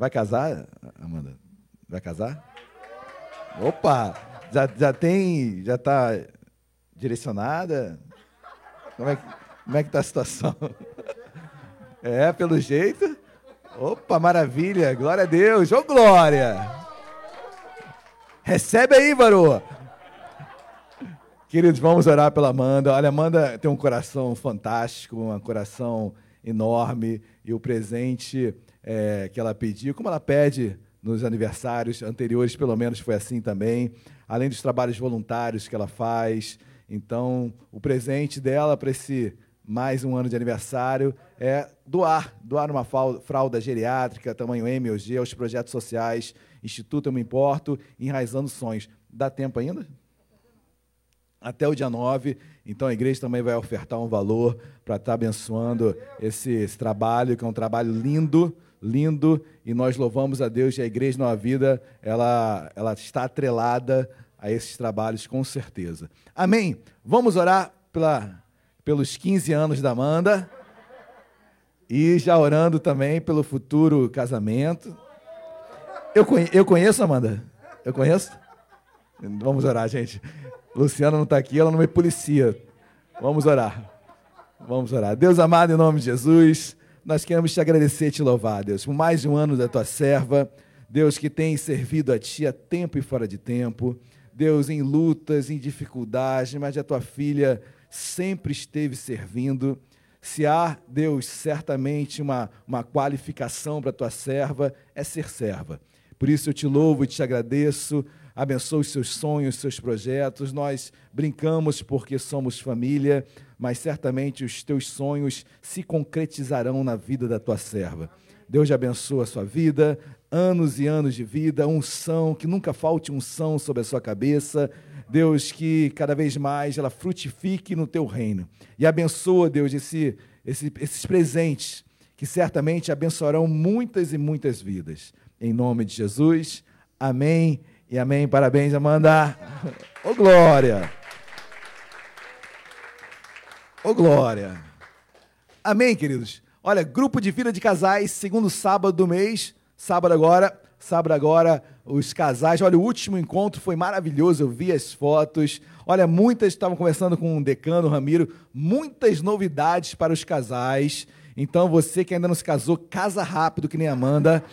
Vai casar, Amanda? Vai casar? Opa! Já, já tem. Já está direcionada? Como é, que, como é que tá a situação? É, pelo jeito. Opa, maravilha! Glória a Deus! Ô, glória! Recebe aí, varoa! Queridos, vamos orar pela Amanda. Olha, Amanda tem um coração fantástico, um coração enorme, e o presente é, que ela pediu, como ela pede nos aniversários anteriores, pelo menos foi assim também, além dos trabalhos voluntários que ela faz. Então, o presente dela para esse mais um ano de aniversário é doar, doar uma fralda geriátrica, tamanho M ou G, aos projetos sociais, Instituto Eu Me Importo, Enraizando Sonhos. Dá tempo ainda? Até o dia 9, então a igreja também vai ofertar um valor para estar tá abençoando esse, esse trabalho, que é um trabalho lindo, lindo e nós louvamos a Deus e a Igreja Nova Vida, ela, ela está atrelada a esses trabalhos com certeza. Amém? Vamos orar pela, pelos 15 anos da Amanda e já orando também pelo futuro casamento. Eu, conhe, eu conheço, Amanda? Eu conheço? Vamos orar, gente. Luciana não está aqui, ela não me policia. Vamos orar. Vamos orar. Deus amado, em nome de Jesus. Nós queremos te agradecer e te louvar, Deus, por mais um ano da tua serva, Deus que tem servido a ti a tempo e fora de tempo, Deus em lutas, em dificuldades, mas a tua filha sempre esteve servindo. Se há, Deus, certamente uma, uma qualificação para a tua serva, é ser serva. Por isso eu te louvo e te agradeço abençoe os seus sonhos, os seus projetos. Nós brincamos porque somos família, mas certamente os teus sonhos se concretizarão na vida da tua serva. Deus abençoe a sua vida, anos e anos de vida, unção, que nunca falte unção sobre a sua cabeça. Deus, que cada vez mais ela frutifique no teu reino. E abençoa, Deus, esse, esse, esses presentes, que certamente abençoarão muitas e muitas vidas. Em nome de Jesus, amém e amém. Parabéns, Amanda. Ô, glória. Ô, glória. Amém, queridos. Olha, grupo de vida de casais, segundo sábado do mês. Sábado agora. Sábado agora, os casais. Olha, o último encontro foi maravilhoso. Eu vi as fotos. Olha, muitas estavam conversando com o decano Ramiro. Muitas novidades para os casais. Então, você que ainda não se casou, casa rápido, que nem Amanda,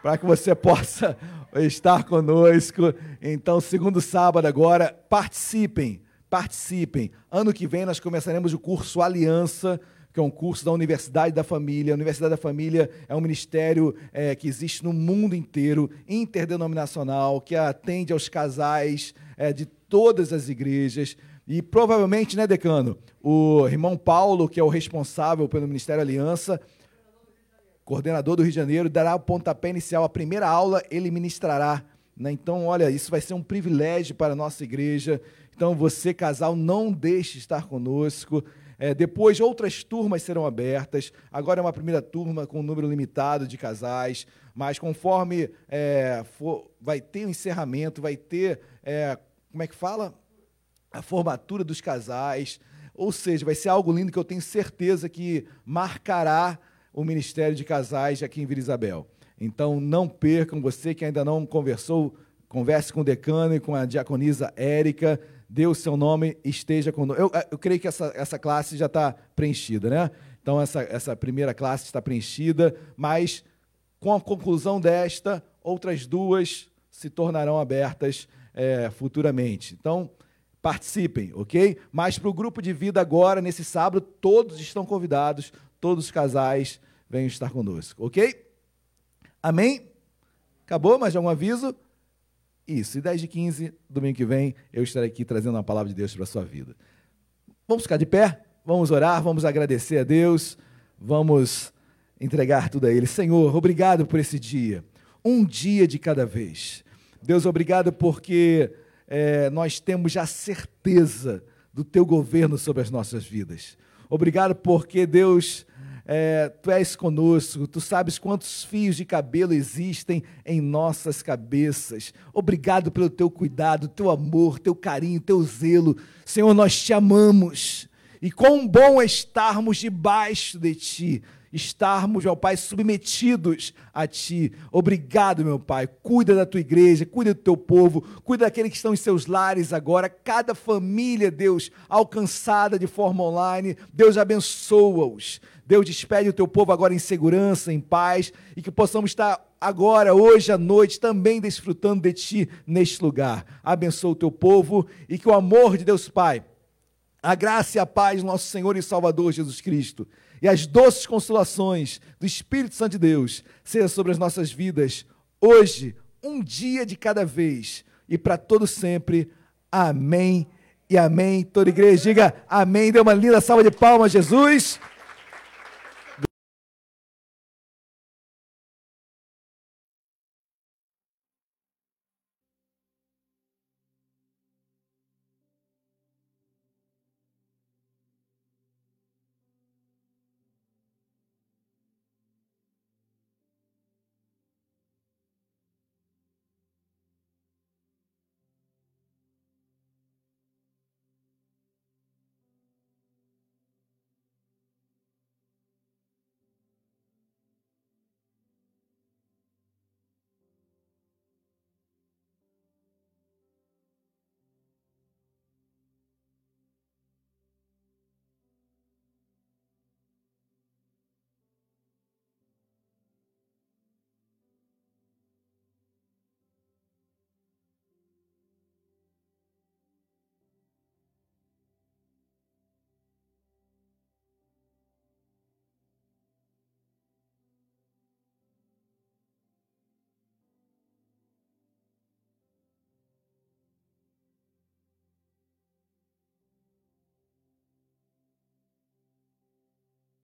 para que você possa estar conosco. Então, segundo sábado agora, participem, participem. Ano que vem nós começaremos o curso Aliança, que é um curso da Universidade da Família. A Universidade da Família é um ministério é, que existe no mundo inteiro, interdenominacional, que atende aos casais é, de todas as igrejas. E provavelmente, né, decano, o irmão Paulo, que é o responsável pelo Ministério Aliança, coordenador do Rio de Janeiro, dará o pontapé inicial. A primeira aula ele ministrará. Né? Então, olha, isso vai ser um privilégio para a nossa igreja. Então, você, casal, não deixe de estar conosco. É, depois, outras turmas serão abertas. Agora é uma primeira turma com um número limitado de casais, mas conforme é, for, vai ter o encerramento, vai ter, é, como é que fala? A formatura dos casais. Ou seja, vai ser algo lindo que eu tenho certeza que marcará o Ministério de Casais aqui em Vila Isabel. Então, não percam, você que ainda não conversou, converse com o decano e com a diaconisa Érica, dê o seu nome, esteja conosco. Eu, eu creio que essa, essa classe já está preenchida, né? Então, essa, essa primeira classe está preenchida, mas com a conclusão desta, outras duas se tornarão abertas é, futuramente. Então, participem, ok? Mas para o grupo de vida agora, nesse sábado, todos estão convidados, todos os casais venham estar conosco, ok? Amém? Acabou? Mais algum aviso? Isso, e 10 de 15, domingo que vem, eu estarei aqui trazendo uma palavra de Deus para a sua vida. Vamos ficar de pé, vamos orar, vamos agradecer a Deus, vamos entregar tudo a Ele. Senhor, obrigado por esse dia, um dia de cada vez. Deus, obrigado porque é, nós temos já certeza do Teu governo sobre as nossas vidas. Obrigado porque, Deus, é, tu és conosco, tu sabes quantos fios de cabelo existem em nossas cabeças. Obrigado pelo teu cuidado, teu amor, teu carinho, teu zelo. Senhor, nós te amamos. E quão bom é estarmos debaixo de ti estarmos, meu Pai, submetidos a Ti. Obrigado, meu Pai. Cuida da tua igreja, cuida do teu povo, cuida daqueles que estão em seus lares agora, cada família, Deus, alcançada de forma online. Deus abençoa-os. Deus despede o teu povo agora em segurança, em paz, e que possamos estar agora, hoje à noite, também desfrutando de Ti neste lugar. Abençoa o teu povo e que o amor de Deus Pai, a graça e a paz do nosso Senhor e Salvador Jesus Cristo e as doces consolações do Espírito Santo de Deus seja sobre as nossas vidas hoje, um dia de cada vez e para todo sempre. Amém e amém. Toda igreja diga amém. Dê uma linda salva de palmas, Jesus.